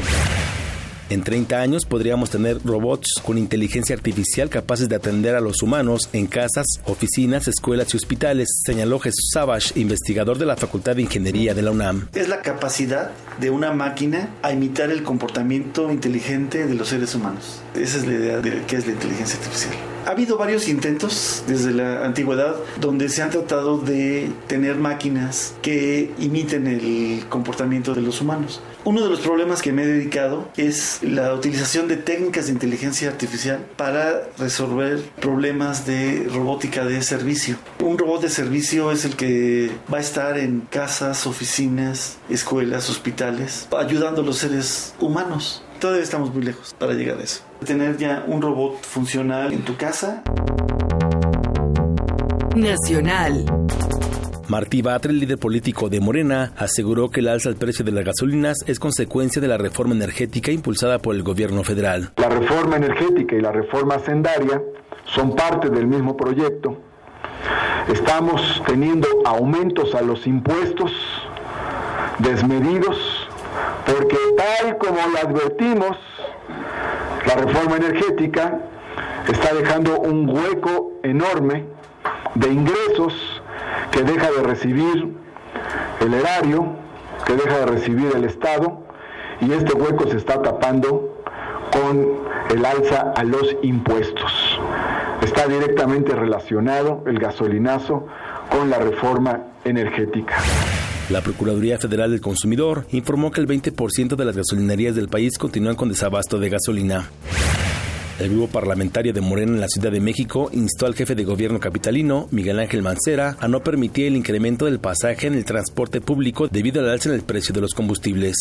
En 30 años podríamos tener robots con inteligencia artificial capaces de atender a los humanos en casas, oficinas, escuelas y hospitales, señaló Jesús Savage, investigador de la Facultad de Ingeniería de la UNAM. Es la capacidad de una máquina a imitar el comportamiento inteligente de los seres humanos. Esa es la idea de qué es la inteligencia artificial. Ha habido varios intentos desde la antigüedad donde se han tratado de tener máquinas que imiten el comportamiento de los humanos. Uno de los problemas que me he dedicado es la utilización de técnicas de inteligencia artificial para resolver problemas de robótica de servicio. Un robot de servicio es el que va a estar en casas, oficinas, escuelas, hospitales, ayudando a los seres humanos. Todavía estamos muy lejos para llegar a eso. Tener ya un robot funcional en tu casa. Nacional. Martí Batres, líder político de Morena, aseguró que el alza al precio de las gasolinas es consecuencia de la reforma energética impulsada por el gobierno federal. La reforma energética y la reforma sendaria son parte del mismo proyecto. Estamos teniendo aumentos a los impuestos desmedidos porque tal como lo advertimos, la reforma energética está dejando un hueco enorme de ingresos que deja de recibir el erario, que deja de recibir el Estado, y este hueco se está tapando con el alza a los impuestos. Está directamente relacionado el gasolinazo con la reforma energética. La Procuraduría Federal del Consumidor informó que el 20% de las gasolinerías del país continúan con desabasto de gasolina. El grupo parlamentario de Morena en la Ciudad de México instó al jefe de gobierno capitalino, Miguel Ángel Mancera, a no permitir el incremento del pasaje en el transporte público debido al alza en el precio de los combustibles.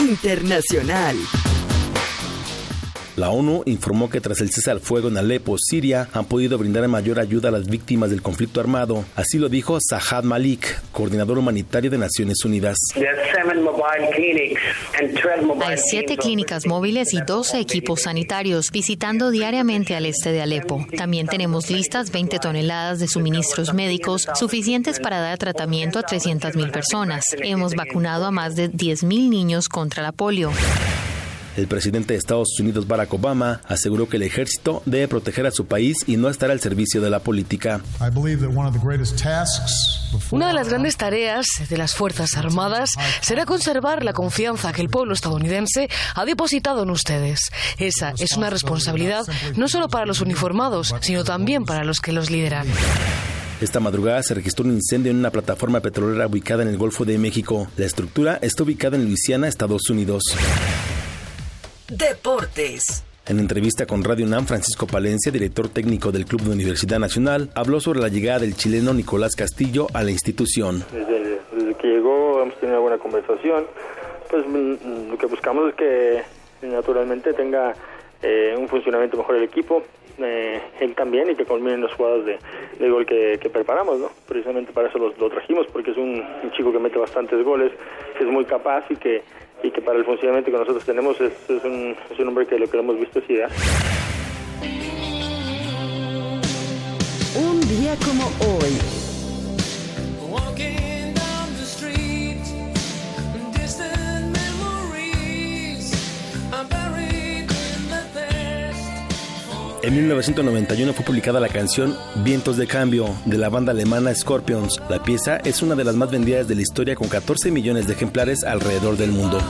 Internacional. La ONU informó que tras el cese al fuego en Alepo, Siria, han podido brindar mayor ayuda a las víctimas del conflicto armado. Así lo dijo Sahad Malik, coordinador humanitario de Naciones Unidas. Hay siete clínicas móviles y 12 equipos sanitarios visitando diariamente al este de Alepo. También tenemos listas 20 toneladas de suministros médicos suficientes para dar tratamiento a 300.000 personas. Hemos vacunado a más de 10.000 niños contra la polio. El presidente de Estados Unidos, Barack Obama, aseguró que el ejército debe proteger a su país y no estar al servicio de la política. Una de las grandes tareas de las Fuerzas Armadas será conservar la confianza que el pueblo estadounidense ha depositado en ustedes. Esa es una responsabilidad no solo para los uniformados, sino también para los que los lideran. Esta madrugada se registró un incendio en una plataforma petrolera ubicada en el Golfo de México. La estructura está ubicada en Luisiana, Estados Unidos. Deportes. En entrevista con Radio UNAM, Francisco Palencia, director técnico del Club de Universidad Nacional, habló sobre la llegada del chileno Nicolás Castillo a la institución. Desde, desde que llegó hemos tenido una buena conversación. Pues mm, lo que buscamos es que naturalmente tenga eh, un funcionamiento mejor el equipo, eh, él también y que culminen los jugadas de, de gol que, que, preparamos, ¿no? Precisamente para eso lo, lo trajimos, porque es un, un, chico que mete bastantes goles, que es muy capaz y que y que para el funcionamiento que nosotros tenemos es, es, un, es un hombre que lo que hemos visto es ideal. Un día como hoy. En 1991 fue publicada la canción Vientos de Cambio de la banda alemana Scorpions. La pieza es una de las más vendidas de la historia con 14 millones de ejemplares alrededor del mundo.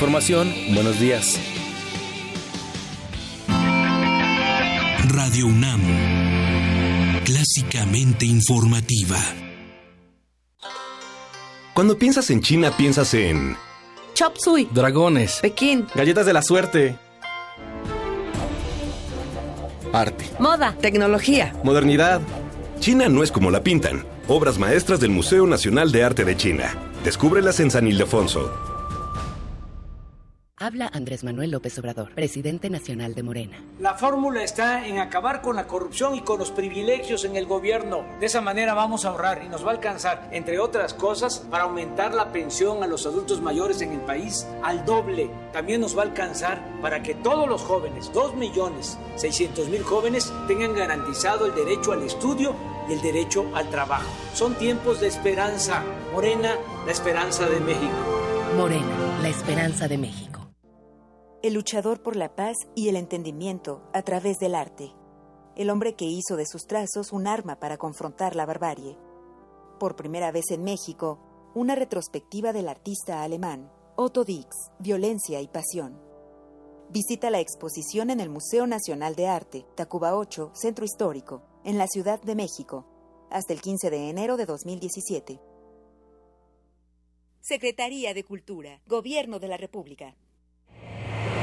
Información. Buenos días. Radio UNAM. Clásicamente informativa. Cuando piensas en China, piensas en... Chop Suey. Dragones. Pekín. Galletas de la suerte. Arte. Moda. Tecnología. Modernidad. China no es como la pintan. Obras maestras del Museo Nacional de Arte de China. Descúbrelas en San Ildefonso. Habla Andrés Manuel López Obrador, presidente nacional de Morena. La fórmula está en acabar con la corrupción y con los privilegios en el gobierno. De esa manera vamos a ahorrar y nos va a alcanzar, entre otras cosas, para aumentar la pensión a los adultos mayores en el país al doble. También nos va a alcanzar para que todos los jóvenes, 2 millones 600 mil jóvenes, tengan garantizado el derecho al estudio y el derecho al trabajo. Son tiempos de esperanza. Morena, la esperanza de México. Morena, la esperanza de México el luchador por la paz y el entendimiento a través del arte, el hombre que hizo de sus trazos un arma para confrontar la barbarie. Por primera vez en México, una retrospectiva del artista alemán Otto Dix, Violencia y Pasión. Visita la exposición en el Museo Nacional de Arte, Tacuba 8, Centro Histórico, en la Ciudad de México, hasta el 15 de enero de 2017. Secretaría de Cultura, Gobierno de la República.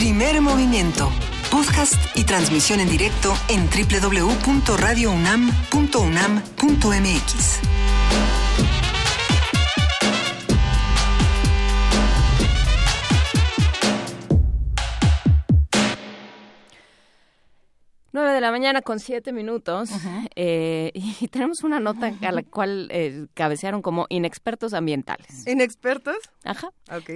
Primer movimiento podcast y transmisión en directo en www.radiounam.unam.mx. 9 de la mañana con 7 minutos eh, y tenemos una nota a la cual eh, cabecearon como inexpertos ambientales. ¿Inexpertos? Ajá.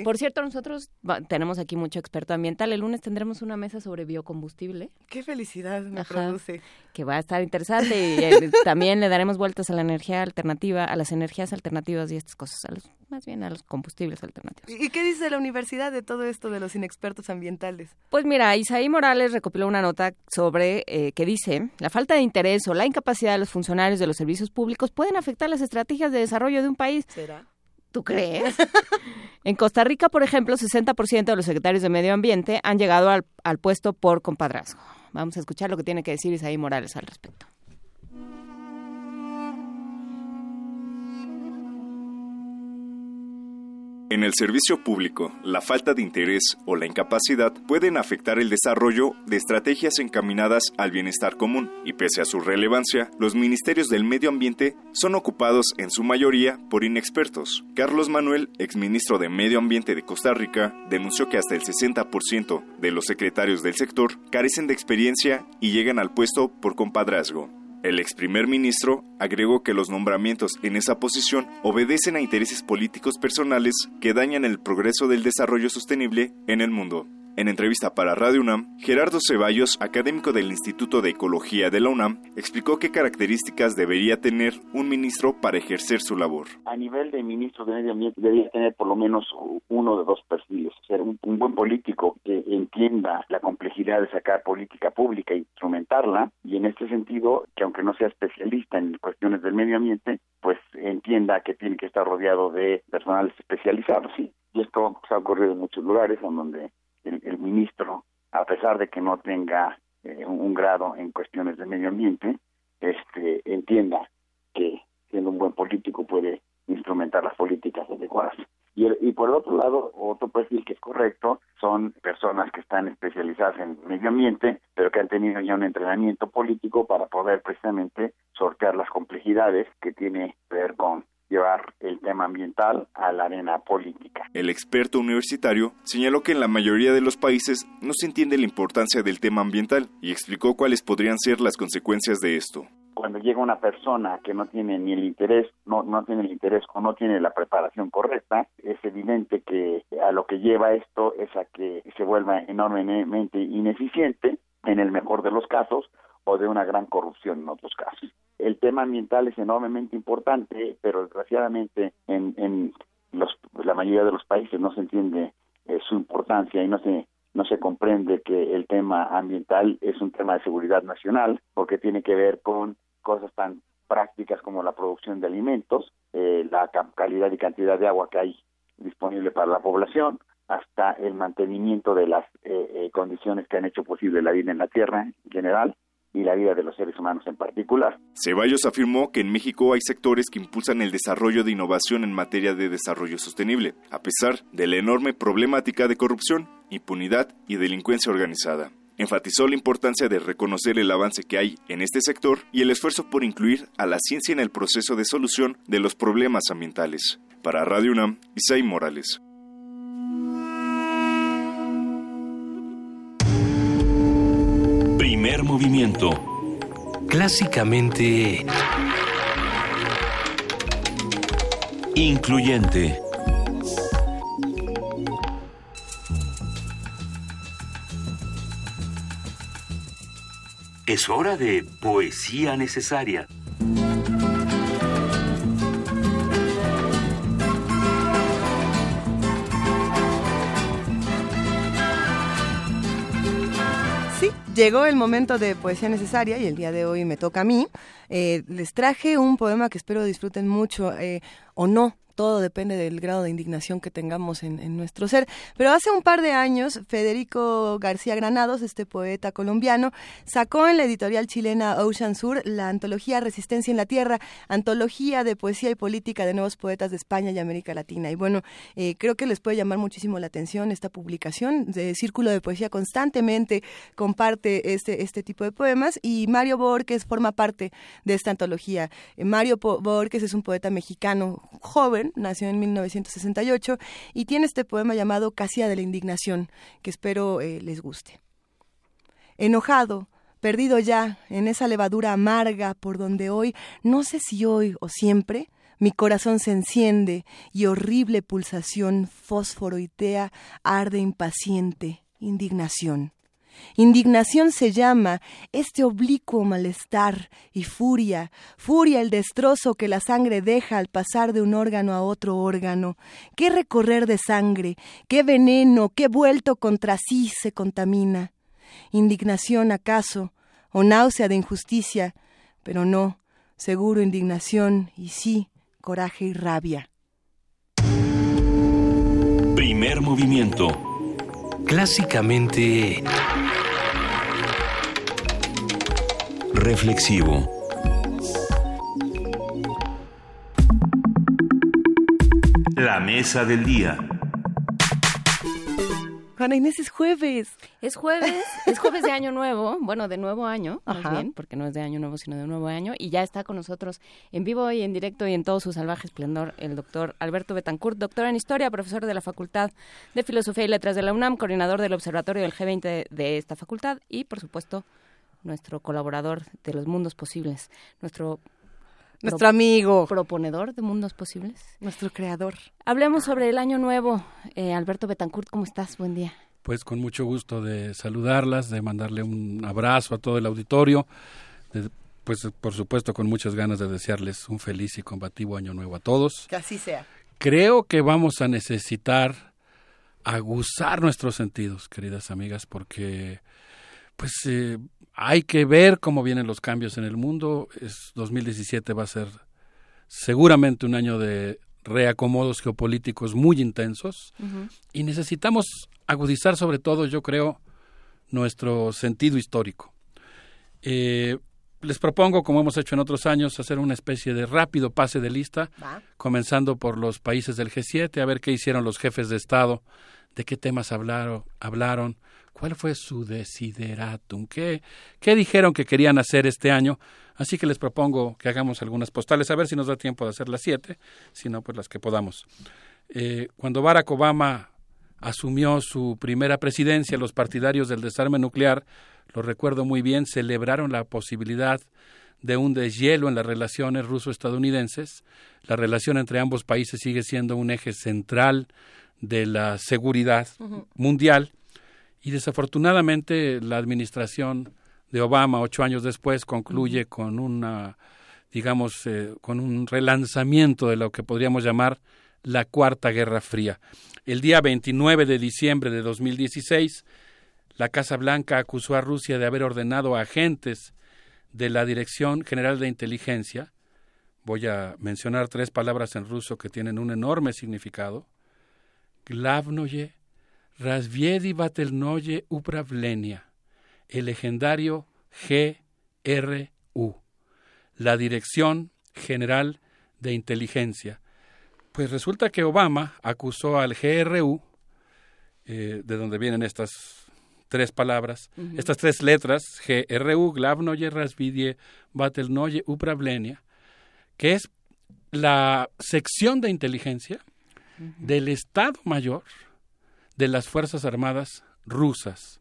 Por cierto, nosotros tenemos aquí mucho experto ambiental. El lunes tendremos una mesa sobre biocombustible. Qué felicidad me produce. Que va a estar interesante y eh, también le daremos vueltas a la energía alternativa, a las energías alternativas y estas cosas, a los, más bien a los combustibles alternativos. ¿Y qué dice la universidad de todo esto de los inexpertos ambientales? Pues mira, Isaí Morales recopiló una nota sobre eh, que dice, la falta de interés o la incapacidad de los funcionarios de los servicios públicos pueden afectar las estrategias de desarrollo de un país. ¿Será? ¿Tú crees? en Costa Rica, por ejemplo, 60% de los secretarios de Medio Ambiente han llegado al, al puesto por compadrazgo. Vamos a escuchar lo que tiene que decir Isaí Morales al respecto. En el servicio público, la falta de interés o la incapacidad pueden afectar el desarrollo de estrategias encaminadas al bienestar común, y pese a su relevancia, los ministerios del medio ambiente son ocupados en su mayoría por inexpertos. Carlos Manuel, exministro de Medio Ambiente de Costa Rica, denunció que hasta el 60% de los secretarios del sector carecen de experiencia y llegan al puesto por compadrazgo. El ex primer ministro agregó que los nombramientos en esa posición obedecen a intereses políticos personales que dañan el progreso del desarrollo sostenible en el mundo. En entrevista para Radio UNAM, Gerardo Ceballos, académico del Instituto de Ecología de la UNAM, explicó qué características debería tener un ministro para ejercer su labor. A nivel de ministro de Medio Ambiente debería tener por lo menos uno de dos perfiles, ser un, buen político que entienda la complejidad de sacar política pública e instrumentarla, y en este sentido, que aunque no sea especialista en cuestiones del medio ambiente, pues entienda que tiene que estar rodeado de personales especializados, ¿sí? Y esto se ha ocurrido en muchos lugares en donde el, ministro, a pesar de que no tenga eh, un, un grado en cuestiones de medio ambiente, este entienda que siendo un buen político puede instrumentar las políticas adecuadas. Y, el- y por el otro lado, otro perfil que es correcto son personas que están especializadas en medio ambiente, pero que han tenido ya un entrenamiento político para poder precisamente sortear las complejidades que tiene que ver con llevar el tema ambiental a la arena política. El experto universitario señaló que en la mayoría de los países no se entiende la importancia del tema ambiental y explicó cuáles podrían ser las consecuencias de esto. cuando llega una persona que no tiene ni el interés, no, no tiene el interés o no tiene la preparación correcta, es evidente que a lo que lleva esto es a que se vuelva enormemente ineficiente en el mejor de los casos o de una gran corrupción en otros casos. El tema ambiental es enormemente importante, pero desgraciadamente en, en los, la mayoría de los países no se entiende eh, su importancia y no se no se comprende que el tema ambiental es un tema de seguridad nacional porque tiene que ver con cosas tan prácticas como la producción de alimentos, eh, la calidad y cantidad de agua que hay disponible para la población, hasta el mantenimiento de las eh, eh, condiciones que han hecho posible la vida en la Tierra en general y la vida de los seres humanos en particular. Ceballos afirmó que en México hay sectores que impulsan el desarrollo de innovación en materia de desarrollo sostenible, a pesar de la enorme problemática de corrupción, impunidad y delincuencia organizada. Enfatizó la importancia de reconocer el avance que hay en este sector y el esfuerzo por incluir a la ciencia en el proceso de solución de los problemas ambientales. Para Radio UNAM, Isai Morales. Primer movimiento. Clásicamente... Incluyente. Es hora de poesía necesaria. Llegó el momento de poesía necesaria y el día de hoy me toca a mí. Eh, les traje un poema que espero disfruten mucho eh, o no todo depende del grado de indignación que tengamos en, nuestro ser. Pero hace un par de años, Federico García Granados, este poeta colombiano, sacó en la editorial chilena Ocean Sur la antología Resistencia en la Tierra, antología de poesía y política de nuevos poetas de España y América Latina. Y bueno, eh, creo que les puede llamar muchísimo la atención esta publicación. De Círculo de Poesía constantemente comparte este, este tipo de poemas y Mario Borges forma parte de esta antología. Eh, Mario Borges es un poeta mexicano joven, nació en 1968 y tiene este poema llamado Casia de la Indignación, que espero eh, les guste. Enojado, perdido ya en esa levadura amarga por donde hoy, no sé si hoy o siempre, mi corazón se enciende y horrible pulsación fosforoitea arde impaciente, indignación. Indignación se llama este oblicuo malestar y furia, furia el destrozo que la sangre deja al pasar de un órgano a otro órgano. Qué recorrer de sangre, qué veneno, qué vuelto contra sí se contamina. Indignación acaso, o náusea de injusticia, pero no, seguro indignación y sí, coraje y rabia. Primer movimiento. Clásicamente... Reflexivo. La mesa del día. Juana Inés es jueves. Es jueves, es jueves de año nuevo, bueno, de nuevo año, más bien, porque no es de año nuevo, sino de nuevo año, y ya está con nosotros en vivo y en directo y en todo su salvaje esplendor el doctor Alberto Betancourt, doctor en Historia, profesor de la Facultad de Filosofía y Letras de la UNAM, coordinador del Observatorio del G20 de esta facultad y, por supuesto, nuestro colaborador de los mundos posibles, nuestro nuestro amigo. Proponedor de mundos posibles. Nuestro creador. Hablemos sobre el año nuevo. Eh, Alberto Betancourt, ¿cómo estás? Buen día. Pues con mucho gusto de saludarlas, de mandarle un abrazo a todo el auditorio. pues por supuesto con muchas ganas de desearles un feliz y combativo año nuevo a todos. Que así sea. Creo que vamos a necesitar aguzar nuestros sentidos, queridas amigas, porque pues eh, hay que ver cómo vienen los cambios en el mundo. Es 2017 va a ser seguramente un año de reacomodos geopolíticos muy intensos y necesitamos agudizar sobre todo, yo creo, nuestro sentido histórico. Eh, les propongo, como hemos hecho en otros años, hacer una especie de rápido pase de lista, comenzando por los países del G7, a ver qué hicieron los jefes de Estado, de qué temas hablaron, hablaron ¿Cuál fue su desideratum? ¿Qué, ¿Qué dijeron que querían hacer este año? Así que les propongo que hagamos algunas postales, a ver si nos da tiempo de hacer las siete, si no, pues las que podamos. Eh, cuando Barack Obama asumió su primera presidencia, los partidarios del desarme nuclear, lo recuerdo muy bien, celebraron la posibilidad de un deshielo en las relaciones ruso-estadounidenses. La relación entre ambos países sigue siendo un eje central de la seguridad mundial y desafortunadamente la administración de Obama ocho años después concluye con una digamos eh, con un relanzamiento de lo que podríamos llamar la cuarta guerra fría. El día 29 de diciembre de 2016 la Casa Blanca acusó a Rusia de haber ordenado a agentes de la Dirección General de Inteligencia, voy a mencionar tres palabras en ruso que tienen un enorme significado, Glavnoye, Razviedi Batelnoye Upravlenia, el legendario GRU, la Dirección General de Inteligencia. Pues resulta que Obama acusó al GRU, eh, de donde vienen estas tres palabras, estas tres letras, GRU, Glavnoye, Rasvidie, Batelnoye, Upravlenia, que es la sección de inteligencia del Estado Mayor de las Fuerzas Armadas rusas.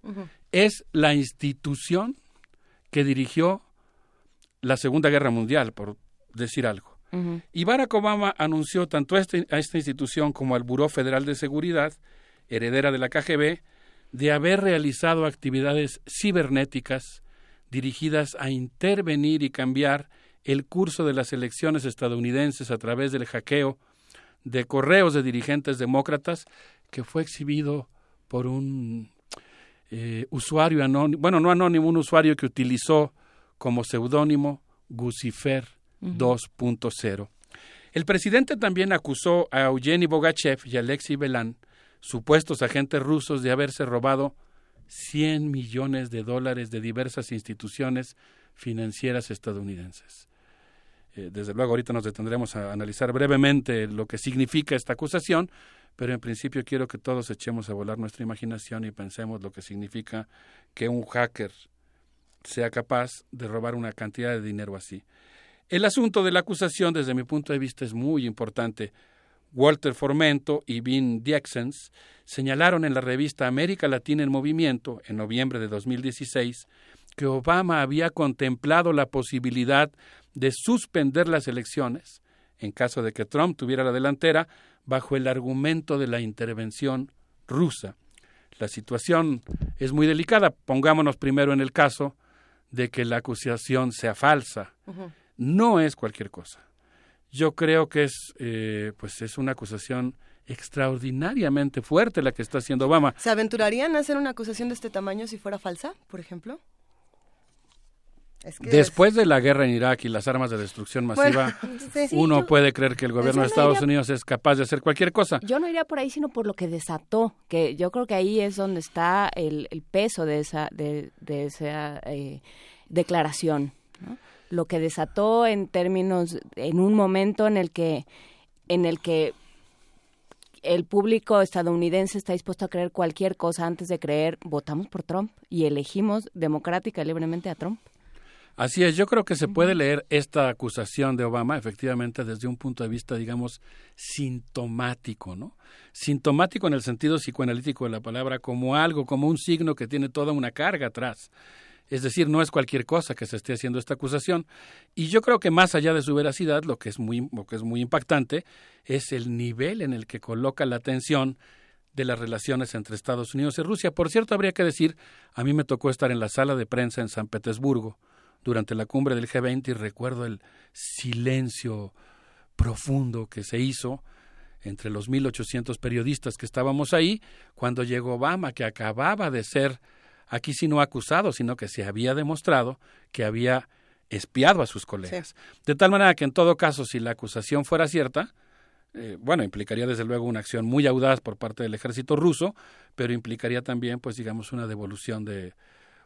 Es la institución que dirigió la Segunda Guerra Mundial, por decir algo. Y Barack Obama anunció tanto a, este, a esta institución como al Buró Federal de Seguridad, heredera de la KGB, de haber realizado actividades cibernéticas dirigidas a intervenir y cambiar el curso de las elecciones estadounidenses a través del hackeo de correos de dirigentes demócratas que fue exhibido por un eh, usuario anónimo, bueno, no anónimo, un usuario que utilizó como seudónimo Gucifer 2.0. El presidente también acusó a Eugeni Bogachev y Alexei Belán supuestos agentes rusos de haberse robado 100 millones de dólares de diversas instituciones financieras estadounidenses. Eh, desde luego, ahorita nos detendremos a analizar brevemente lo que significa esta acusación, pero en principio quiero que todos echemos a volar nuestra imaginación y pensemos lo que significa que un hacker sea capaz de robar una cantidad de dinero así. El asunto de la acusación, desde mi punto de vista, es muy importante. Walter Formento y Vin Diexens señalaron en la revista América Latina en Movimiento, en noviembre de 2016, que Obama había contemplado la posibilidad de suspender las elecciones, en caso de que Trump tuviera la delantera, bajo el argumento de la intervención rusa. La situación es muy delicada. Pongámonos primero en el caso de que la acusación sea falsa. No es cualquier cosa yo creo que es, eh, pues es una acusación extraordinariamente fuerte la que está haciendo Obama. ¿Se aventurarían a hacer una acusación de este tamaño si fuera falsa, por ejemplo? Después de la guerra en Irak y las armas de destrucción masiva, uno puede creer que el gobierno de Estados Unidos es capaz de hacer cualquier cosa. Yo no iría por ahí, sino por lo que desató, que yo creo que ahí es donde está el, peso de esa, de, esa eh, declaración. ¿no? lo que desató en términos, en un momento en el que, en el que el público estadounidense está dispuesto a creer cualquier cosa antes de creer, votamos por Trump y elegimos democrática y libremente a Trump. Así es, yo creo que se puede leer esta acusación de Obama efectivamente desde un punto de vista, digamos, sintomático, ¿no? Sintomático en el sentido psicoanalítico de la palabra, como algo, como un signo que tiene toda una carga atrás. Es decir, no es cualquier cosa que se esté haciendo esta acusación. Y yo creo que más allá de su veracidad, lo que es muy, lo que es muy impactante es el nivel en el que coloca la atención de las relaciones entre Estados Unidos y Rusia. Por cierto, habría que decir, a mí me tocó estar en la sala de prensa en San Petersburgo durante la cumbre del G20 y recuerdo el silencio profundo que se hizo entre los 1.800 periodistas que estábamos ahí cuando llegó Obama, que acababa de ser aquí sí no acusado, sino que se había demostrado que había espiado a sus colegas. De tal manera que en todo caso, si la acusación fuera cierta, eh, bueno, implicaría desde luego una acción muy audaz por parte del ejército ruso, pero implicaría también, pues digamos, una devolución de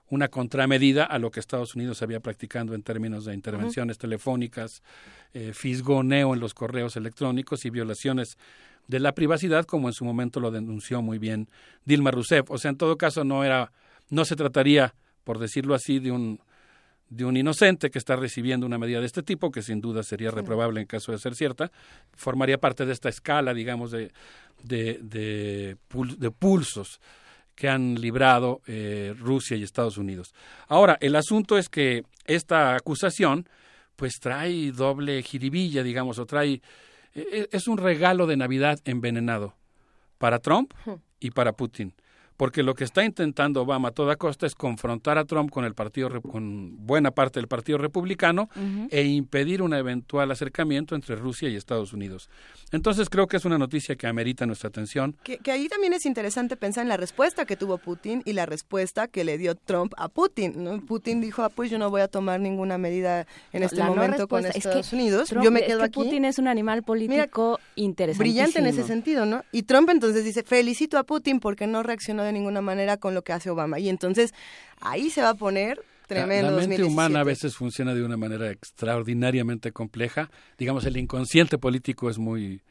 una contramedida a lo que Estados Unidos había practicando en términos de intervenciones telefónicas, eh, fisgoneo en los correos electrónicos y violaciones de la privacidad, como en su momento lo denunció muy bien Dilma Rousseff. O sea, en todo caso no era no se trataría, por decirlo así, de un de un inocente que está recibiendo una medida de este tipo, que sin duda sería reprobable en caso de ser cierta, formaría parte de esta escala, digamos, de, de, de, pulsos que han librado eh, Rusia y Estados Unidos. Ahora, el asunto es que esta acusación pues trae doble jiribilla, digamos, o trae... e- e- Es un regalo de Navidad envenenado para Trump y para Putin. Porque lo que está intentando Obama a toda costa es confrontar a Trump con el partido Re- con buena parte del Partido Republicano e impedir un eventual acercamiento entre Rusia y Estados Unidos. Entonces creo que es una noticia que amerita nuestra atención. Que, que ahí también es interesante pensar en la respuesta que tuvo Putin y la respuesta que le dio Trump a Putin. ¿no? Putin dijo, ah, pues yo no voy a tomar ninguna medida en este La no momento con es Estados que Unidos. Trump- yo me es quedo que aquí. Putin es un animal político interesante. brillante en ese sentido, ¿no? Y Trump entonces dice, felicito a Putin porque no reaccionó de ninguna manera con lo que hace Obama. Y entonces ahí se va a poner La- tremendo. La, mente 2017. humana a veces funciona de una manera extraordinariamente compleja. Digamos, el inconsciente político es muy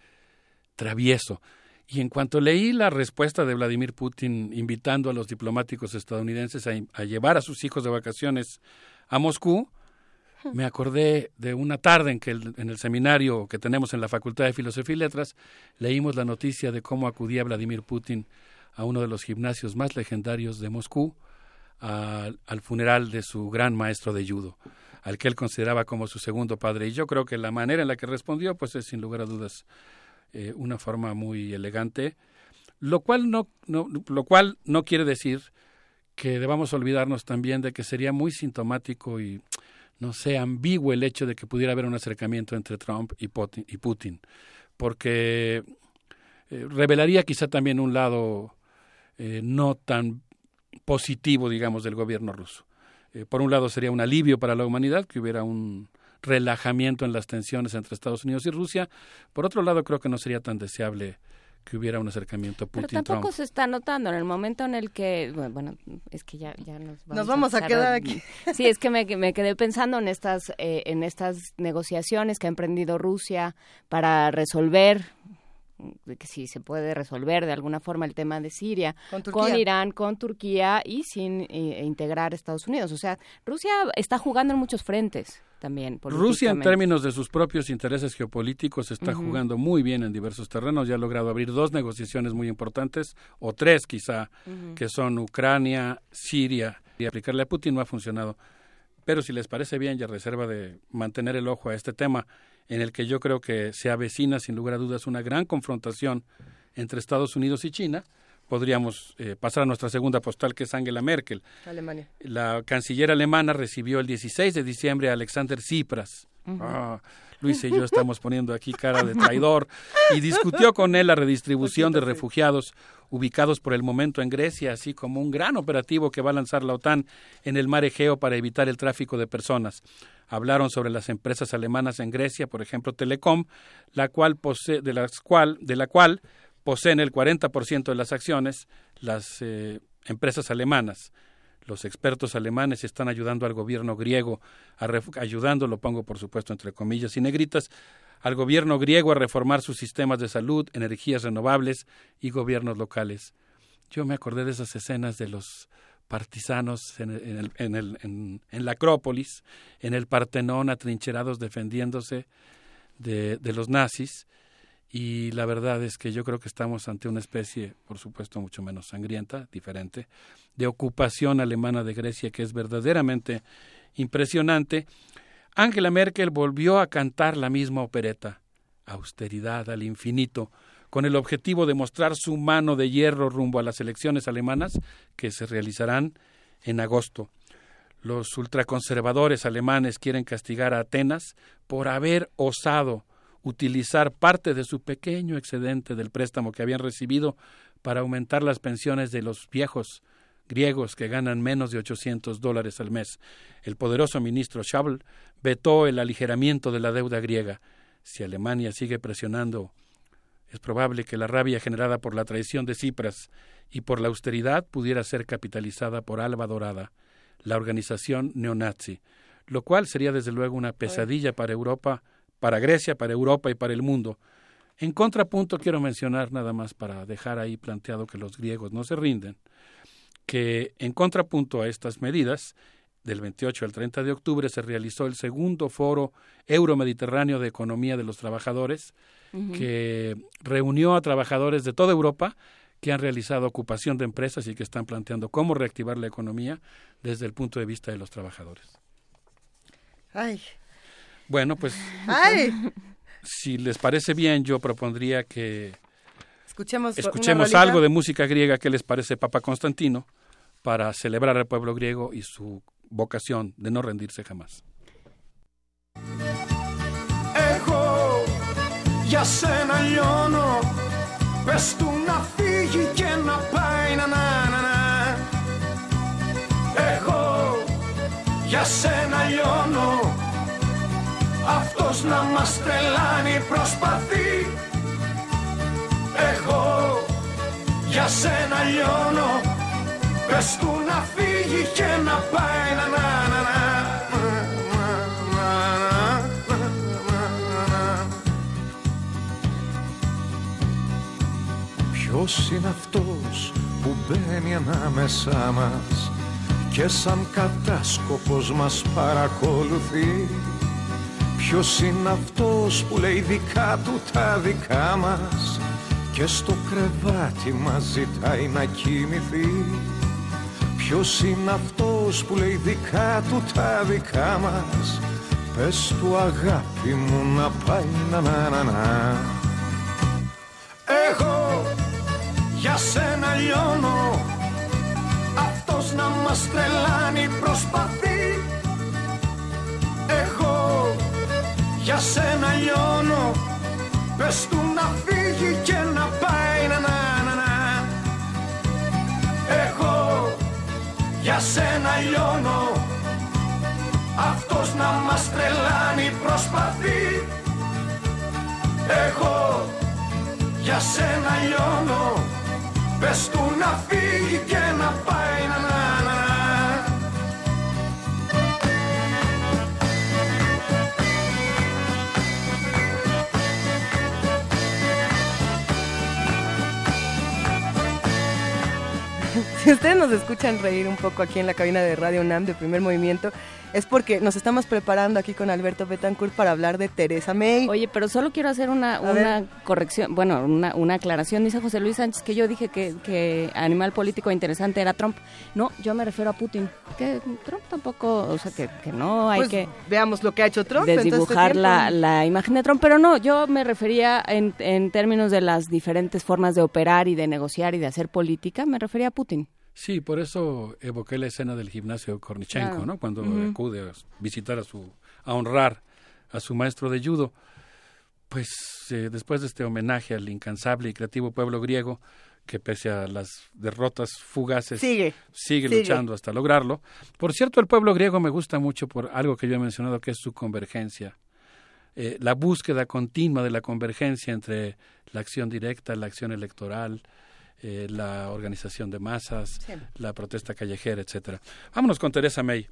travieso. Y en cuanto leí la respuesta de Vladimir Putin invitando a los diplomáticos estadounidenses a, a llevar a sus hijos de vacaciones a Moscú, me acordé de una tarde en que el- en el seminario que tenemos en la Facultad de Filosofía y Letras leímos la noticia de cómo acudía Vladimir Putin a uno de los gimnasios más legendarios de Moscú al, al funeral de su gran maestro de judo, al que él consideraba como su segundo padre. Y yo creo que la manera en la que respondió, pues es sin lugar a dudas eh, una forma muy elegante, lo cual no, no, lo cual no quiere decir que debamos olvidarnos también de que sería muy sintomático y no sé, ambiguo el hecho de que pudiera haber un acercamiento entre Trump y Putin, y Putin porque eh, revelaría quizá también un lado eh, no tan positivo, digamos, del gobierno ruso. Eh, por un lado sería un alivio para la humanidad que hubiera un relajamiento en las tensiones entre Estados Unidos y Rusia. Por otro lado, creo que no sería tan deseable que hubiera un acercamiento Pero Putin-Trump. tampoco se está notando en el momento en el que, bueno, es que ya, ya nos vamos, Nos vamos a quedar aquí. Sí, es que me, me quedé pensando en estas, eh, en estas negociaciones que ha emprendido Rusia para resolver que si se puede resolver de alguna forma el tema de Siria Con. Irán, con Turquía y sin eh, integrar Estados Unidos. O sea, Rusia está jugando en muchos frentes también. Rusia, en términos de sus propios intereses geopolíticos, está jugando muy bien en diversos terrenos. Ya ha logrado abrir dos negociaciones muy importantes, o tres quizá, que son Ucrania, Siria. Y aplicarle a Putin no ha funcionado. Pero si les parece bien, y a reserva de mantener el ojo a este tema, en el que yo creo que se avecina sin lugar a dudas una gran confrontación entre Estados Unidos y China, podríamos eh, pasar a nuestra segunda postal, que es Angela Merkel. Alemania. La canciller alemana recibió el 16 de diciembre a Alexander Tsipras. Ah, Luis y yo estamos poniendo aquí cara de traidor y discutió con él la redistribución de refugiados ubicados por el momento en Grecia, así como un gran operativo que va a lanzar la OTAN en el mar Egeo para evitar el tráfico de personas. Hablaron sobre las empresas alemanas en Grecia, por ejemplo Telecom, la cual posee, de, las cual, de la cual poseen el 40% de las acciones las eh, empresas alemanas. Los expertos alemanes están ayudando al gobierno griego, a ayudando, lo pongo por supuesto entre comillas y negritas, al gobierno griego a reformar sus sistemas de salud, energías renovables y gobiernos locales. Yo me acordé de esas escenas de los partisanos en, en el- en el- en la Acrópolis, en el Partenón, atrincherados defendiéndose de, de los nazis. Y la verdad es que yo creo que estamos ante una especie, por supuesto, mucho menos sangrienta, diferente, de ocupación alemana de Grecia que es verdaderamente impresionante. Angela Merkel volvió a cantar la misma opereta, austeridad al infinito, con el objetivo de mostrar su mano de hierro rumbo a las elecciones alemanas que se realizarán en agosto. Los ultraconservadores alemanes quieren castigar a Atenas por haber osado utilizar parte de su pequeño excedente del préstamo que habían recibido para aumentar las pensiones de los viejos griegos que ganan menos de 800 dólares al mes. El poderoso ministro Schäuble vetó el aligeramiento de la deuda griega. Si Alemania sigue presionando, es probable que la rabia generada por la traición de Cipras y por la austeridad pudiera ser capitalizada por Alba Dorada, la organización neonazi, lo cual sería desde luego una pesadilla para Europa, para Grecia, para Europa y para el mundo. En contrapunto quiero mencionar nada más para dejar ahí planteado que los griegos no se rinden, que en contrapunto a estas medidas, del 28 al 30 de octubre se realizó el segundo foro euromediterráneo de economía de los trabajadores, Que reunió a trabajadores de toda Europa que han realizado ocupación de empresas y que están planteando cómo reactivar la economía desde el punto de vista de los trabajadores. Ay, Bueno, pues ¡Ay! si les parece bien, yo propondría que Escuchemos, escuchemos algo de música griega que les parece Papa Constantino para celebrar al pueblo griego y su vocación de no rendirse jamás. Για σένα λιώνω. Πες του να φύγει και να πάει. Να να να να. Εγώ για σένα λιώνω. Αυτός να μας τρελάνει. Προσπαθεί. Εγώ για σένα λιώνω. Πες του να φύγει και να πάει. Να να Ποιος είναι αυτός που μπαίνει ανάμεσά μας και σαν κατάσκοπος μας παρακολουθεί; Ποιος είναι αυτός που λέει δικά του τα δικά μας και στο κρεβάτι μας ζητάει να κοιμηθεί; Ποιος είναι αυτός που λέει δικά του τα δικά μας Πες του αγάπη μου να πάει να να να να Εγώ για σένα λιώνω. Αυτός να μας τρελάνει. Προσπαθεί. Εγώ για σένα λιώνω. Πες του να φύγει και να πάει. Να να να να. Εγώ για σένα λιώνω. Αυτός να μας τρελάνει. Προσπαθεί. Εγώ για σένα λιώνω Πες του να φύγει και να πάει να να να Si ustedes nos escuchan reír un poco aquí en la cabina de Radio UNAM de primer movimiento, es porque nos estamos preparando aquí con Alberto Betancourt para hablar de Teresa May. Oye, pero solo quiero hacer una, una corrección, bueno, una, una aclaración. Dice José Luis Sánchez que yo dije que, que animal político interesante era Trump. No, yo me refiero a Putin. Que Trump tampoco, o sea, que, que no hay Pues, que veamos lo que ha hecho Trump. este desdibujar la, la imagen de Trump, pero no, yo me refería en, en términos de las diferentes formas de operar y de negociar y de hacer política, me refería a Putin. Sí, por eso evoqué la escena del gimnasio Kornichenko, Claro. ¿no? Cuando acude a visitar a su, a honrar a su maestro de judo. Pues eh, después de este homenaje al incansable y creativo pueblo griego, que pese a las derrotas fugaces Sigue. sigue Sigue. luchando hasta lograrlo. Por cierto, el pueblo griego me gusta mucho por algo que yo he mencionado, que es su convergencia. Eh, la búsqueda continua de la convergencia entre la acción directa, la acción electoral, eh, la organización de masas, Sí. la protesta callejera, etcétera. Vámonos con Teresa May,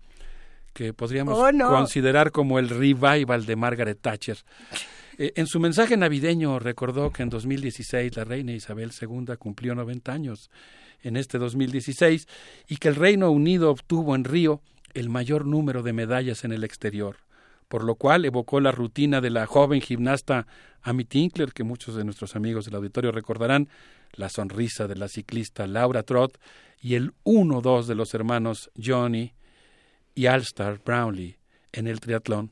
que podríamos Oh, no. considerar como el revival de Margaret Thatcher. Eh, en su mensaje navideño recordó que en 2016 la reina Isabel II cumplió 90 años en este 2016 y que el Reino Unido obtuvo en Río el mayor número de medallas en el exterior, por lo cual evocó la rutina de la joven gimnasta Amy Tinkler, que muchos de nuestros amigos del auditorio recordarán, la sonrisa de la ciclista Laura Trott y el 1-2 de los hermanos Johnny y Alstar Brownlee en el triatlón.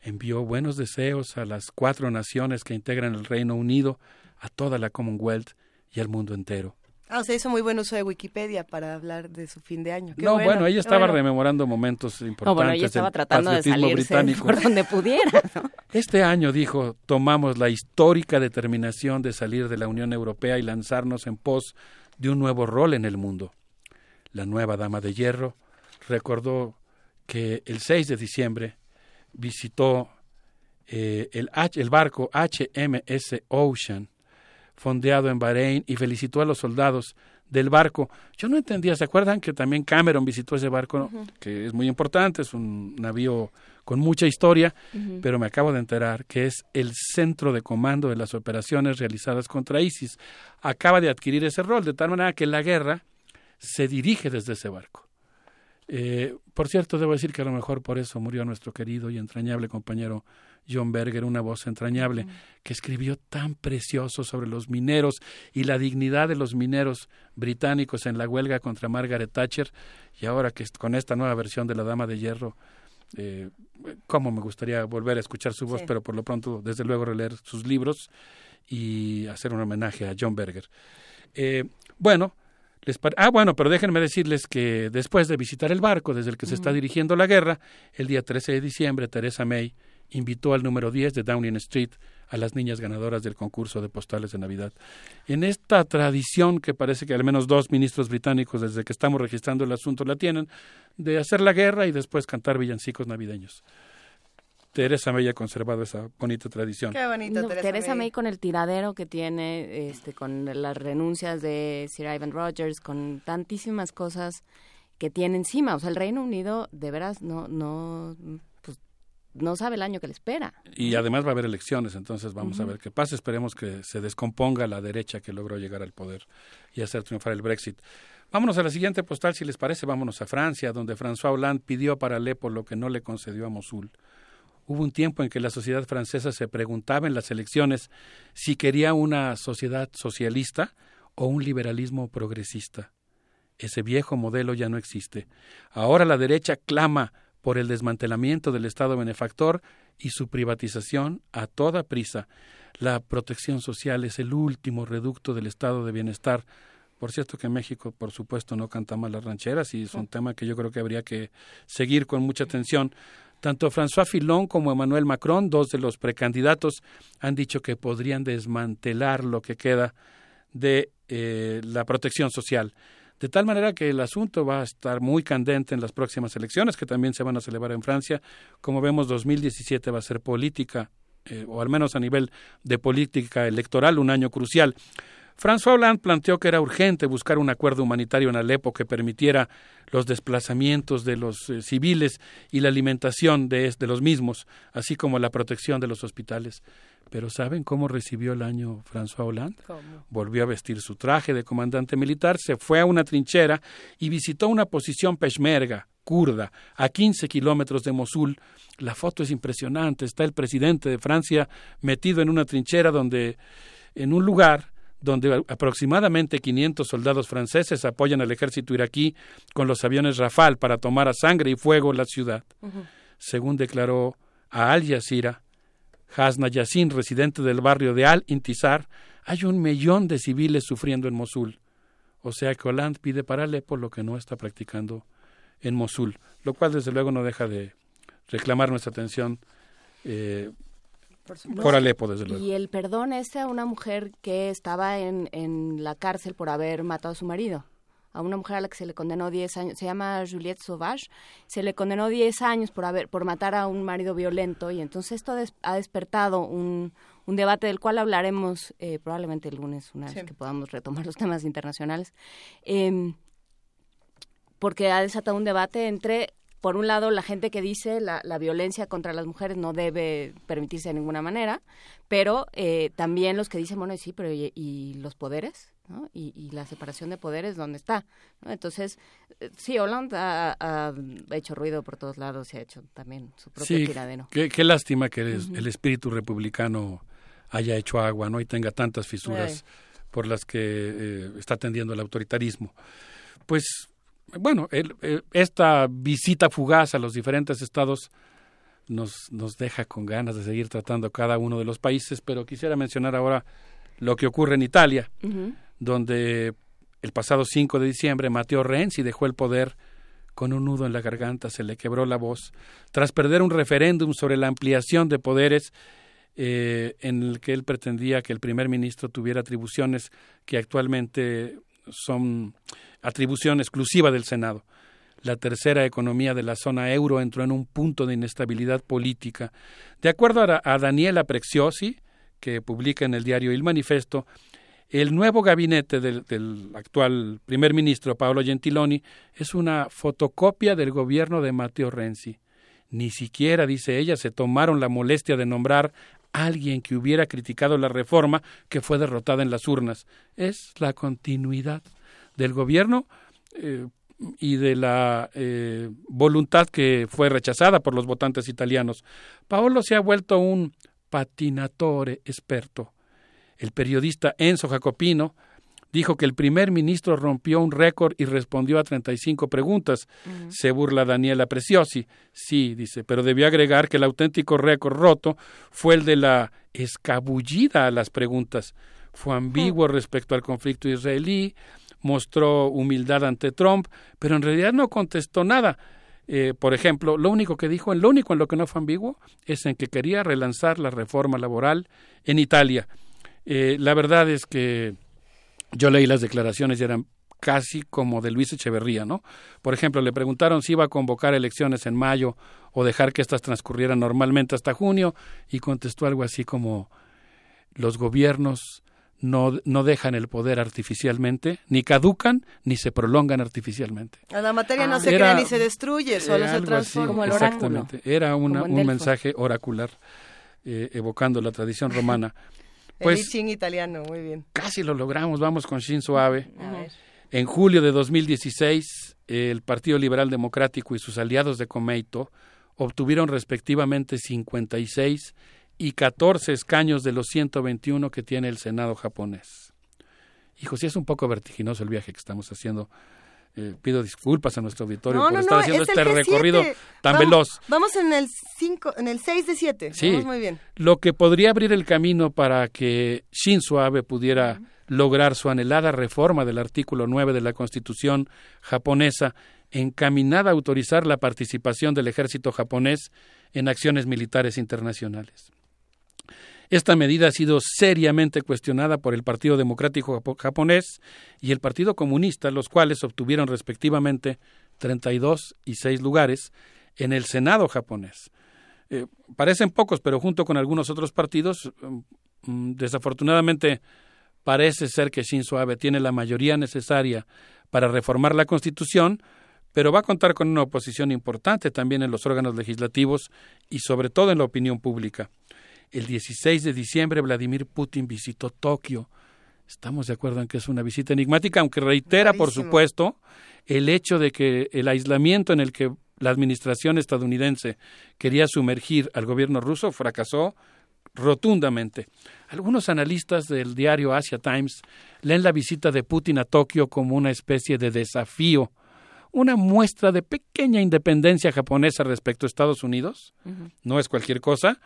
Envió buenos deseos a las cuatro naciones que integran el Reino Unido, a toda la Commonwealth y al mundo entero. Ah, o sea, hizo muy buen uso de Wikipedia para hablar de su fin de año. Qué no, bueno, ella estaba bueno. rememorando momentos importantes No, bueno, ella estaba tratando de patriotismo salirse británico. por donde pudiera, ¿no? Este año, dijo, tomamos la histórica determinación de salir de la Unión Europea y lanzarnos en pos de un nuevo rol en el mundo. La nueva Dama de Hierro recordó que el 6 de diciembre visitó eh, el, H- el barco HMS Ocean, fondeado en Bahrein, y felicitó a los soldados del barco. Yo no entendía, ¿se acuerdan que también Cameron visitó ese barco, que es muy importante, es un navío con mucha historia, pero me acabo de enterar que es el centro de comando de las operaciones realizadas contra ISIS. Acaba de adquirir ese rol, de tal manera que la guerra se dirige desde ese barco. Eh, por cierto, debo decir que a lo mejor por eso murió nuestro querido y entrañable compañero John Berger, una voz entrañable, que escribió tan precioso sobre los mineros y la dignidad de los mineros británicos en la huelga contra Margaret Thatcher, y ahora que con esta nueva versión de La Dama de Hierro Eh, cómo me gustaría volver a escuchar su voz, pero por lo pronto, desde luego, releer sus libros y hacer un homenaje a John Berger. Eh, bueno, les ah, bueno, pero déjenme decirles que después de visitar el barco desde el que se está dirigiendo la guerra, el día 13 de diciembre, Teresa May invitó al número 10 de Downing Street a las niñas ganadoras del concurso de postales de Navidad. En esta tradición que parece que al menos dos ministros británicos desde que estamos registrando el asunto la tienen, de hacer la guerra y después cantar villancicos navideños. Teresa May ha conservado esa bonita tradición. Qué bonito, Teresa, May. con el tiradero que tiene, este, con las renuncias de Sir Ivan Rogers, con tantísimas cosas que tiene encima. O sea, el Reino Unido de veras no, no, no sabe el año que le espera. Y además va a haber elecciones, entonces vamos a ver qué pasa. Esperemos que se descomponga la derecha que logró llegar al poder y hacer triunfar el Brexit. Vámonos a la siguiente postal, si les parece, vámonos a Francia, donde François Hollande pidió para Alepo lo que no le concedió a Mosul. Hubo un tiempo en que la sociedad francesa se preguntaba en las elecciones si quería una sociedad socialista o un liberalismo progresista. Ese viejo modelo ya no existe. Ahora la derecha clama por el desmantelamiento del Estado benefactor y su privatización a toda prisa. La protección social es el último reducto del estado de bienestar. Por cierto que México, por supuesto, no canta mal las rancheras y es un tema que yo creo que habría que seguir con mucha atención. Tanto François Fillon como Emmanuel Macron, dos de los precandidatos, han dicho que podrían desmantelar lo que queda de eh, la protección social. De tal manera que el asunto va a estar muy candente en las próximas elecciones, que también se van a celebrar en Francia. Como vemos, 2017 va a ser política, eh, o al menos a nivel de política electoral, un año crucial. François Hollande planteó que era urgente buscar un acuerdo humanitario en Alepo que permitiera los desplazamientos de los eh, civiles y la alimentación de, de, los mismos, así como la protección de los hospitales. Pero ¿saben cómo recibió el año François Hollande? Volvió a vestir su traje de comandante militar, se fue a una trinchera y visitó una posición peshmerga, kurda, a 15 kilómetros de Mosul. La foto es impresionante. Está el presidente de Francia metido en una trinchera donde, en un lugar donde aproximadamente 500 soldados franceses apoyan al ejército iraquí con los aviones Rafale para tomar a sangre y fuego la ciudad. Según declaró a Al Jazeera, Hasna Yassin, residente del barrio de Al Intizar, hay un millón de civiles sufriendo en Mosul. O sea que Hollande pide para Alepo lo que no está practicando en Mosul, lo cual desde luego no deja de reclamar nuestra atención eh, por, Alepo, desde luego. Y el perdón este a una mujer que estaba en, en la cárcel por haber matado a su marido a una mujer a la que se le condenó 10 años, se llama Juliette Sauvage, se le condenó 10 años por haber por matar a un marido violento y entonces esto ha despertado un, un debate del cual hablaremos eh, probablemente el lunes una vez que podamos retomar los temas internacionales. Eh, porque ha desatado un debate entre por un lado, la gente que dice la, la violencia contra las mujeres no debe permitirse de ninguna manera, pero eh, también los que dicen, bueno, sí, pero ¿y, los poderes? ¿No? Y, la separación de poderes, ¿dónde está? Entonces, eh, sí, Hollande ha, hecho ruido por todos lados y ha hecho también su propio sí, tiradero. Qué, qué lástima que el, espíritu republicano haya hecho agua ¿no? y tenga tantas fisuras por las que eh, está tendiendo el autoritarismo. Pues bueno, esta visita fugaz a los diferentes estados nos, nos deja con ganas de seguir tratando cada uno de los países, pero quisiera mencionar ahora lo que ocurre en Italia, donde el pasado 5 de diciembre Matteo Renzi dejó el poder con un nudo en la garganta, se le quebró la voz, tras perder un referéndum sobre la ampliación de poderes eh, en el que él pretendía que el primer ministro tuviera atribuciones que actualmente son atribución exclusiva del Senado. La tercera economía de la zona euro entró en un punto de inestabilidad política. De acuerdo a, Daniela Preziosi, que publica en el diario Il Manifesto, el nuevo gabinete del, actual primer ministro Paolo Gentiloni es una fotocopia del gobierno de Matteo Renzi. Ni siquiera, dice ella, se tomaron la molestia de nombrar a alguien que hubiera criticado la reforma que fue derrotada en las urnas. Es la continuidad del gobierno eh, y de la eh, voluntad que fue rechazada por los votantes italianos. Paolo se ha vuelto un patinatore experto. El periodista Enzo Jacopino dijo que el primer ministro rompió un récord y respondió a 35 preguntas. Se burla Daniela Preciosi. Sí, dice, pero debió agregar que el auténtico récord roto fue el de la escabullida a las preguntas. Fue ambiguo respecto al conflicto israelí, mostró humildad ante Trump, pero en realidad no contestó nada. Eh, por ejemplo, lo único que dijo, lo único en lo que no fue ambiguo, es en que quería relanzar la reforma laboral en Italia. Eh, la verdad es que yo leí las declaraciones y eran casi como de Luis Echeverría, ¿no? Por ejemplo, le preguntaron si iba a convocar elecciones en mayo o dejar que éstas transcurrieran normalmente hasta junio y contestó algo así como los gobiernos no, no dejan el poder artificialmente, ni caducan, ni se prolongan artificialmente. La materia no Ah. se Era- crea ni se destruye, solo se algo así, transforma. exactamente. Era una- Como un mensaje oracular eh, evocando la tradición romana. El Pues Ching italiano, muy bien. casi lo logramos, vamos con Shinzo Abe. A ver. En julio de 2016, el Partido Liberal Democrático y sus aliados de Komeito obtuvieron respectivamente 56 y 14 escaños de los 121 que tiene el Senado japonés. Hijo, sí es un poco vertiginoso el viaje que estamos haciendo. Eh, pido disculpas a nuestro auditorio No, por no, estar no, haciendo es este G7. recorrido tan Vamos- veloz. Vamos en el cinco, en el 6 de 7. Sí, Vamos muy bien. lo que podría abrir el camino para que Shinzo Abe pudiera lograr su anhelada reforma del artículo 9 de la Constitución japonesa encaminada a autorizar la participación del ejército japonés en acciones militares internacionales. Esta medida ha sido seriamente cuestionada por el Partido Democrático Japo- Japonés y el Partido Comunista, los cuales obtuvieron respectivamente 32 y 6 lugares en el Senado japonés. Eh, parecen pocos, pero junto con algunos otros partidos, mm, mm, desafortunadamente parece ser que Shinzo Abe tiene la mayoría necesaria para reformar la Constitución, pero va a contar con una oposición importante también en los órganos legislativos y sobre todo en la opinión pública. El 16 de diciembre Vladimir Putin visitó Tokio. Estamos de acuerdo en que es una visita enigmática, aunque reitera, por supuesto, el hecho de que el aislamiento en el que la administración estadounidense quería sumergir al gobierno ruso fracasó rotundamente. Algunos analistas del diario Asia Times leen la visita de Putin a Tokio como una especie de desafío, una muestra de pequeña independencia japonesa respecto a Estados Unidos. No es cualquier cosa,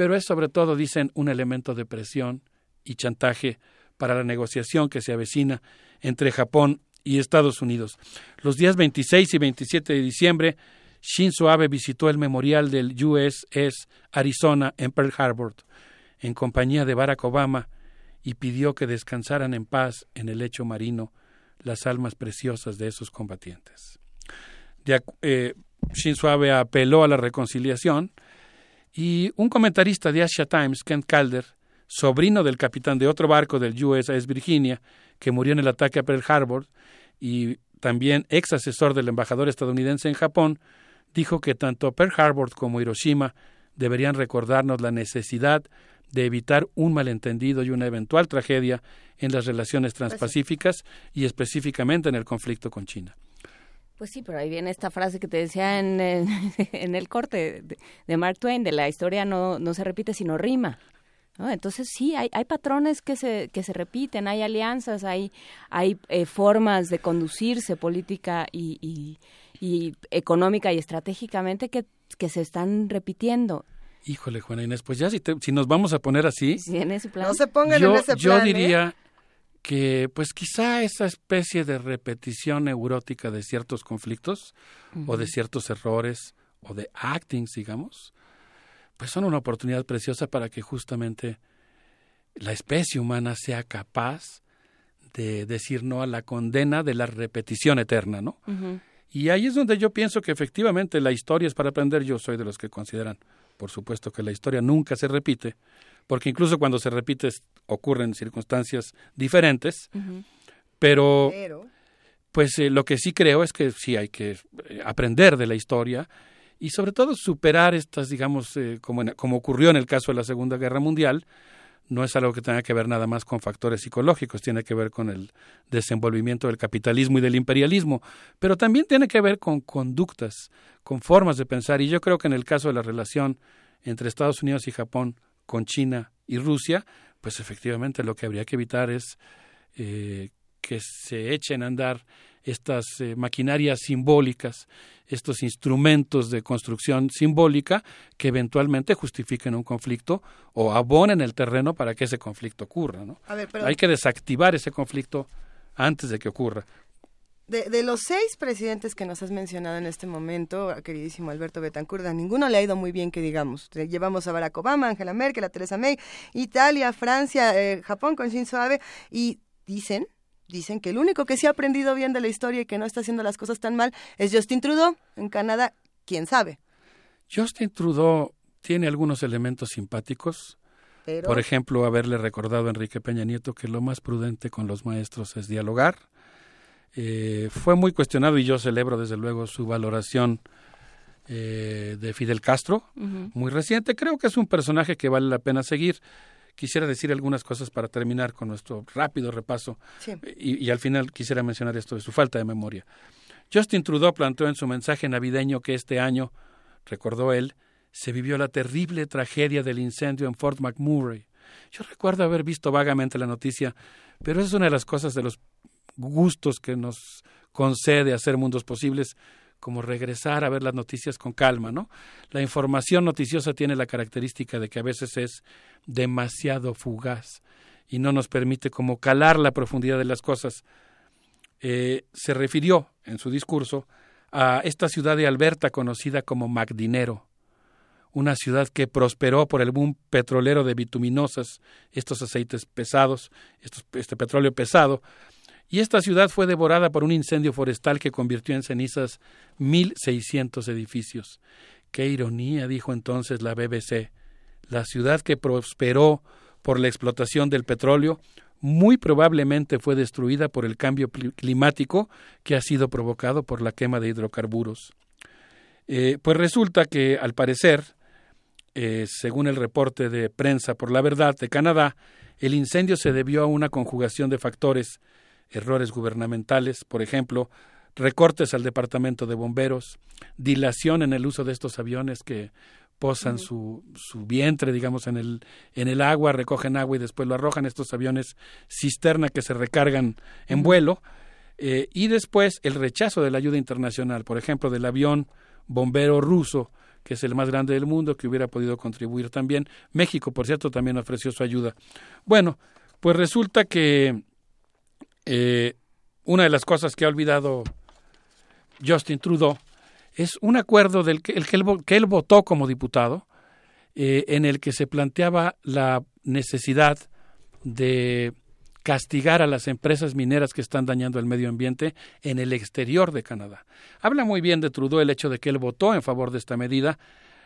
pero es sobre todo, dicen, un elemento de presión y chantaje para la negociación que se avecina entre Japón y Estados Unidos. Los días 26 y 27 de diciembre, Shinzo Abe visitó el memorial del USS Arizona en Pearl Harbor en compañía de Barack Obama y pidió que descansaran en paz en el lecho marino las almas preciosas de esos combatientes. De eh, Shinzo Abe apeló a la reconciliación y un comentarista de Asia Times, Kent Calder, sobrino del capitán de otro barco del USS Virginia, que murió en el ataque a Pearl Harbor, y también ex asesor del embajador estadounidense en Japón, dijo que tanto Pearl Harbor como Hiroshima deberían recordarnos la necesidad de evitar un malentendido y una eventual tragedia en las relaciones transpacíficas y específicamente en el conflicto con China. Pues sí, pero ahí viene esta frase que te decía en, en, en el corte de, de Mark Twain, de la historia no, no se repite sino rima. ¿no? Entonces sí, hay, hay patrones que se, que se repiten, hay alianzas, hay, hay eh, formas de conducirse política y, y, y económica y estratégicamente que, que se están repitiendo. Híjole, Juana Inés, pues ya si, te- si nos vamos a poner así, Sí, en ese plan. No se pongan yo, en ese yo plan, ¿eh? Que pues quizá esa especie de repetición neurótica de ciertos conflictos o de ciertos errores o de actings, digamos, pues son una oportunidad preciosa para que justamente la especie humana sea capaz de decir no a la condena de la repetición eterna, ¿no? Y ahí es donde yo pienso que efectivamente la historia es para aprender. Yo soy de los que consideran, por supuesto, que la historia nunca se repite, porque incluso cuando se repite es- ocurren circunstancias diferentes, Pero- pues eh, lo que sí creo es que sí hay que eh, aprender de la historia y sobre todo superar estas, digamos, eh, como, en- como ocurrió en el caso de la Segunda Guerra Mundial, no es algo que tenga que ver nada más con factores psicológicos, tiene que ver con el desenvolvimiento del capitalismo y del imperialismo, pero también tiene que ver con conductas, con formas de pensar, y yo creo que en el caso de la relación entre Estados Unidos y Japón con China y Rusia, pues efectivamente lo que habría que evitar es eh, que se echen a andar estas eh, maquinarias simbólicas, estos instrumentos de construcción simbólica que eventualmente justifiquen un conflicto o abonen el terreno para que ese conflicto ocurra. ¿no? Hay que desactivar ese conflicto antes de que ocurra. De, de, los seis presidentes que nos has mencionado en este momento, queridísimo Alberto Betancourt, a ninguno le ha ido muy bien que digamos. Llevamos a Barack Obama, Angela Merkel, a Theresa May, Italia, Francia, eh, Japón con Shinzo Abe, y dicen dicen que el único que sí ha aprendido bien de la historia y que no está haciendo las cosas tan mal es Justin Trudeau en Canadá. ¿Quién sabe? Justin Trudeau tiene algunos elementos simpáticos. Por ejemplo, haberle recordado a Enrique Peña Nieto que lo más prudente con los maestros es dialogar. Eh, fue muy cuestionado y yo celebro desde luego su valoración eh, de Fidel Castro, muy reciente. Creo que es un personaje que vale la pena seguir quisiera decir algunas cosas para terminar con nuestro rápido repaso y, y, al final quisiera mencionar esto de su falta de memoria. Justin Trudeau planteó en su mensaje navideño que este año, recordó él, se vivió la terrible tragedia del incendio en Fort McMurray. Yo recuerdo haber visto vagamente la noticia, pero es una de las cosas de los gustos que nos concede hacer mundos posibles como regresar a ver las noticias con calma, ¿no? La información noticiosa tiene la característica de que a veces es demasiado fugaz y no nos permite como calar la profundidad de las cosas. Eh, se refirió en su discurso a esta ciudad de Alberta conocida como Magdinero, una ciudad que prosperó por el boom petrolero de bituminosas, estos aceites pesados, este petróleo pesado, y esta ciudad fue devorada por un incendio forestal que convirtió en cenizas 1.600 edificios. Qué ironía, dijo entonces la BBC. La ciudad que prosperó por la explotación del petróleo muy probablemente fue destruida por el cambio climático que ha sido provocado por la quema de hidrocarburos. Eh, pues resulta que, al parecer, eh, según el reporte de prensa por la verdad de Canadá, el incendio se debió a una conjugación de factores errores gubernamentales, por ejemplo, recortes al Departamento de Bomberos, dilación en el uso de estos aviones que posan su, su vientre, digamos, en el, en el agua, recogen agua y después lo arrojan estos aviones cisterna que se recargan en vuelo, eh, y después el rechazo de la ayuda internacional, por ejemplo, del avión bombero ruso, que es el más grande del mundo, que hubiera podido contribuir también. México, por cierto, también ofreció su ayuda. Bueno, pues resulta que eh, una de las cosas que ha olvidado Justin Trudeau es un acuerdo del que, el que, él, votó como diputado, eh, en el que se planteaba la necesidad de castigar a las empresas mineras que están dañando el medio ambiente en el exterior de Canadá. Habla muy bien de Trudeau el hecho de que él votó en favor de esta medida.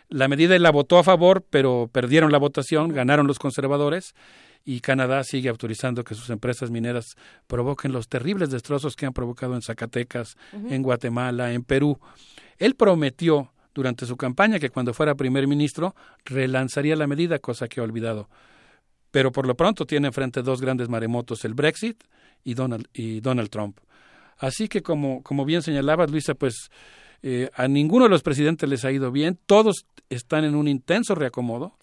La medida él la votó a favor, pero perdieron la votación, ganaron los conservadores y Canadá sigue autorizando que sus empresas mineras provoquen los terribles destrozos que han provocado en Zacatecas, en Guatemala, en Perú. Él prometió durante su campaña que cuando fuera primer ministro relanzaría la medida, cosa que ha olvidado. Pero por lo pronto tiene enfrente dos grandes maremotos, el Brexit y Donald, y Donald Trump. Así que como, como bien señalabas, Luisa, pues eh, a ninguno de los presidentes les ha ido bien, todos están en un intenso reacomodo,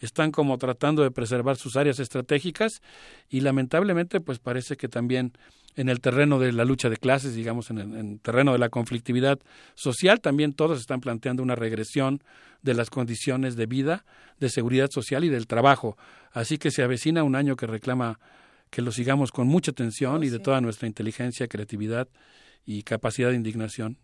están como tratando de preservar sus áreas estratégicas y lamentablemente pues parece que también en el terreno de la lucha de clases, digamos, en el, terreno de la conflictividad social, también todos están planteando una regresión de las condiciones de vida, de seguridad social y del trabajo. Así que se avecina un año que reclama que lo sigamos con mucha atención oh, y de toda nuestra inteligencia, creatividad y capacidad de indignación.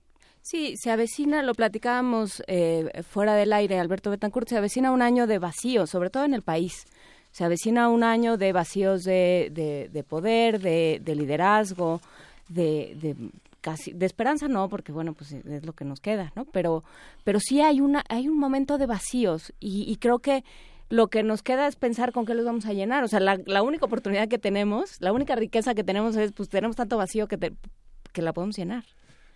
Sí, se avecina, lo platicábamos eh, fuera del aire, Alberto Betancourt, se avecina un año de vacío, sobre todo en el país. Se avecina un año de vacíos de, de, poder, de, liderazgo, de, casi de esperanza no, porque bueno, pues es lo que nos queda, ¿no? Pero, pero sí hay una, hay un momento de vacíos y, y creo que lo que nos queda es pensar con qué los vamos a llenar. O sea, la, la única oportunidad que tenemos, la única riqueza que tenemos es, pues tenemos tanto vacío que, que la podemos llenar.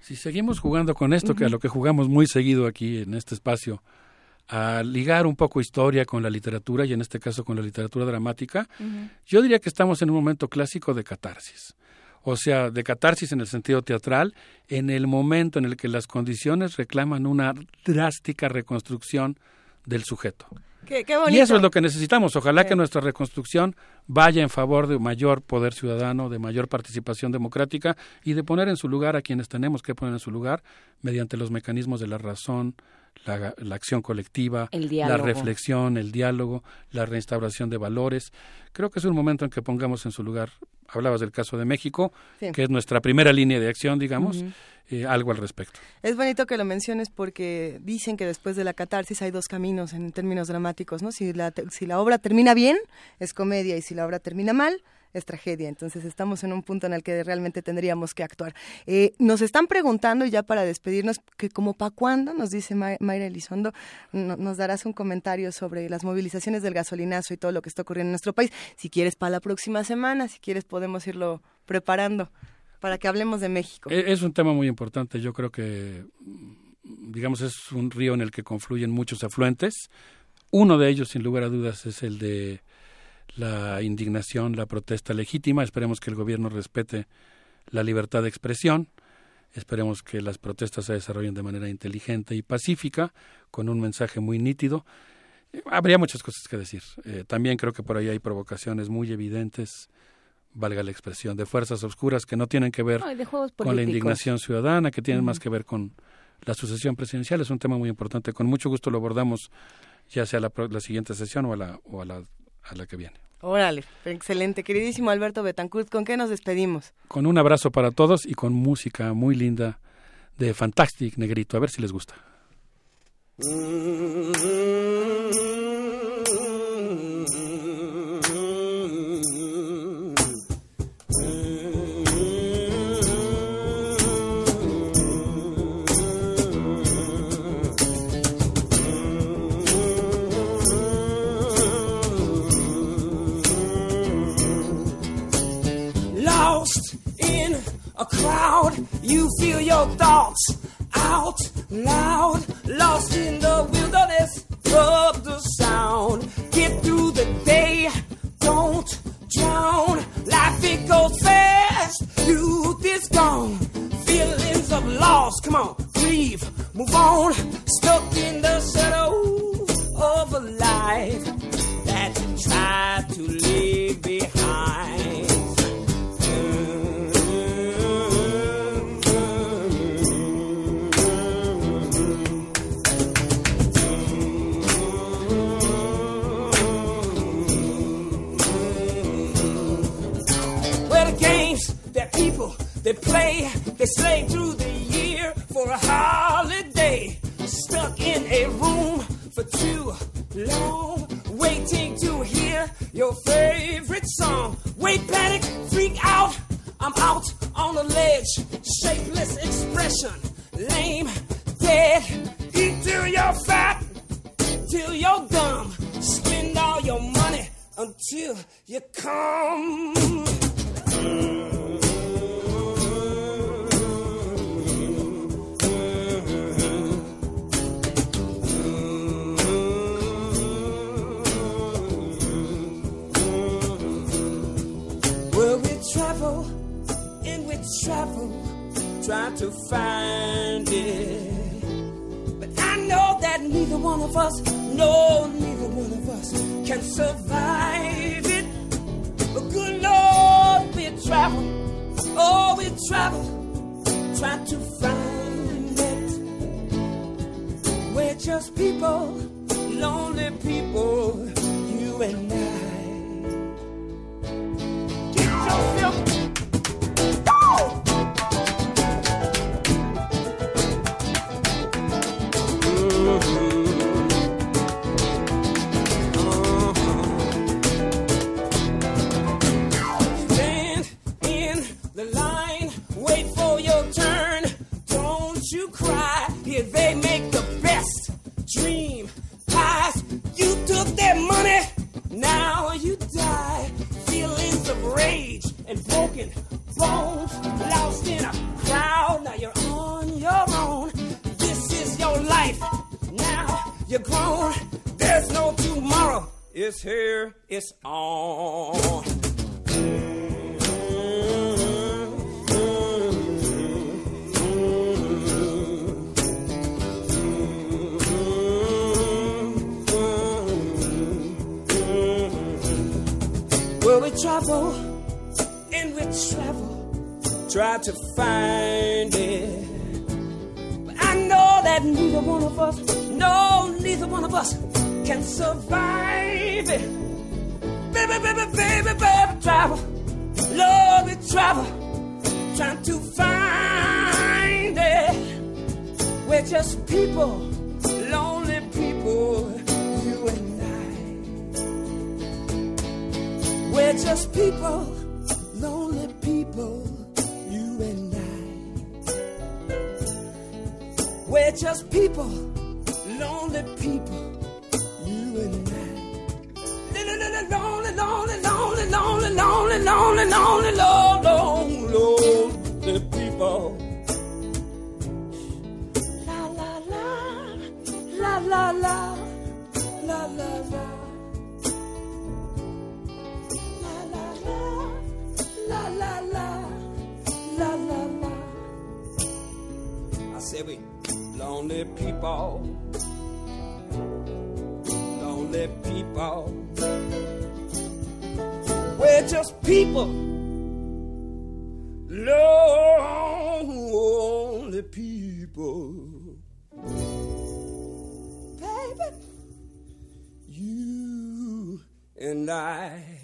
Si seguimos jugando con esto, que a lo que jugamos muy seguido aquí en este espacio, a ligar un poco historia con la literatura y en este caso con la literatura dramática, yo diría que estamos en un momento clásico de catarsis. O sea, de catarsis en el sentido teatral, en el momento en el que las condiciones reclaman una drástica reconstrucción del sujeto. Y eso es lo que necesitamos. Ojalá que nuestra reconstrucción vaya en favor de mayor poder ciudadano, de mayor participación democrática y de poner en su lugar a quienes tenemos que poner en su lugar mediante los mecanismos de la razón, la, acción colectiva, la reflexión, el diálogo, la reinstauración de valores. Creo que es un momento en que pongamos en su lugar, hablabas del caso de México, que es nuestra primera línea de acción, digamos, eh, algo al respecto. Es bonito que lo menciones porque dicen que después de la catarsis hay dos caminos en términos dramáticos, ¿no? Si la, si la obra termina bien, es comedia, y si la obra termina mal, es tragedia. Entonces estamos en un punto en el que realmente tendríamos que actuar. Eh, nos están preguntando, ya para despedirnos, que como para cuándo, nos dice Mayra Elizondo, nos darás un comentario sobre las movilizaciones del gasolinazo y todo lo que está ocurriendo en nuestro país. Si quieres para la próxima semana, si quieres podemos irlo preparando para que hablemos de México. E-, es un tema muy importante. Yo creo que, digamos, es un río en el que confluyen muchos afluentes. Uno de ellos, sin lugar a dudas, es el de la indignación, la protesta legítima. Esperemos que el gobierno respete la libertad de expresión. Esperemos que las protestas se desarrollen de manera inteligente y pacífica, con un mensaje muy nítido. Habría muchas cosas que decir. Eh, también creo que por ahí hay provocaciones muy evidentes, valga la expresión, de fuerzas oscuras que no tienen que ver con la indignación ciudadana, que tienen más que ver con la sucesión presidencial. Es un tema muy importante. Con mucho gusto lo abordamos ya sea la, la siguiente sesión o a la, o a la a la que viene. Órale, excelente. Queridísimo Alberto Betancourt, ¿con qué nos despedimos? Con un abrazo para todos y con música muy linda de Fantastic Negrito. A ver si les gusta. A crowd, you feel your thoughts out loud, lost in the wilderness of the sound. Get through the day, don't drown. Life it goes fast, youth is gone. Feelings of loss, come on, grieve, move on. Stuck in the shadow of a life that you tried to leave behind. They play, they slave through the year for a holiday. Stuck in a room for too long, waiting to hear your favorite song. Wait, panic, freak out. I'm out on a ledge, shapeless expression, lame, dead. Eat till you're fat, till you're dumb. Spend all your money until you come. Travel and we travel, trying to find it. But I know that neither one of us, no, neither one of us can survive it. But good Lord, we travel, oh, we travel, trying to find it. We're just people, lonely people, you and I. You cry if they make the best dream? High, you took their money, now you die and broken bones, lost in a crowd. Now you're on your own. This is your life. Now you're grown. There's no tomorrow. It's here. It's on. Well, we travel try to find it. But I know that neither one of us, no, neither one of us can survive it. Baby, baby, baby, baby, travel, love travel, trying to find it. We're just people, lonely people, you and I. We're just people, We're just people, lonely people, you and I. Lonely, lonely, lonely, lonely, lonely, lonely, lonely, lonely, lonely people. La la la, la la la, la la la. Said we lonely people, lonely people. We're just people, lonely people. Baby, you and I.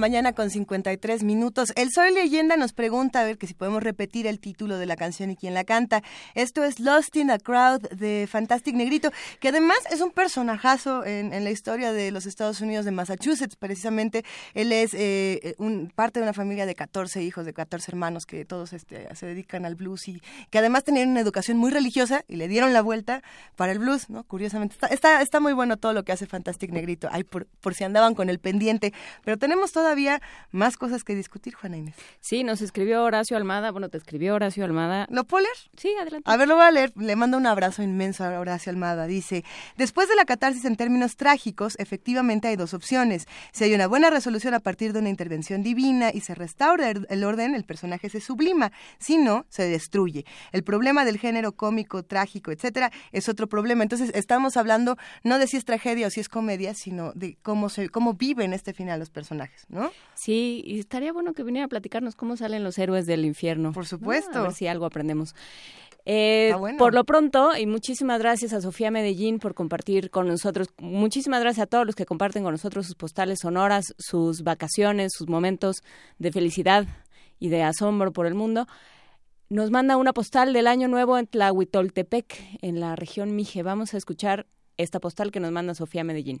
mañana con 53 minutos. El Soy Leyenda nos pregunta a ver que si podemos repetir el título de la canción y quién la canta. Esto es Lost in a Crowd de Fantastic Negrito, que además es un personajazo en, en la historia de los Estados Unidos de Massachusetts. Precisamente él es eh, un, parte de una familia de 14 hijos, de 14 hermanos que todos este, se dedican al blues y que además tenían una educación muy religiosa y le dieron la vuelta para el blues, ¿no? Curiosamente. Está, está, está muy bueno todo lo que hace Fantastic Negrito. Ay, por, por si andaban con el pendiente. Pero tenemos todavía más cosas que discutir, Juana Inés. Sí, nos escribió Horacio Almada, bueno, te escribió Horacio Almada. ¿Lo puedo leer? Sí, adelante. A ver, lo voy a leer. Le mando un abrazo inmenso a Horacio Almada. Dice, después de la catarsis en términos trágicos, efectivamente hay dos opciones. Si hay una buena resolución a partir de una intervención divina y se restaura el orden, el personaje se sublima. Si no, se destruye. El problema del género cómico, trágico, etcétera, es otro problema. Entonces, estamos hablando no de si es tragedia o si es comedia, sino de cómo se cómo viven este final los personajes, ¿no? Sí, y estaría bueno que viniera a platicarnos cómo salen los héroes del infierno. Por supuesto. a ver si algo aprendemos. Eh, Por lo pronto, y muchísimas gracias a Sofía Medellín por compartir con nosotros, muchísimas gracias a todos los que comparten con nosotros sus postales sonoras, sus vacaciones, sus momentos de felicidad y de asombro por el mundo. Nos manda una postal del Año Nuevo en Tlahuitoltepec, en la región Mije. Vamos a escuchar esta postal que nos manda Sofía Medellín.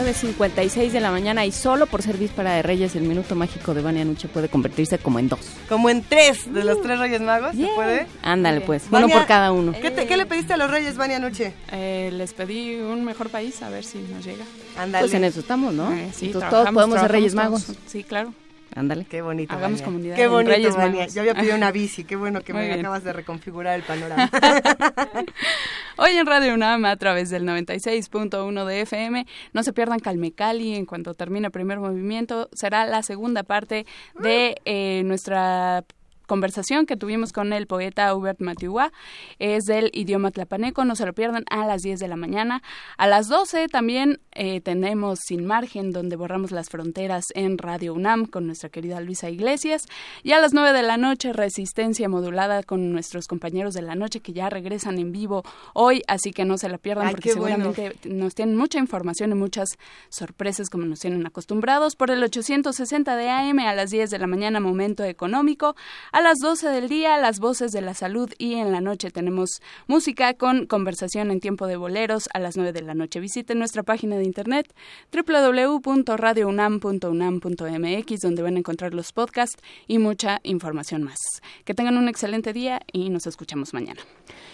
9.56 de la mañana y solo por ser víspera de Reyes el minuto mágico de Vania Nuche puede convertirse como en dos. Como en tres de los tres Reyes Magos, ¿se puede? Ándale pues, uno por cada uno. ¿Qué, te- qué le pediste a los Reyes, Vania Nuche? Eh, les pedí un mejor país, a ver si nos llega. Ándale. Pues en eso estamos, ¿no? Eh, sí, Entonces todos podemos ser Reyes todos. Magos. Sí, claro. Ándale. Qué bonito. Hagamos comunidad Qué bonito, Reyes. Magos. Yo había pedido una bici. Qué bueno que Muy me bien. acabas de reconfigurar el panorama. Hoy en Radio UNAM a través del 96.1 de FM. No se pierdan Calme Cali en cuanto termine el primer movimiento. Será la segunda parte de eh, nuestra conversación que tuvimos con el poeta Hubert Matiwa. Es del idioma tlapaneco. No se lo pierdan a las 10 de la mañana. A las 12 también eh, tenemos Sin Margen, donde borramos las fronteras en Radio UNAM con nuestra querida Luisa Iglesias. Y a las 9 de la noche, Resistencia Modulada con nuestros compañeros de la noche que ya regresan en vivo hoy, así que no se la pierdan Ay, porque bueno. seguramente nos tienen mucha información y muchas sorpresas como nos tienen acostumbrados. Por el 860 de AM a las 10 de la mañana, Momento Económico. A las 12 del día, las voces de la salud y en la noche tenemos música con conversación en tiempo de boleros a las 9 de la noche. Visiten nuestra página de internet www.radiounam.unam.mx donde van a encontrar los podcasts y mucha información más. Que tengan un excelente día y nos escuchamos mañana.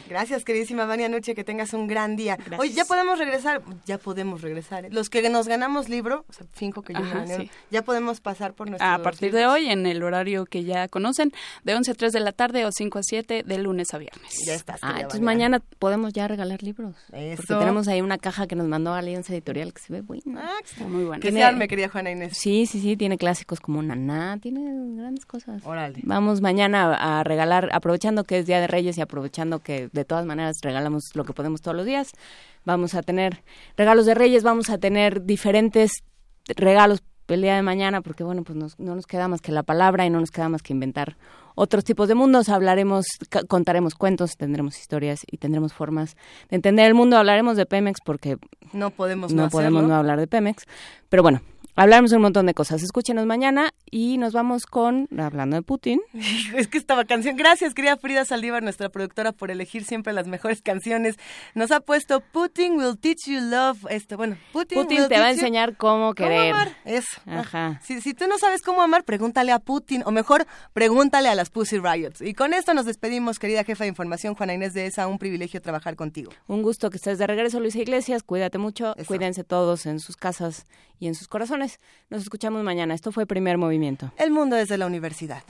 Gracias, queridísima Vania Noche, que tengas un gran día. Oye, ya podemos regresar, ya podemos regresar. ¿eh? Los que nos ganamos libro, o sea, cinco que yo me Ajá, gané, sí. ya podemos pasar por nuestro A partir de hoy, en el horario que ya conocen, de 11 a 3 de la tarde o 5 a 7 de lunes a viernes. Ya estás. Ah, entonces mañana podemos ya regalar libros. Porque Eso. tenemos ahí una caja que nos mandó Alianza Editorial que se ve buena. Ah, Está muy buena. Que se arme, querida Juana Inés. Sí, sí, sí, tiene clásicos como Naná, tiene grandes cosas. Órale. Vamos mañana a, a regalar, aprovechando que es Día de Reyes y aprovechando que de todas maneras regalamos lo que podemos todos los días, vamos a tener regalos de Reyes, vamos a tener diferentes regalos el día de mañana, porque bueno, pues nos- no nos queda más que la palabra y no nos queda más que inventar otros tipos de mundos, hablaremos, contaremos cuentos, tendremos historias y tendremos formas de entender el mundo, hablaremos de Pemex porque No podemos no no podemos no hablar de Pemex, pero bueno, hablaremos un montón de cosas. Escúchenos mañana y nos vamos con, hablando de Putin, Es que esta canción, gracias querida Frida Saldívar, nuestra productora, por elegir siempre las mejores canciones. Nos ha puesto Putin will teach you love. Esto, bueno, Putin, Putin will te va a you enseñar cómo querer. amar. Eso. Ajá. Si, si tú no sabes cómo amar, pregúntale a Putin, o mejor, pregúntale a las Pussy Riots. Y con esto nos despedimos, querida jefa de información, Juana Inés de ESA, un privilegio trabajar contigo. Un gusto que estés de regreso, Luisa Iglesias. Cuídate mucho, cuídense todos en sus casas y en sus corazones. Nos escuchamos mañana. Esto fue Primer Movimiento. El mundo desde la universidad.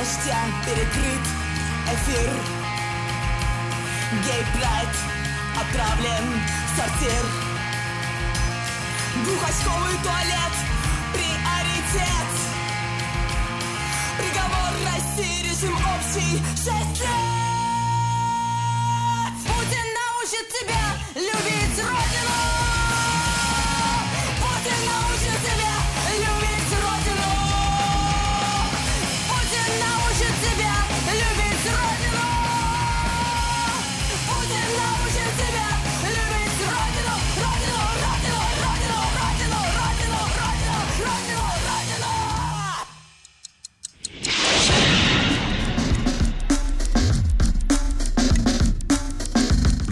Дождя перекрыт эфир. Гей-прайд отравлен сортир. Двухочковый туалет приоритет. Приговор России режим общий шесть лет. Путин научит тебя любить Родину